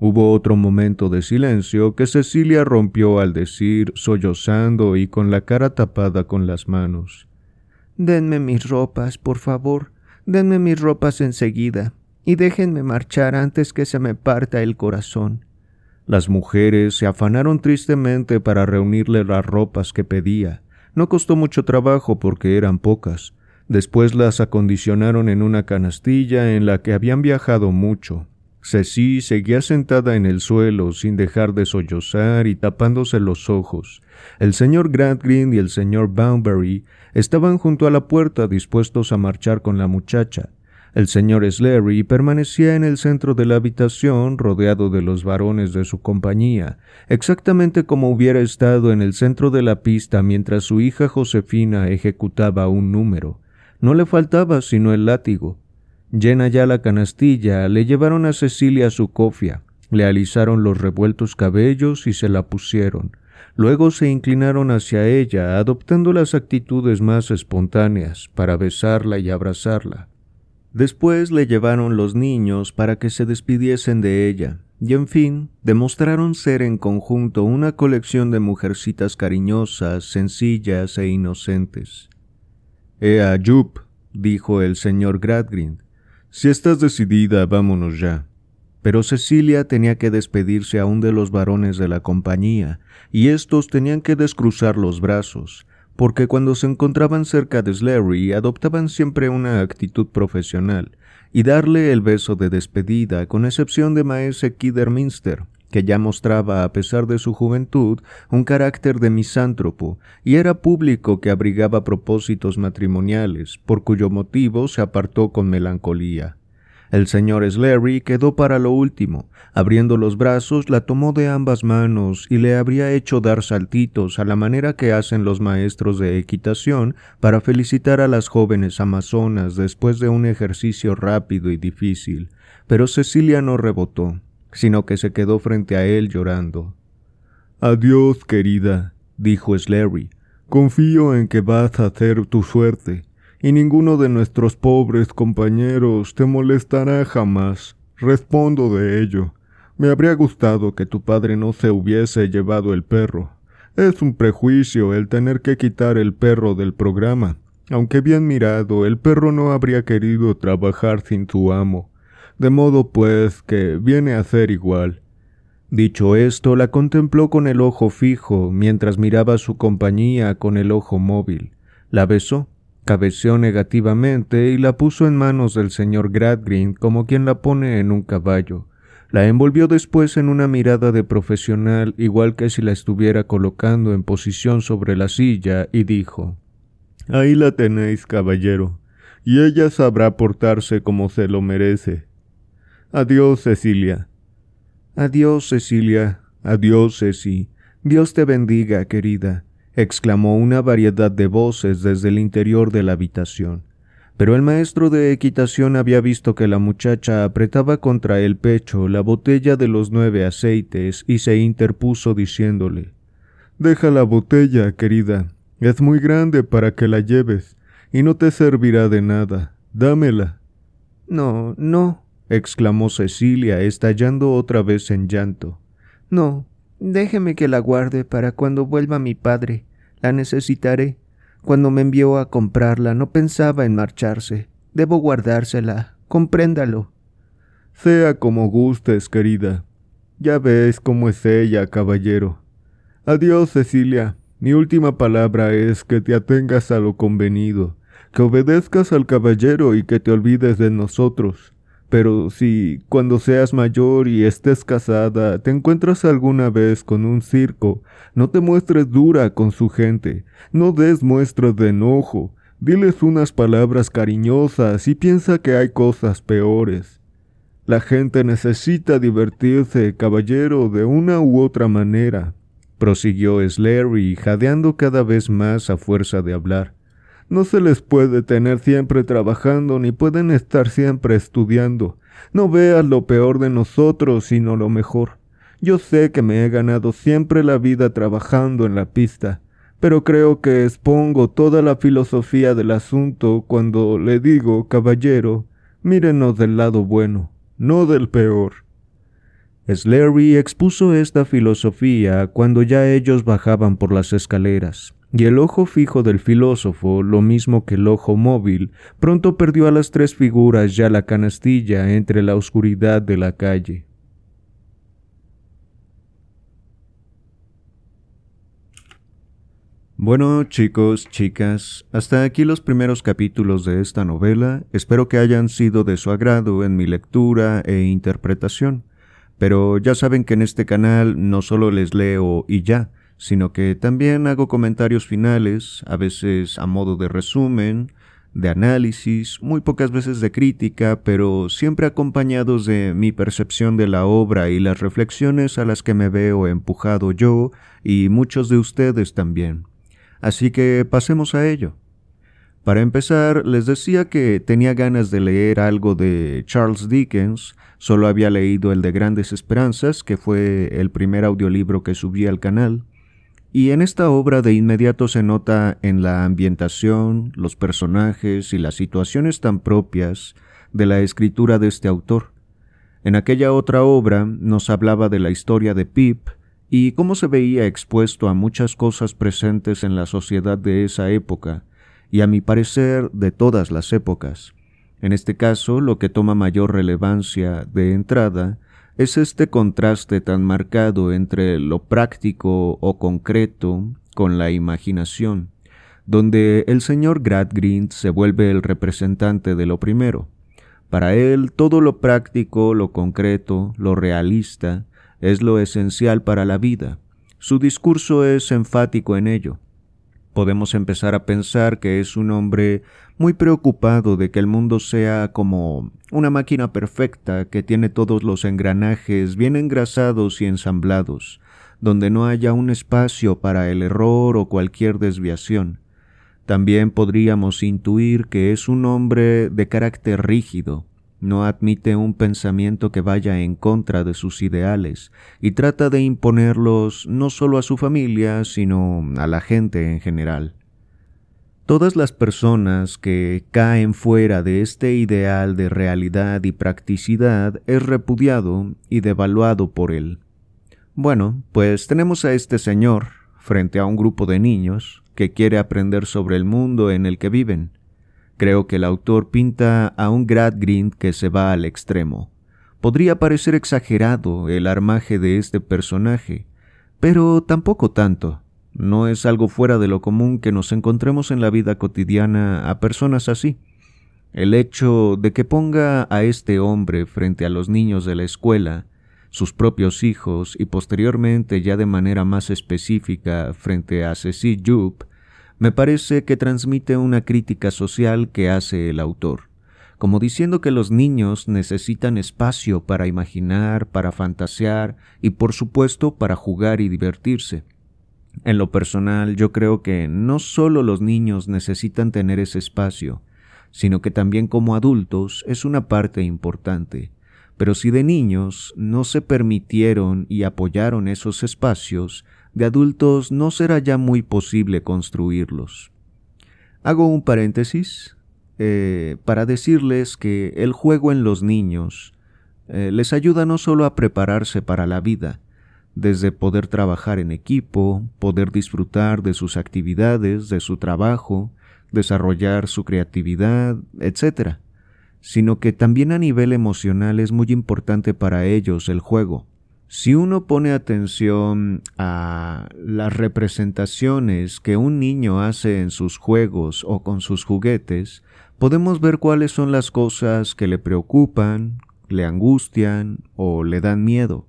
Hubo otro momento de silencio que Cecilia rompió al decir, sollozando y con la cara tapada con las manos. Denme mis ropas, por favor, denme mis ropas enseguida, y déjenme marchar antes que se me parta el corazón. Las mujeres se afanaron tristemente para reunirle las ropas que pedía. No costó mucho trabajo porque eran pocas. Después las acondicionaron en una canastilla en la que habían viajado mucho, Ceci seguía sentada en el suelo sin dejar de sollozar y tapándose los ojos. El señor Gradgrind y el señor Boundberry estaban junto a la puerta dispuestos a marchar con la muchacha. El señor Sleary permanecía en el centro de la habitación rodeado de los varones de su compañía, exactamente como hubiera estado en el centro de la pista mientras su hija Josefina ejecutaba un número. No le faltaba sino el látigo. Llena ya la canastilla, le llevaron a Cecilia su cofia, le alisaron los revueltos cabellos y se la pusieron. Luego se inclinaron hacia ella, adoptando las actitudes más espontáneas, para besarla y abrazarla. Después le llevaron los niños para que se despidiesen de ella, y en fin, demostraron ser en conjunto una colección de mujercitas cariñosas, sencillas e inocentes. Ea, Jup, dijo el señor Gradgrind, si estás decidida, vámonos ya. Pero Cecilia tenía que despedirse aún de los varones de la compañía, y éstos tenían que descruzar los brazos, porque cuando se encontraban cerca de Slary adoptaban siempre una actitud profesional, y darle el beso de despedida, con excepción de Maese Kidderminster, que ya mostraba, a pesar de su juventud, un carácter de misántropo, y era público que abrigaba propósitos matrimoniales, por cuyo motivo se apartó con melancolía. El señor Slary quedó para lo último. Abriendo los brazos, la tomó de ambas manos y le habría hecho dar saltitos a la manera que hacen los maestros de equitación para felicitar a las jóvenes amazonas después de un ejercicio rápido y difícil Pero Cecilia no rebotó, sino que se quedó frente a él llorando. Adiós, querida, dijo Slary. Confío en que vas a hacer tu suerte, y ninguno de nuestros pobres compañeros te molestará jamás. Respondo de ello. Me habría gustado que tu padre no se hubiese llevado el perro. Es un prejuicio el tener que quitar el perro del programa. Aunque bien mirado, el perro no habría querido trabajar sin su amo. De modo pues que viene a ser igual. Dicho esto, la contempló con el ojo fijo, mientras miraba su compañía con el ojo móvil. La besó, cabeceó negativamente y la puso en manos del señor Gradgrind como quien la pone en un caballo. La envolvió después en una mirada de profesional, igual que si la estuviera colocando en posición sobre la silla, y dijo Ahí la tenéis, caballero, y ella sabrá portarse como se lo merece. Adiós, Cecilia. Adiós, Cecilia. Adiós, Ceci. Dios te bendiga, querida, exclamó una variedad de voces desde el interior de la habitación. Pero el maestro de equitación había visto que la muchacha apretaba contra el pecho la botella de los nueve aceites y se interpuso diciéndole Deja la botella, querida. Es muy grande para que la lleves, y no te servirá de nada. Dámela. No, no, exclamó Cecilia, estallando otra vez en llanto. No, déjeme que la guarde para cuando vuelva mi padre. La necesitaré. Cuando me envió a comprarla no pensaba en marcharse. Debo guardársela. Compréndalo. Sea como gustes, querida. Ya ves cómo es ella, caballero. Adiós, Cecilia. Mi última palabra es que te atengas a lo convenido, que obedezcas al caballero y que te olvides de nosotros. Pero si, cuando seas mayor y estés casada, te encuentras alguna vez con un circo, no te muestres dura con su gente, no des muestras de enojo, diles unas palabras cariñosas y piensa que hay cosas peores. La gente necesita divertirse, caballero, de una u otra manera, prosiguió Slary, jadeando cada vez más a fuerza de hablar. No se les puede tener siempre trabajando ni pueden estar siempre estudiando. No veas lo peor de nosotros, sino lo mejor. Yo sé que me he ganado siempre la vida trabajando en la pista, pero creo que expongo toda la filosofía del asunto cuando le digo, caballero, mírenos del lado bueno, no del peor. Slary expuso esta filosofía cuando ya ellos bajaban por las escaleras y el ojo fijo del filósofo, lo mismo que el ojo móvil, pronto perdió a las tres figuras ya la canastilla entre la oscuridad de la calle. Bueno, chicos, chicas, hasta aquí los primeros capítulos de esta novela. Espero que hayan sido de su agrado en mi lectura e interpretación. Pero ya saben que en este canal no solo les leo y ya, sino que también hago comentarios finales, a veces a modo de resumen, de análisis, muy pocas veces de crítica, pero siempre acompañados de mi percepción de la obra y las reflexiones a las que me veo empujado yo y muchos de ustedes también. Así que pasemos a ello. Para empezar, les decía que tenía ganas de leer algo de Charles Dickens, solo había leído el de Grandes Esperanzas, que fue el primer audiolibro que subí al canal, y en esta obra de inmediato se nota en la ambientación, los personajes y las situaciones tan propias de la escritura de este autor. En aquella otra obra nos hablaba de la historia de Pip y cómo se veía expuesto a muchas cosas presentes en la sociedad de esa época, y a mi parecer de todas las épocas. En este caso, lo que toma mayor relevancia de entrada es este contraste tan marcado entre lo práctico o concreto con la imaginación, donde el señor Gradgrind se vuelve el representante de lo primero. Para él todo lo práctico, lo concreto, lo realista, es lo esencial para la vida. Su discurso es enfático en ello. Podemos empezar a pensar que es un hombre muy preocupado de que el mundo sea como una máquina perfecta que tiene todos los engranajes bien engrasados y ensamblados, donde no haya un espacio para el error o cualquier desviación. También podríamos intuir que es un hombre de carácter rígido, no admite un pensamiento que vaya en contra de sus ideales y trata de imponerlos no solo a su familia, sino a la gente en general. Todas las personas que caen fuera de este ideal de realidad y practicidad es repudiado y devaluado por él. Bueno, pues tenemos a este señor frente a un grupo de niños que quiere aprender sobre el mundo en el que viven. Creo que el autor pinta a un Gradgrind que se va al extremo. Podría parecer exagerado el armaje de este personaje, pero tampoco tanto. No es algo fuera de lo común que nos encontremos en la vida cotidiana a personas así. El hecho de que ponga a este hombre frente a los niños de la escuela, sus propios hijos y posteriormente ya de manera más específica frente a Ceci Jupp, me parece que transmite una crítica social que hace el autor, como diciendo que los niños necesitan espacio para imaginar, para fantasear y por supuesto para jugar y divertirse. En lo personal, yo creo que no solo los niños necesitan tener ese espacio, sino que también como adultos es una parte importante. Pero si de niños no se permitieron y apoyaron esos espacios, de adultos no será ya muy posible construirlos. Hago un paréntesis eh, para decirles que el juego en los niños eh, les ayuda no solo a prepararse para la vida, desde poder trabajar en equipo, poder disfrutar de sus actividades, de su trabajo, desarrollar su creatividad, etc., sino que también a nivel emocional es muy importante para ellos el juego. Si uno pone atención a las representaciones que un niño hace en sus juegos o con sus juguetes, podemos ver cuáles son las cosas que le preocupan, le angustian o le dan miedo.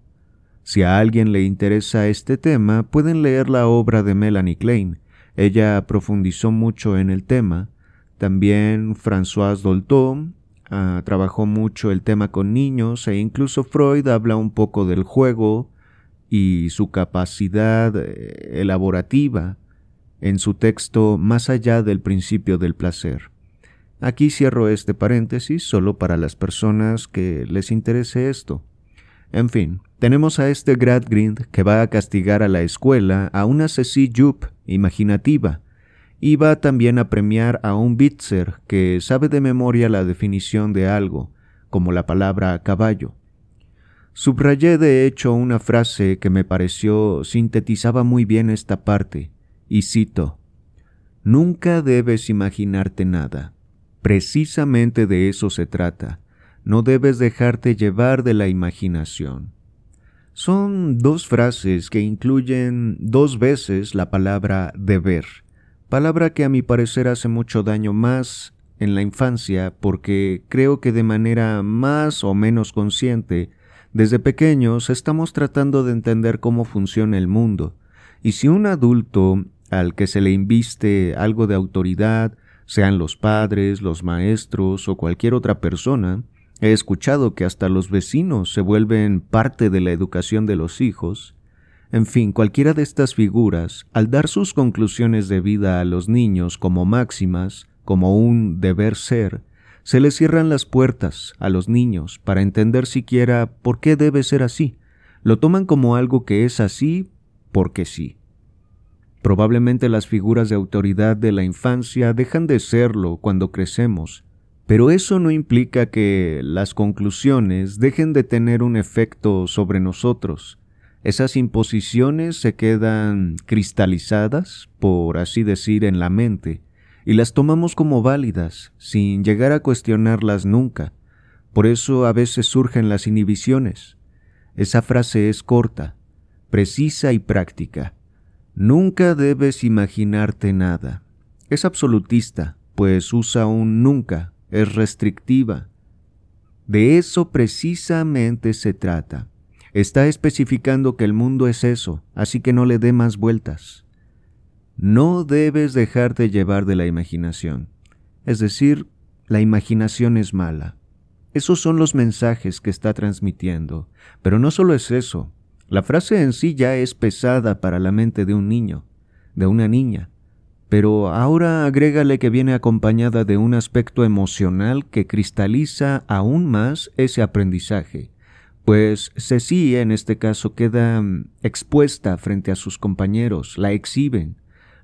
Si a alguien le interesa este tema, pueden leer la obra de Melanie Klein. Ella profundizó mucho en el tema. También François Dolto ah, trabajó mucho el tema con niños e incluso Freud habla un poco del juego y su capacidad eh, elaborativa en su texto Más allá del principio del placer. Aquí cierro este paréntesis solo para las personas que les interese esto. En fin, tenemos a este Gradgrind que va a castigar a la escuela a una Ceci Jupp imaginativa y va también a premiar a un Bitzer que sabe de memoria la definición de algo, como la palabra caballo. Subrayé de hecho una frase que me pareció sintetizaba muy bien esta parte, y cito, Nunca debes imaginarte nada. Precisamente de eso se trata no debes dejarte llevar de la imaginación. Son dos frases que incluyen dos veces la palabra deber, palabra que a mi parecer hace mucho daño más en la infancia porque creo que de manera más o menos consciente, desde pequeños estamos tratando de entender cómo funciona el mundo, y si un adulto al que se le inviste algo de autoridad, sean los padres, los maestros o cualquier otra persona, He escuchado que hasta los vecinos se vuelven parte de la educación de los hijos. En fin, cualquiera de estas figuras, al dar sus conclusiones de vida a los niños como máximas, como un deber ser, se les cierran las puertas a los niños para entender siquiera por qué debe ser así. Lo toman como algo que es así porque sí. Probablemente las figuras de autoridad de la infancia dejan de serlo cuando crecemos pero eso no implica que las conclusiones dejen de tener un efecto sobre nosotros. Esas imposiciones se quedan cristalizadas, por así decir, en la mente, y las tomamos como válidas, sin llegar a cuestionarlas nunca. Por eso a veces surgen las inhibiciones. Esa frase es corta, precisa y práctica. Nunca debes imaginarte nada. Es absolutista, pues usa un nunca es restrictiva. De eso precisamente se trata. Está especificando que el mundo es eso, así que no le dé más vueltas. No debes dejarte llevar de la imaginación. Es decir, la imaginación es mala. Esos son los mensajes que está transmitiendo. Pero no solo es eso. La frase en sí ya es pesada para la mente de un niño, de una niña. Pero ahora agrégale que viene acompañada de un aspecto emocional que cristaliza aún más ese aprendizaje, pues Ceci en este caso queda mm, expuesta frente a sus compañeros, la exhiben.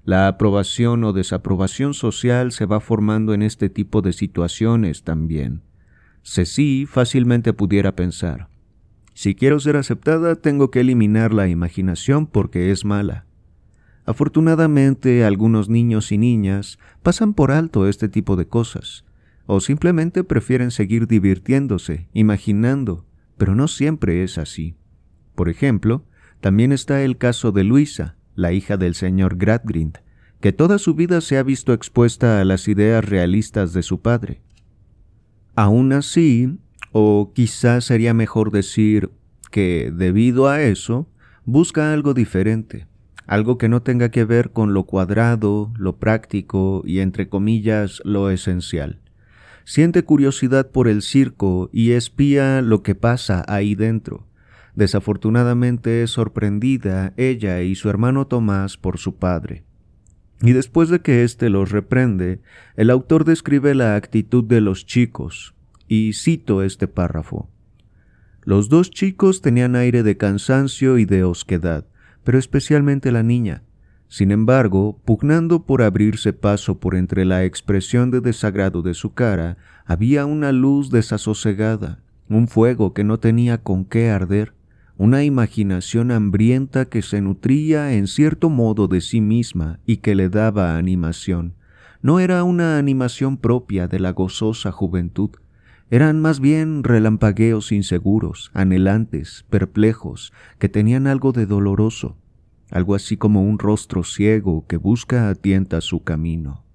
La aprobación o desaprobación social se va formando en este tipo de situaciones también. Ceci fácilmente pudiera pensar, si quiero ser aceptada tengo que eliminar la imaginación porque es mala. Afortunadamente, algunos niños y niñas pasan por alto este tipo de cosas, o simplemente prefieren seguir divirtiéndose, imaginando, pero no siempre es así. Por ejemplo, también está el caso de Luisa, la hija del señor Gradgrind, que toda su vida se ha visto expuesta a las ideas realistas de su padre. Aún así, o quizás sería mejor decir que, debido a eso, busca algo diferente algo que no tenga que ver con lo cuadrado, lo práctico y entre comillas lo esencial. Siente curiosidad por el circo y espía lo que pasa ahí dentro. Desafortunadamente es sorprendida ella y su hermano Tomás por su padre. Y después de que éste los reprende, el autor describe la actitud de los chicos, y cito este párrafo. Los dos chicos tenían aire de cansancio y de osquedad, pero especialmente la niña. Sin embargo, pugnando por abrirse paso por entre la expresión de desagrado de su cara, había una luz desasosegada, un fuego que no tenía con qué arder, una imaginación hambrienta que se nutría en cierto modo de sí misma y que le daba animación. No era una animación propia de la gozosa juventud, eran más bien relampagueos inseguros, anhelantes, perplejos, que tenían algo de doloroso, algo así como un rostro ciego que busca a tienta su camino.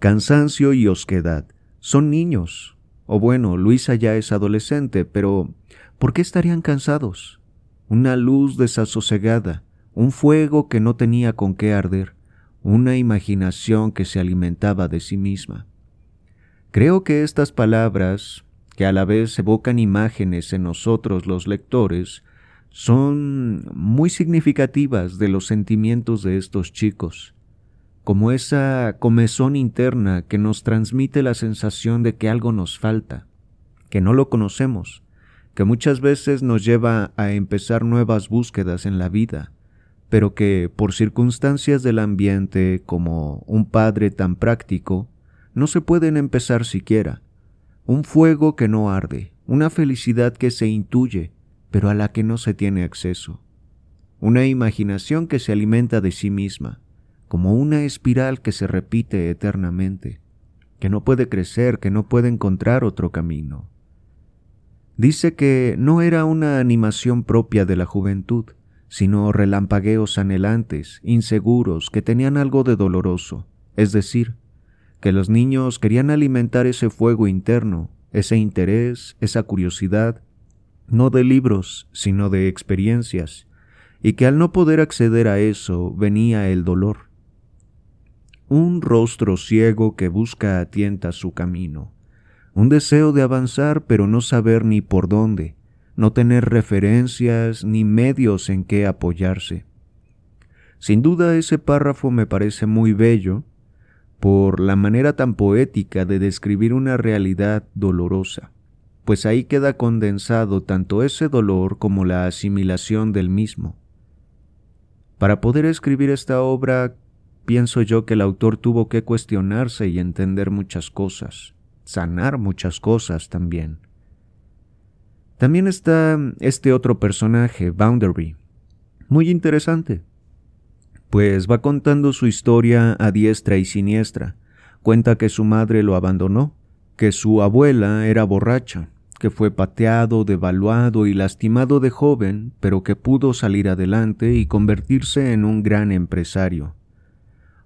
Cansancio y osquedad. Son niños. O bueno, Luisa ya es adolescente, pero ¿por qué estarían cansados? Una luz desasosegada, un fuego que no tenía con qué arder, una imaginación que se alimentaba de sí misma. Creo que estas palabras, que a la vez evocan imágenes en nosotros los lectores, son muy significativas de los sentimientos de estos chicos, como esa comezón interna que nos transmite la sensación de que algo nos falta, que no lo conocemos, que muchas veces nos lleva a empezar nuevas búsquedas en la vida, pero que por circunstancias del ambiente como un padre tan práctico, no se pueden empezar siquiera. Un fuego que no arde, una felicidad que se intuye, pero a la que no se tiene acceso. Una imaginación que se alimenta de sí misma, como una espiral que se repite eternamente, que no puede crecer, que no puede encontrar otro camino. Dice que no era una animación propia de la juventud, sino relampagueos anhelantes, inseguros, que tenían algo de doloroso, es decir, que los niños querían alimentar ese fuego interno, ese interés, esa curiosidad, no de libros, sino de experiencias, y que al no poder acceder a eso venía el dolor. Un rostro ciego que busca a tienta su camino, un deseo de avanzar pero no saber ni por dónde, no tener referencias ni medios en que apoyarse. Sin duda ese párrafo me parece muy bello por la manera tan poética de describir una realidad dolorosa, pues ahí queda condensado tanto ese dolor como la asimilación del mismo. Para poder escribir esta obra, pienso yo que el autor tuvo que cuestionarse y entender muchas cosas, sanar muchas cosas también. También está este otro personaje, Bounderby, muy interesante pues va contando su historia a diestra y siniestra. Cuenta que su madre lo abandonó, que su abuela era borracha, que fue pateado, devaluado y lastimado de joven, pero que pudo salir adelante y convertirse en un gran empresario.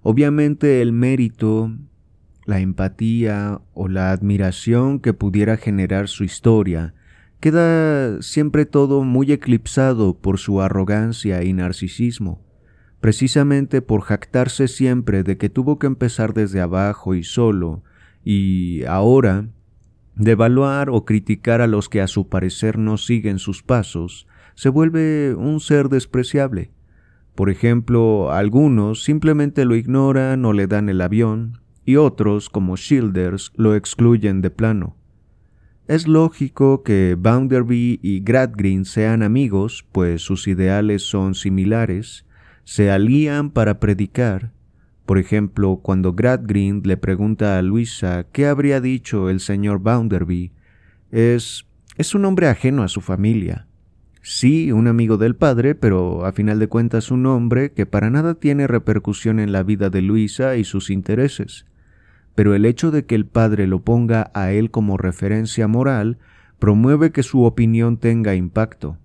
Obviamente el mérito, la empatía o la admiración que pudiera generar su historia queda siempre todo muy eclipsado por su arrogancia y narcisismo precisamente por jactarse siempre de que tuvo que empezar desde abajo y solo, y ahora devaluar o criticar a los que a su parecer no siguen sus pasos, se vuelve un ser despreciable, Por ejemplo, algunos simplemente lo ignoran o le dan el avión, y otros, como Shielders, lo excluyen de plano. Es lógico que Bounderby y Gradgrin sean amigos, pues sus ideales son similares, se alían para predicar. Por ejemplo, cuando Gradgrind le pregunta a Luisa qué habría dicho el señor Bounderby, es es un hombre ajeno a su familia. Sí, un amigo del padre, pero a final de cuentas un hombre que para nada tiene repercusión en la vida de Luisa y sus intereses. Pero el hecho de que el padre lo ponga a él como referencia moral promueve que su opinión tenga impacto.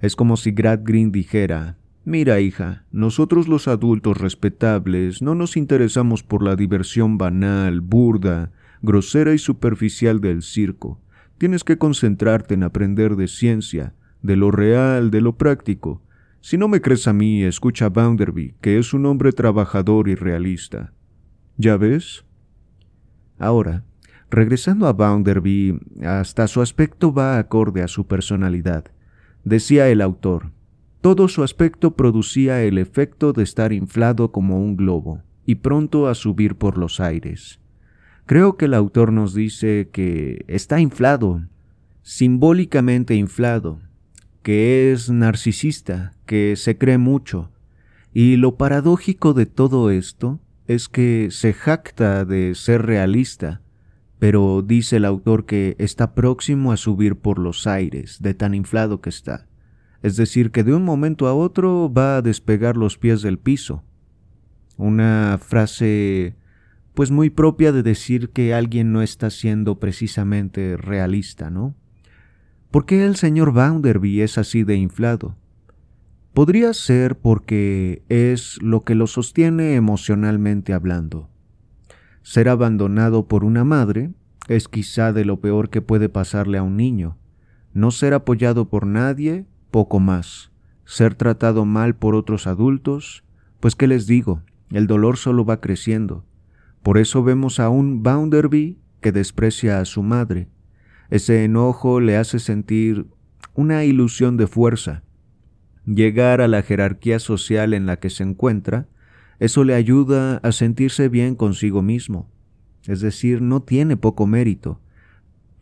Es como si Gradgrin dijera, Mira, hija, nosotros los adultos respetables no nos interesamos por la diversión banal, burda, grosera y superficial del circo. Tienes que concentrarte en aprender de ciencia, de lo real, de lo práctico. Si no me crees a mí, escucha a Bounderby, que es un hombre trabajador y realista. ¿Ya ves? Ahora, regresando a Bounderby, hasta su aspecto va acorde a su personalidad. Decía el autor, todo su aspecto producía el efecto de estar inflado como un globo y pronto a subir por los aires. Creo que el autor nos dice que está inflado, simbólicamente inflado, que es narcisista, que se cree mucho. Y lo paradójico de todo esto es que se jacta de ser realista, pero dice el autor que está próximo a subir por los aires de tan inflado que está. Es decir, que de un momento a otro va a despegar los pies del piso. Una frase pues muy propia de decir que alguien no está siendo precisamente realista, ¿no? ¿Por qué el señor Bounderby es así de inflado? Podría ser porque es lo que lo sostiene emocionalmente hablando. Ser abandonado por una madre es quizá de lo peor que puede pasarle a un niño. No ser apoyado por nadie, poco más. Ser tratado mal por otros adultos, pues qué les digo, el dolor solo va creciendo. Por eso vemos a un Bounderby que desprecia a su madre. Ese enojo le hace sentir una ilusión de fuerza. Llegar a la jerarquía social en la que se encuentra, eso le ayuda a sentirse bien consigo mismo. Es decir, no tiene poco mérito.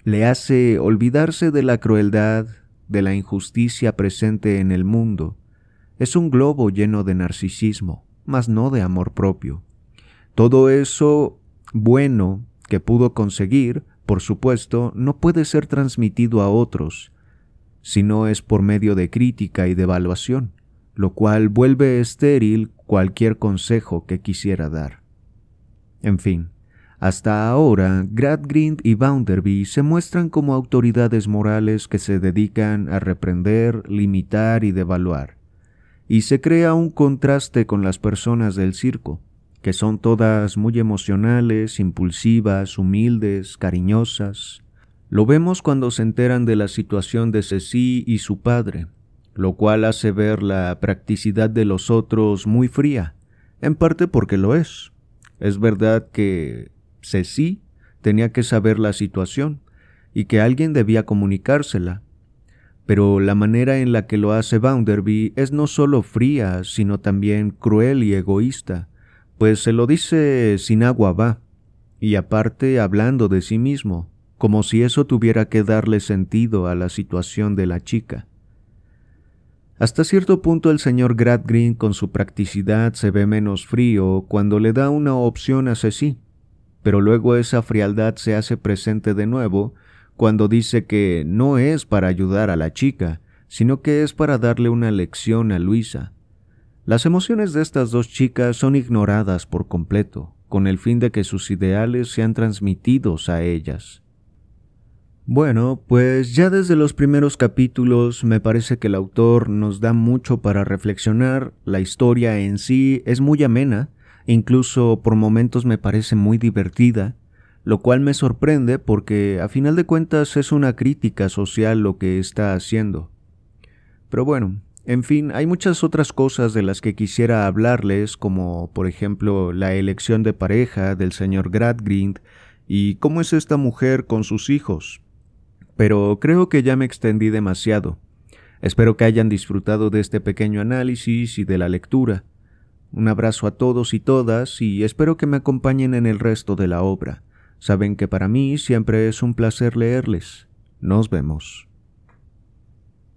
Le hace olvidarse de la crueldad, de la injusticia presente en el mundo. Es un globo lleno de narcisismo, mas no de amor propio. Todo eso bueno que pudo conseguir, por supuesto, no puede ser transmitido a otros, si no es por medio de crítica y de evaluación, lo cual vuelve estéril cualquier consejo que quisiera dar. En fin, hasta ahora, Gradgrind y Bounderby se muestran como autoridades morales que se dedican a reprender, limitar y devaluar, y se crea un contraste con las personas del circo, que son todas muy emocionales, impulsivas, humildes, cariñosas. Lo vemos cuando se enteran de la situación de Ceci y su padre, lo cual hace ver la practicidad de los otros muy fría, en parte porque lo es. Es verdad que Ceci tenía que saber la situación y que alguien debía comunicársela, pero la manera en la que lo hace Bounderby es no solo fría, sino también cruel y egoísta, pues se lo dice sin agua va, y aparte hablando de sí mismo, como si eso tuviera que darle sentido a la situación de la chica. Hasta cierto punto el señor Gradgrin con su practicidad se ve menos frío cuando le da una opción a Ceci, pero luego esa frialdad se hace presente de nuevo cuando dice que no es para ayudar a la chica, sino que es para darle una lección a Luisa, las emociones de estas dos chicas son ignoradas por completo, con el fin de que sus ideales sean transmitidos a ellas. Bueno, pues ya desde los primeros capítulos me parece que el autor nos da mucho para reflexionar, la historia en sí es muy amena, incluso por momentos me parece muy divertida, lo cual me sorprende porque a final de cuentas es una crítica social lo que está haciendo. Pero bueno, en fin, hay muchas otras cosas de las que quisiera hablarles, como por ejemplo la elección de pareja del señor Gradgrind y cómo es esta mujer con sus hijos. Pero creo que ya me extendí demasiado. Espero que hayan disfrutado de este pequeño análisis y de la lectura. Un abrazo a todos y todas y espero que me acompañen en el resto de la obra. Saben que para mí siempre es un placer leerles. Nos vemos.